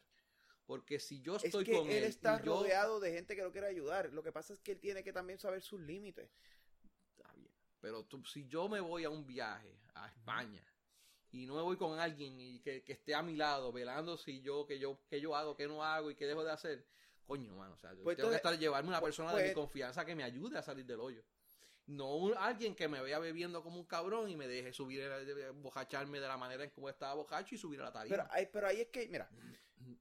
Porque si yo es estoy que con él él, está y yo- rodeado de gente que lo quiere ayudar. Lo que pasa es que él tiene que también saber sus límites. Está bien. Pero tú- si yo me voy a un viaje a España y no me voy con alguien y que, que esté a mi lado velando si yo que yo que yo hago, que no hago y qué dejo de hacer, coño, mano, o sea, yo Pues tengo que estar llevarme una pues- persona de pues- mi confianza que me ayude a salir del hoyo. No un- alguien que me vea bebiendo como un cabrón y me deje subir, eh, bojacharme de la manera en como estaba bojacho y subir a la tarima. Pero pero ahí es que, mira,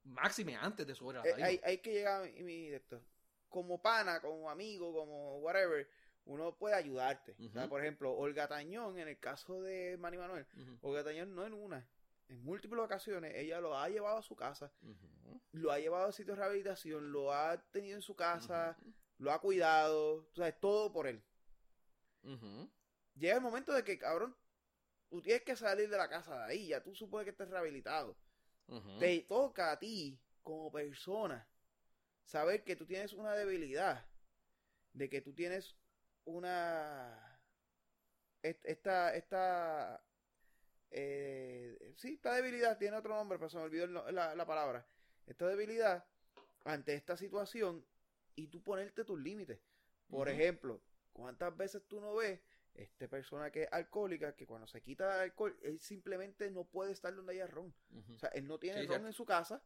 Máxime antes de subir a la eh, ahí, ahí que llega mi, mi- esto. Como pana, como amigo, como whatever, uno puede ayudarte. O sea, Ujú. por ejemplo, Olga Tañón, en el caso de Manny Manuel, Olga Tañón no en una, en múltiples ocasiones, ella lo ha llevado a su casa, lo ha llevado a sitios de rehabilitación, lo ha tenido en su casa, lo ha cuidado, o sea, todo por él. Llega el momento de que, cabrón, tú tienes que salir de la casa de ahí, ya tú supones que estés rehabilitado. Te toca a ti, como persona, saber que tú tienes una debilidad, de que tú tienes una... est- Esta, esta, eh, sí, esta debilidad tiene otro nombre, pero se me olvidó la, la palabra. Esta debilidad ante esta situación y tú ponerte tus límites. Por ejemplo, ¿cuántas veces tú no ves esta persona que es alcohólica que cuando se quita el alcohol, él simplemente no puede estar donde haya ron? O sea, él no tiene Sí, ron en su casa,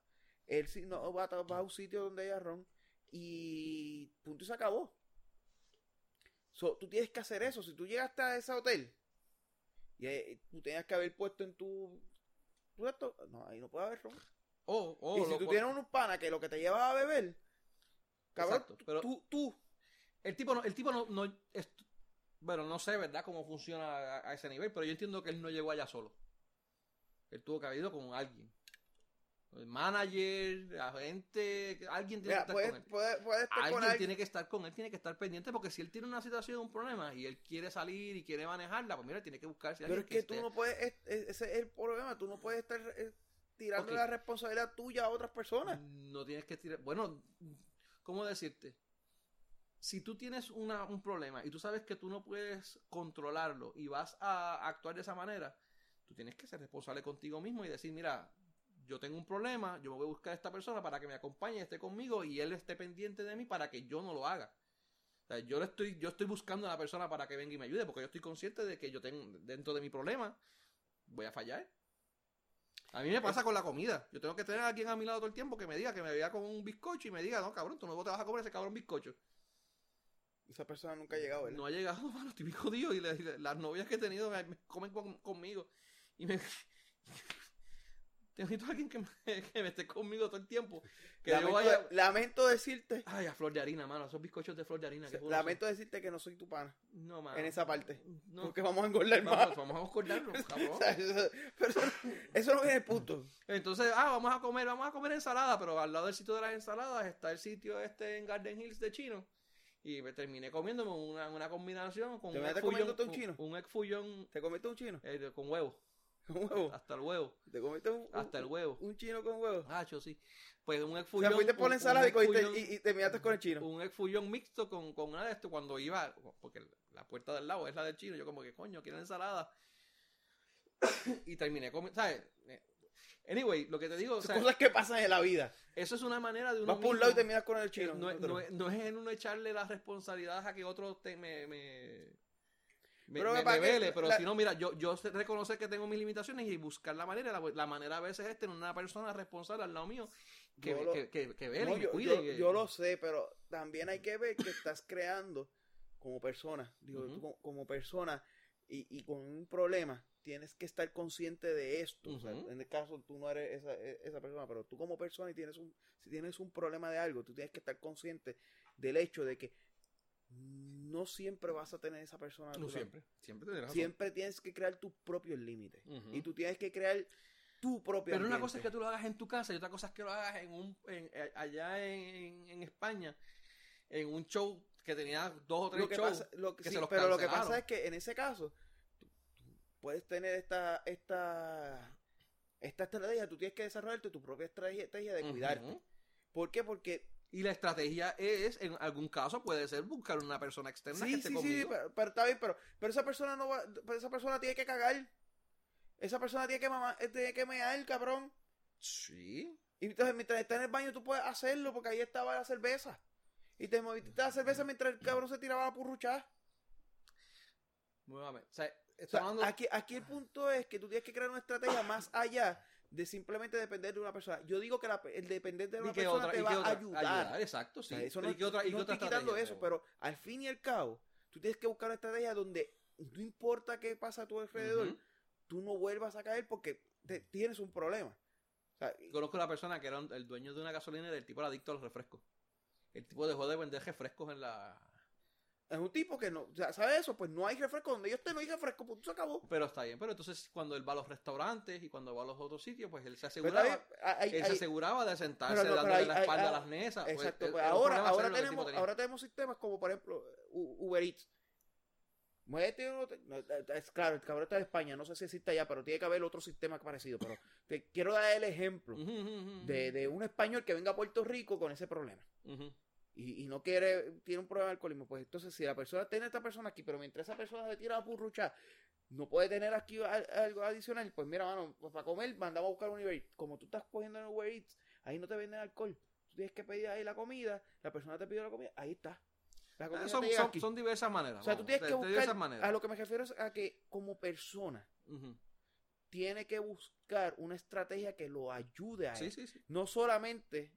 él no va a, va a un sitio donde haya ron y punto y se acabó. So, tú tienes que hacer eso. Si tú llegaste a ese hotel y eh, tú tenías que haber puesto en tu... no, ahí no puede haber ron. O, o y si tú tienes unos panas que lo que te lleva a beber, cabrón, Exacto, pero- tú, tú, El tipo no, el tipo no, no es- bueno, no sé, ¿verdad?, cómo funciona a, a ese nivel, pero yo entiendo que él no llegó allá solo. Él tuvo que haber ido con alguien. El manager, agente, alguien tiene mira, que estar con él. puedes estar con Alguien tiene que estar con él, tiene que estar pendiente, porque si él tiene una situación, un problema, y él quiere salir y quiere manejarla, pues mira, tiene que buscarse a Pero es alguien que tú esté- no puedes, es- es- ese es el problema, tú no puedes estar eh, tirando la responsabilidad tuya a otras personas. No tienes que tirar. Bueno, ¿cómo decirte? Si tú tienes una, un problema y tú sabes que tú no puedes controlarlo y vas a actuar de esa manera, tú tienes que ser responsable contigo mismo y decir, mira, yo tengo un problema, yo me voy a buscar a esta persona para que me acompañe, esté conmigo y él esté pendiente de mí para que yo no lo haga. O sea, yo le estoy, yo estoy buscando a la persona para que venga y me ayude, porque yo estoy consciente de que yo tengo dentro de mi problema, voy a fallar. A mí me pasa con la comida. Yo tengo que tener a alguien a mi lado todo el tiempo que me diga que me vea con un bizcocho y me diga, no, cabrón, tú no te vas a comer ese cabrón bizcocho. Esa persona nunca ha llegado, ¿verdad? No ha llegado, (laughs) mano, estoy bien jodido. Y, le- y las novias que he tenido me, me comen con- conmigo. Y me. (laughs) Necesito a alguien que me, (laughs) que me esté conmigo todo el tiempo. Que yo lamento, vaya. lamento decirte, Ay, a flor de harina, mano. Esos bizcochos de flor de harina. que lamento decirte que no soy tu pana No, mano. en esa parte. No. Porque vamos a engordar más. Vamos, vamos a acordarnos, cabrón. Pero eso no viene el punto. Entonces, ah, vamos a comer, vamos a comer ensalada, pero al lado del sitio de las ensaladas está el sitio este en Garden Hills de chino. Y me terminé comiéndome una, una combinación con un ¿Terminaste egg fouillon- comiéndote un un- chino? Un fouillon, ¿Te comiste un chino? eh, con huevo, (laughs) ¿Con huevo? hasta el huevo, ¿Te comiste un, un- hasta el huevo. un chino con huevo? Ah, yo sí. Pues un egg O fouillon. sea, fuiste por un- la un ensalada y, y, y terminaste con el chino. Un egg fouillon mixto con, con una de esto cuando iba, porque la puerta del lado es la del chino, yo como que coño, quiero ensalada. (coughs) y terminé comiendo, ¿sabes? Anyway, lo que te digo, o sea, cosas que pasan en la vida. eso es una manera de uno Vas por un lado y terminas con el chino. No, no no es en uno echarle la responsabilidad a que otro te, me, me, me, Pero me- me vele, pero la- si no, mira, yo, yo sé reconocer que tengo mis limitaciones y buscar la manera. La, la manera a veces es tener una persona responsable al lado mío que, lo- que, que, que vele No, y yo, cuide. yo- y que- yo lo sé, pero también hay que ver que estás creando como persona. Digo, como persona y, y con un problema, tienes que estar consciente de esto. O sea, en el caso, tú no eres esa, e- esa persona, pero tú como persona y tienes un, si tienes un problema de algo, tú tienes que estar consciente del hecho de que no siempre vas a tener esa persona. No siempre. Siempre tienes razón. Siempre tienes que crear tus propios límites. Y tú tienes que crear tu propio Pero una cosa es que tú lo hagas en tu casa y otra cosa es que lo hagas en un, en- eh, allá en, en España, en un show que tenía dos o tres lo que shows. pasa, lo que, que sí, se los pero lo que pasa es que en ese caso puedes tener esta esta esta estrategia, tú tienes que desarrollarte tu propia estrategia de cuidarte. ¿Por qué? Porque Y la estrategia es, en algún caso, puede ser buscar una persona externa que sí, esté sí, sí, pero, pero está bien, pero, pero esa persona no va, pero esa persona tiene que cagar. Esa persona tiene que mamar, eh, tiene que mear, cabrón. Sí. Y entonces mientras está en el baño tú puedes hacerlo porque ahí estaba la cerveza. Y te moviste la cerveza mientras el cabrón se tiraba la purrucha. Nuevamente. O sea, O estamos sea, hablando- aquí, aquí el punto es que tú tienes que crear una estrategia más allá de simplemente depender de una persona. Yo digo que la- el depender de ¿y una qué persona otra- te va qué a ayudar. exacto, sí. O sea, eso no, ¿y qué otra, y qué no otra estoy quitando eso, pero al fin y al cabo, tú tienes que buscar una estrategia donde no importa qué pasa a tu alrededor, Ujú. tú no vuelvas a caer porque te- tienes un problema. O sea, Conozco a una persona que era el dueño de una gasolinera y el tipo era adicto a los refrescos. El tipo dejó de vender refrescos en la... es un tipo que no, ¿sabes eso? Pues no hay refresco. Donde yo esté no hay refresco, pues se acabó. Pero está bien, pero entonces cuando él va a los restaurantes y cuando va a los otros sitios, pues él se aseguraba, bien, hay- él hay- se aseguraba de sentarse no, dándole la espalda a las mesas. pues, Exacto, pues ahora, ahora, tenemos, ahora tenemos sistemas como por ejemplo Uber Eats. Muévete uno- no, es claro, el cabrón está en España, no sé si existe allá, pero tiene que haber otro sistema parecido. Pero te quiero dar el ejemplo de, de un español que venga a Puerto Rico con ese problema. Y, y no quiere, tiene un problema de alcoholismo. Pues entonces, si la persona tiene a esta persona aquí, pero mientras esa persona se tira a purruchar, no puede tener aquí al- algo adicional, pues mira, mano, pues para comer mandamos a buscar un Uber Eats. Como tú estás cogiendo en Uber Eats, ahí no te venden alcohol. Tú tienes que pedir ahí la comida, la persona te pide la comida, ahí está. La comida Ah, Son, diversas maneras. o sea, tú tienes de- que buscar, a lo que me refiero es a que como persona tiene que buscar una estrategia que lo ayude a él Sí, sí, sí. no solamente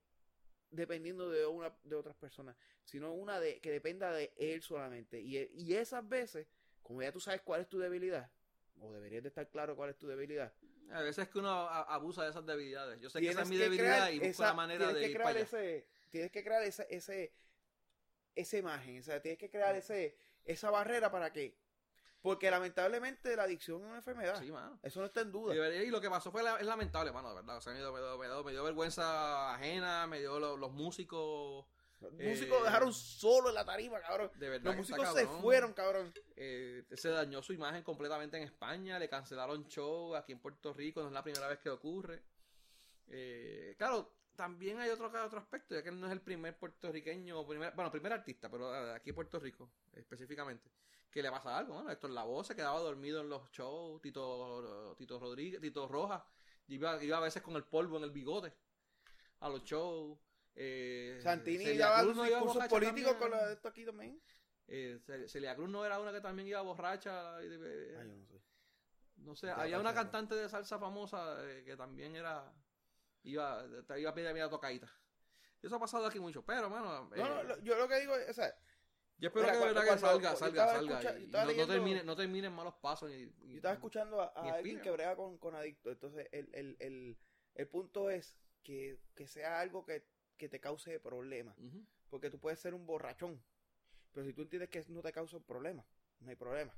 dependiendo de una de otras personas, sino una de que dependa de él solamente. Y, y esas veces, como ya tú sabes cuál es tu debilidad, o deberías de estar claro cuál es tu debilidad, A veces es que uno a- abusa de esas debilidades. Yo sé que esa es mi debilidad crear y busco esa- la manera de que ir crear para allá. ese, tienes que crear ese, ese, esa imagen, o sea, tienes que crear ese, esa barrera para que, porque lamentablemente la adicción es una enfermedad, Sí, mano. eso no está en duda. y lo que pasó fue la- es lamentable, mano, de verdad. O sea, me dio, me dio- me dio- me dio vergüenza ajena, me dio lo- los músicos. Los eh, músicos dejaron solo en la tarima, cabrón. De verdad. Los está músicos se fueron, cabrón. Eh, se dañó su imagen completamente en España, le cancelaron show aquí en Puerto Rico, no es la primera vez que ocurre. Eh, claro, también hay otro, otro aspecto, ya que él no es el primer puertorriqueño, primer, bueno, primer artista, pero de aquí en Puerto Rico, específicamente, que le pasa algo, ¿no? Héctor Lavoe se quedaba dormido en los shows, Tito, Tito Rodríguez, Tito Rojas, iba, iba a veces con el polvo en el bigote a los shows. Eh, Santini Celia daba discursos políticos con lo de esto aquí también. Eh, Ce- Celia Cruz no era una que también iba borracha. Ay, yo no sé. no sé, Ya, había una cantante de salsa famosa eh, que también era. Iba, te iba a pedir a tocadita. Eso ha pasado aquí mucho, pero, bueno. No, no, lo- yo lo que digo es, o sea, yo espero mira, que, de cuando- verdad que cuando- salga, salga, salga. y no, leyendo- termine, no termine en malos pasos. y- y- yo estaba escuchando a, alguien que brega con, con adictos, entonces el, el, el, el punto es que, que sea algo que, que te cause problemas. Porque tú puedes ser un borrachón. Pero si tú entiendes que no te causa un problema, no hay problema.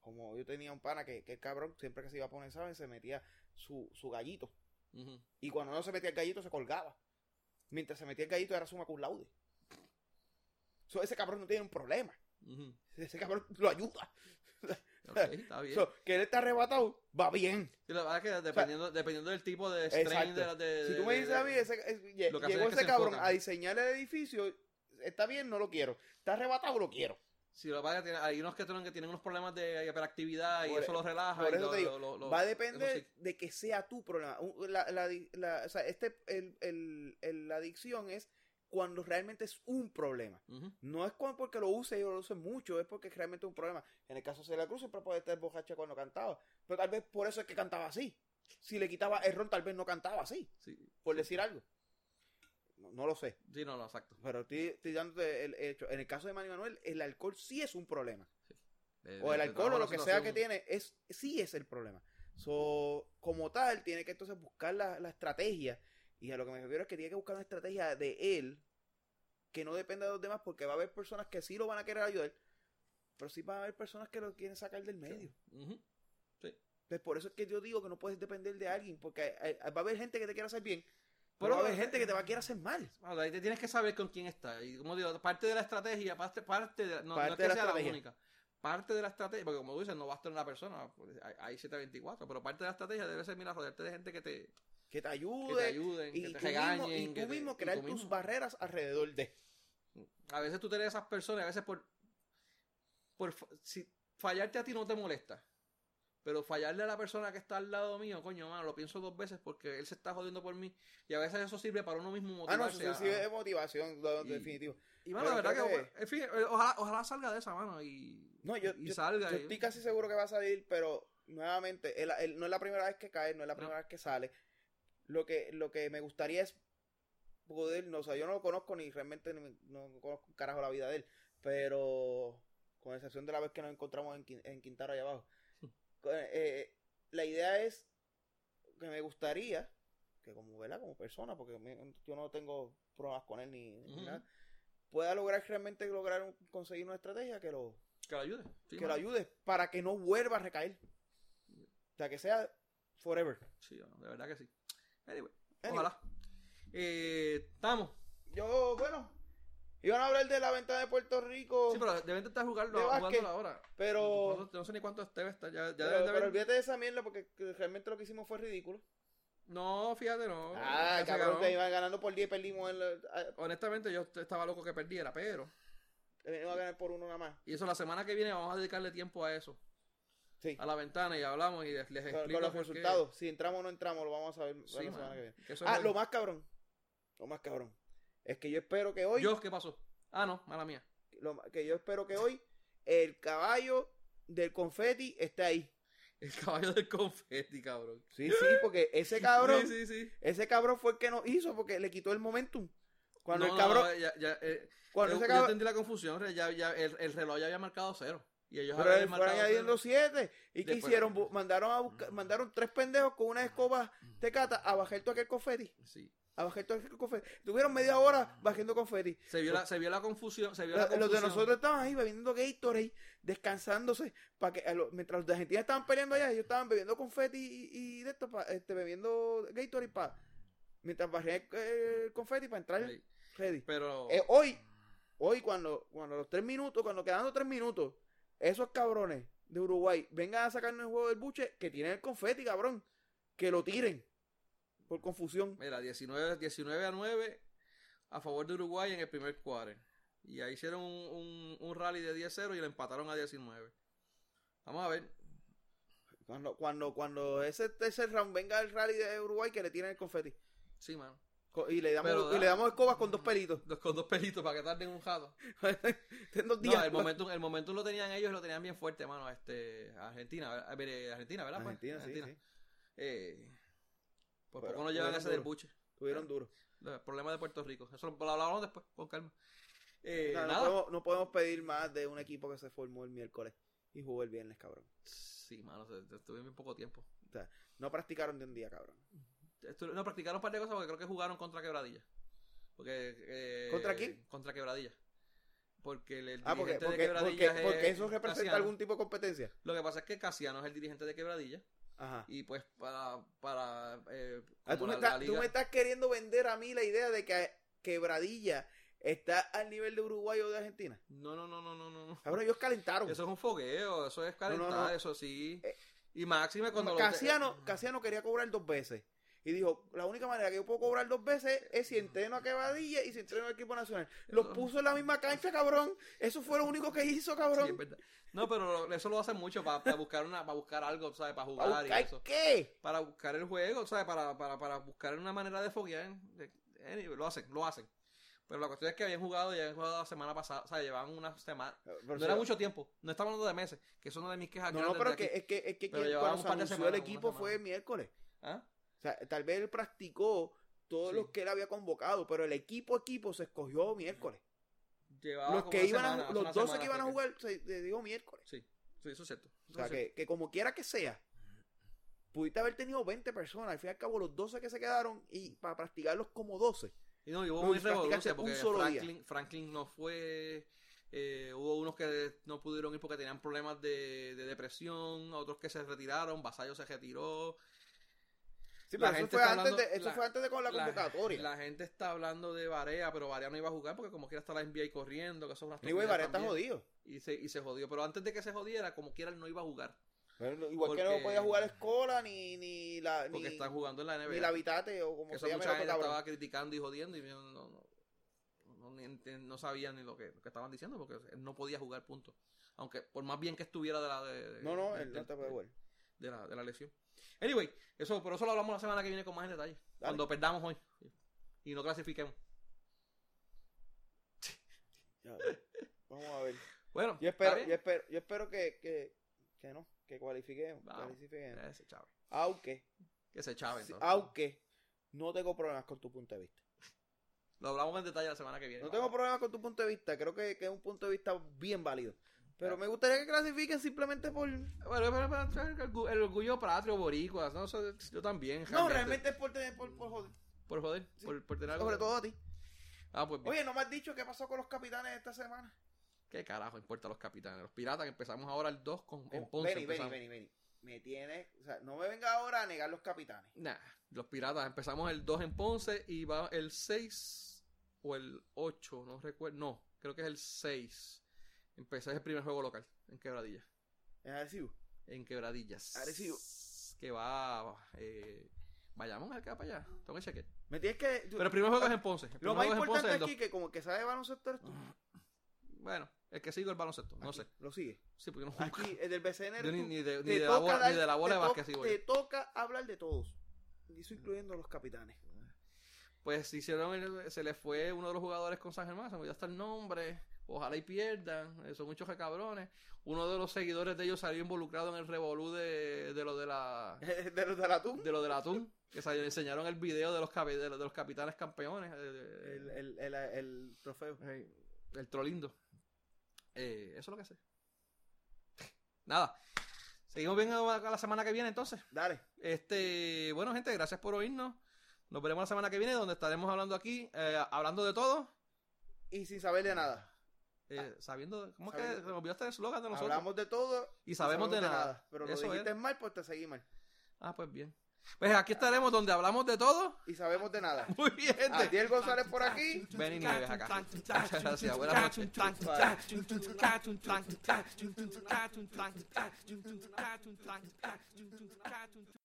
Como yo tenía un pana que, que el cabrón, siempre que se iba a poner examen, se metía su, su gallito. Y cuando no se metía el gallito, se colgaba. Mientras se metía el gallito, era suma cum laude. So, ese cabrón no tiene un problema. Ese cabrón lo ayuda. Ok, está bien. So, que él está arrebatado, va bien. La verdad es que dependiendo, dependiendo del tipo de strain de, Si tú me dices de- a mí, ese, es- llegó es que ese se cabrón enfocan. a diseñar el edificio, está bien, no lo quiero. Está arrebatado, lo quiero. Si lo tiene- hay unos que tienen, que tienen unos problemas de hiperactividad y Por- eso los relaja. por y eso lo- te digo, lo- lo- va a depender de que sea tu problema. La, la, la- o sea, este, el, el- el- la adicción es cuando realmente es un problema. No es cuando porque lo use y lo use mucho, es porque es realmente un problema. En el caso de la Cruz siempre puede estar borracha cuando cantaba. Pero tal vez por eso es que cantaba así. Si le quitaba el ron, tal vez no cantaba así. Sí, Por decir algo. No, no lo sé. sí, no, no, exacto. Pero estoy, estoy dándote el hecho. En el caso de Manny Manuel, el alcohol sí es un problema. De- o el de alcohol o lo que sea que tiene, es, sí es el problema. So, como tal, tiene que entonces buscar la, la estrategia. Y a lo que me refiero es que tiene que buscar una estrategia de él que no dependa de los demás, porque va a haber personas que sí lo van a querer ayudar, pero sí va a haber personas que lo quieren sacar del medio. Ujú. Entonces, por eso es que yo digo que no puedes depender de alguien, porque hay- hay- va a haber gente que te quiera hacer bien, pero haber gente que te va a querer hacer mal. Bueno, ahí te tienes que saber con quién está. Y como digo, parte de la estrategia, parte, parte de, no, no Parte es que de la sea la estrategia. única. Parte de la estrategia, porque como tú dices, no basta una persona, pues, hay, hay 724, pero parte de la estrategia debe ser, mira, rodearte de gente que te, Que te que te ayude, ayuden, y, que te tú regañen. mismo, y tú te- mismo crear tú tus mismo. barreras alrededor de. A veces tú tienes esas personas, a veces por, por si fallarte a ti no te molesta. Pero fallarle a la persona que está al lado mío, coño, mano, lo pienso dos veces porque él se está jodiendo por mí. Y a veces eso sirve para uno mismo Ah, no, motivarse. eso sí es motivación, lo- Y- definitivo. y mano, la verdad que, que- en fin, eh, ojalá, ojalá salga de esa mano y, No, yo, y yo- salga. yo y- estoy casi seguro que va a salir, pero nuevamente, él- él- no es la primera vez que cae, no es la No. primera vez que sale. Lo que, lo que me gustaría es poder, no, o sea, yo no lo conozco ni realmente no conozco un carajo la vida de él, pero con excepción de la vez que nos encontramos en, en Quintaro allá abajo. Eh, la idea es que me gustaría que como, ¿verdad? como persona, porque me- yo no tengo pruebas con él ni, nada, pueda lograr realmente lograr un- conseguir una estrategia que lo, Que lo ayude. sí, que lo ayude para que no vuelva a recaer. O sea, que sea forever. Sí, de verdad que sí. Anyway, Anyway. Ojalá. Eh, estamos. Yo, bueno, iban a hablar de la ventana de Puerto Rico, Sí, pero deben intentar jugarlo, de básquet, jugándolo ahora. pero, No, sé ni cuánto debe estar. Ya, ya pero, deben de pero haber- olvídate de esa mierda porque que realmente lo que hicimos fue ridículo. No, fíjate, no. ah, cabrón, que iban ganando por 10 y perdimos en la, ah, Honestamente, yo estaba loco que perdiera, pero. iban a ganar por uno nada más. Y eso la semana que viene vamos a dedicarle tiempo a eso. Sí. A la ventana y hablamos y les, les explico con los qué. resultados. Si entramos o no entramos, lo vamos a ver Sí, la semana que viene. es Ah, lo más cabrón. Lo más cabrón. Es que yo espero que hoy. Yo, ¿qué pasó? Ah, no, mala mía. lo que yo espero que hoy el caballo del confeti esté ahí. El caballo del confeti, cabrón. Sí, sí, porque ese cabrón, Sí, sí, sí. ese cabrón fue el que nos hizo porque le quitó el momentum. Cuando No, el cabrón, no, ya, ya, eh, cuando yo, ese yo cabrón, entendí la confusión. Ya, ya, el, el reloj ya había marcado cero. Y ellos Pero habían fueron añadiendo siete. ¿Y qué hicieron? Mandaron a buscar, mandaron tres pendejos con una escoba tecata a bajar todo aquel confeti. Sí. A bajar todo aquel confeti. Tuvieron media hora bajando confeti. Se vio la, se vio la confusión. Se vio Los, la los de confusión. nosotros estaban ahí bebiendo Gatorade, descansándose, para que lo- mientras los de Argentina estaban peleando allá, ellos estaban bebiendo confeti y, y de esto, pa- este, bebiendo Gatorade para mientras bajé el confeti para entrar Sí. ready. Pero. Eh, hoy, hoy cuando, cuando los tres minutos, cuando quedando tres minutos, esos cabrones de Uruguay vengan a sacarnos el juego del buche, que tienen el confeti, cabrón, que lo tiren por confusión. Mira, 19, 19 a 9 a favor de Uruguay en el primer quarter. Y ahí hicieron un, un, un rally de 10-0 y lo empataron a 19. Vamos a ver. Cuando, cuando, cuando ese tercer round venga el rally de Uruguay, que le tiren el confeti. Sí, mano. Y le damos, Pero, y le damos escobas con dos pelitos. (laughs) Con dos pelitos para que tarden un jato. (laughs) en dos No, días. el momentum, el momentum lo tenían ellos, lo tenían bien fuerte, mano. Este, Argentina, ¿verdad? A ver, eh, Argentina, ¿verdad? pues? Argentina, sí, sí. Eh, por poco no llevan tuvieron ese del duro. buche. Tuvieron duro. El problema de Puerto Rico. Eso lo hablamos después, con calma. Eh, No, podemos, no podemos pedir más de un equipo que se formó el miércoles y jugó el viernes, cabrón. Sí, mano, estuve bien poco tiempo. O sea, no practicaron de un día, cabrón. No, practicaron un par de cosas porque creo que jugaron contra Quebradilla. Porque, eh, ¿Contra quién? Contra Quebradilla. Porque el, el Ah, porque, dirigente de porque, Quebradilla porque, es porque eso representa Casiano. algún tipo de competencia. Lo que pasa es que Casiano es el dirigente de Quebradilla. Ajá. Y pues para... para eh, Ah, tú, me la- la estás, tú liga- me estás queriendo vender a mí la idea de que Quebradilla está al nivel de Uruguay o de Argentina. No, no, no, no, no, no. Cabrón, ellos calentaron. Eso es un fogueo, eso es calentar, no. eso sí. Eh, y máxime cuando... lo- Casiano, Casiano quería cobrar dos veces. Y dijo, la única manera que yo puedo cobrar dos veces es si entreno a Quebradilla y si entreno al equipo nacional. Los puso en la misma cancha, cabrón. Eso fue lo único que hizo, cabrón. No, pero eso lo hacen mucho para buscar una para buscar algo, ¿sabes? Para ¿Para jugar y buscar eso. qué? Para buscar el juego, ¿sabes? Para, para, para buscar una manera de foguear. Lo hacen, lo hacen. Pero la cuestión es que habían jugado y habían jugado la semana pasada, o sea, llevaban una semana. Pero no era mucho tiempo, no estamos hablando de meses, que eso no es de mis quejas. No, no, pero que, es que, es que Pero cuando se anunció el equipo fue el miércoles. ¿Ah? O sea, tal vez él practicó todos Sí. los que él había convocado, pero el equipo equipo se escogió miércoles. Llevaba Los que iban a, semana, hace los una 12 semana que iban a jugar se le digo miércoles. Sí, sí, eso es cierto. O sea, es cierto. que, que como quiera que sea, pudiste haber tenido 20 personas. Al fin y al cabo, los 12 que se quedaron y para practicarlos como 12. Y no, y hubo No, muy revolución porque un solo día. Franklin, Franklin no fue. eh, hubo unos que no pudieron ir porque tenían problemas de, de depresión, otros que se retiraron, Vasallo se retiró. Sí, La pero eso, gente fue antes, hablando- de, eso la- fue antes de con la convocatoria. La, gente está hablando de Varea, pero Varea no iba a jugar porque como quiera está la NBA corriendo, que eso es una estupidez Varela está jodido. Y se, y se jodió, pero antes de que se jodiera, como quiera él no iba a jugar. Igual que no podía jugar Escola ni, ni la ni, Porque está jugando en la NBA. ni la Habitate o como que se mucha gente estaba criticando y jodiendo y no, no, no, no, sabían ni lo que, lo que estaban diciendo porque él no podía jugar punto aunque por más bien que estuviera de la de, de- No, no, él no te puede jugar. De la, de la lesión anyway eso por eso lo hablamos la semana que viene con más en detalle Dale. cuando perdamos hoy y no clasifiquemos Ya, Vamos a ver. (laughs) bueno Yo ¿está espero, yo espero, yo espero que, que, que no, que cualifiquemos. Cualifiquemos. ese chave Aunque, que se chave aunque no tengo problemas con tu punto de vista. lo hablamos en detalle la semana que viene No tengo problemas con tu punto de vista. Creo que, que es un punto de vista bien válido. Pero me gustaría que clasifiquen simplemente por. bueno el orgu- el orgullo patrio boricua no yo también No, realmente es por, tener- por, por joder. por joder Sí. por, por tener algo Sobre todo a ti. ah pues bien. Oye, no me has dicho qué pasó con los capitanes esta semana. ¿Qué carajo importa a los capitanes? Los piratas que empezamos ahora el 2 con, Oh, Ponce. Vení, vení, vení, vení. Me tienes. O sea, no me venga ahora a negar los capitanes. Nah, los piratas empezamos el 2 en Ponce y va el 6 o el 8, no recuerdo. No, creo que es el 6. Empecé el primer juego local en Quebradilla. ¿Es Arecibo? En Quebradillas. Arecibo. Que va. Eh, vayamos va para allá. Tengo que chequear. Me tienes que. Pero el primer juego es en Ponce. El Lo más juego es en importante el 2. aquí que como que sabe baloncesto eres tú. Bueno, el que sigo el baloncesto. No sé. Lo sigue. Sí, porque no Aquí, el del BCN Yo ni, ni de, ni de la bola, dar- ni de la bola de básquet sigo yo. Te toca hablar de todos. Y eso incluyendo los capitanes. pues hicieron el- se le fue uno de los jugadores con San Germán, se me olvidó hasta el nombre, ojalá y pierdan, eh, son muchos cabrones. Uno de los seguidores de ellos salió involucrado en el revolú de, de lo de la de los del atún. de lo del atún, que salió- enseñaron el video de los de los, capitanes campeones, eh, El, el, el, el trofeo. eh, el trolindo. Eh, eso es lo que sé. nada. Seguimos viendo la semana que viene entonces. Dale. Este, bueno, gente, gracias por oírnos. Nos veremos la semana que viene donde estaremos hablando aquí, hablando de todo. Y sin saber de nada. Eh, sabiendo, ¿cómo es que se me olvidó este eslogan de nosotros? Hablamos de todo Y sabemos de nada. Pero lo Eso dijiste es. mal, pues te seguí mal. Ah, pues bien. Pues aquí estaremos donde hablamos de todo. Y sabemos de nada. (laughs) Muy bien. Adiel González por aquí. Ven y Nieves acá. Muchas gracias. Buenas noches. (laughs) noches.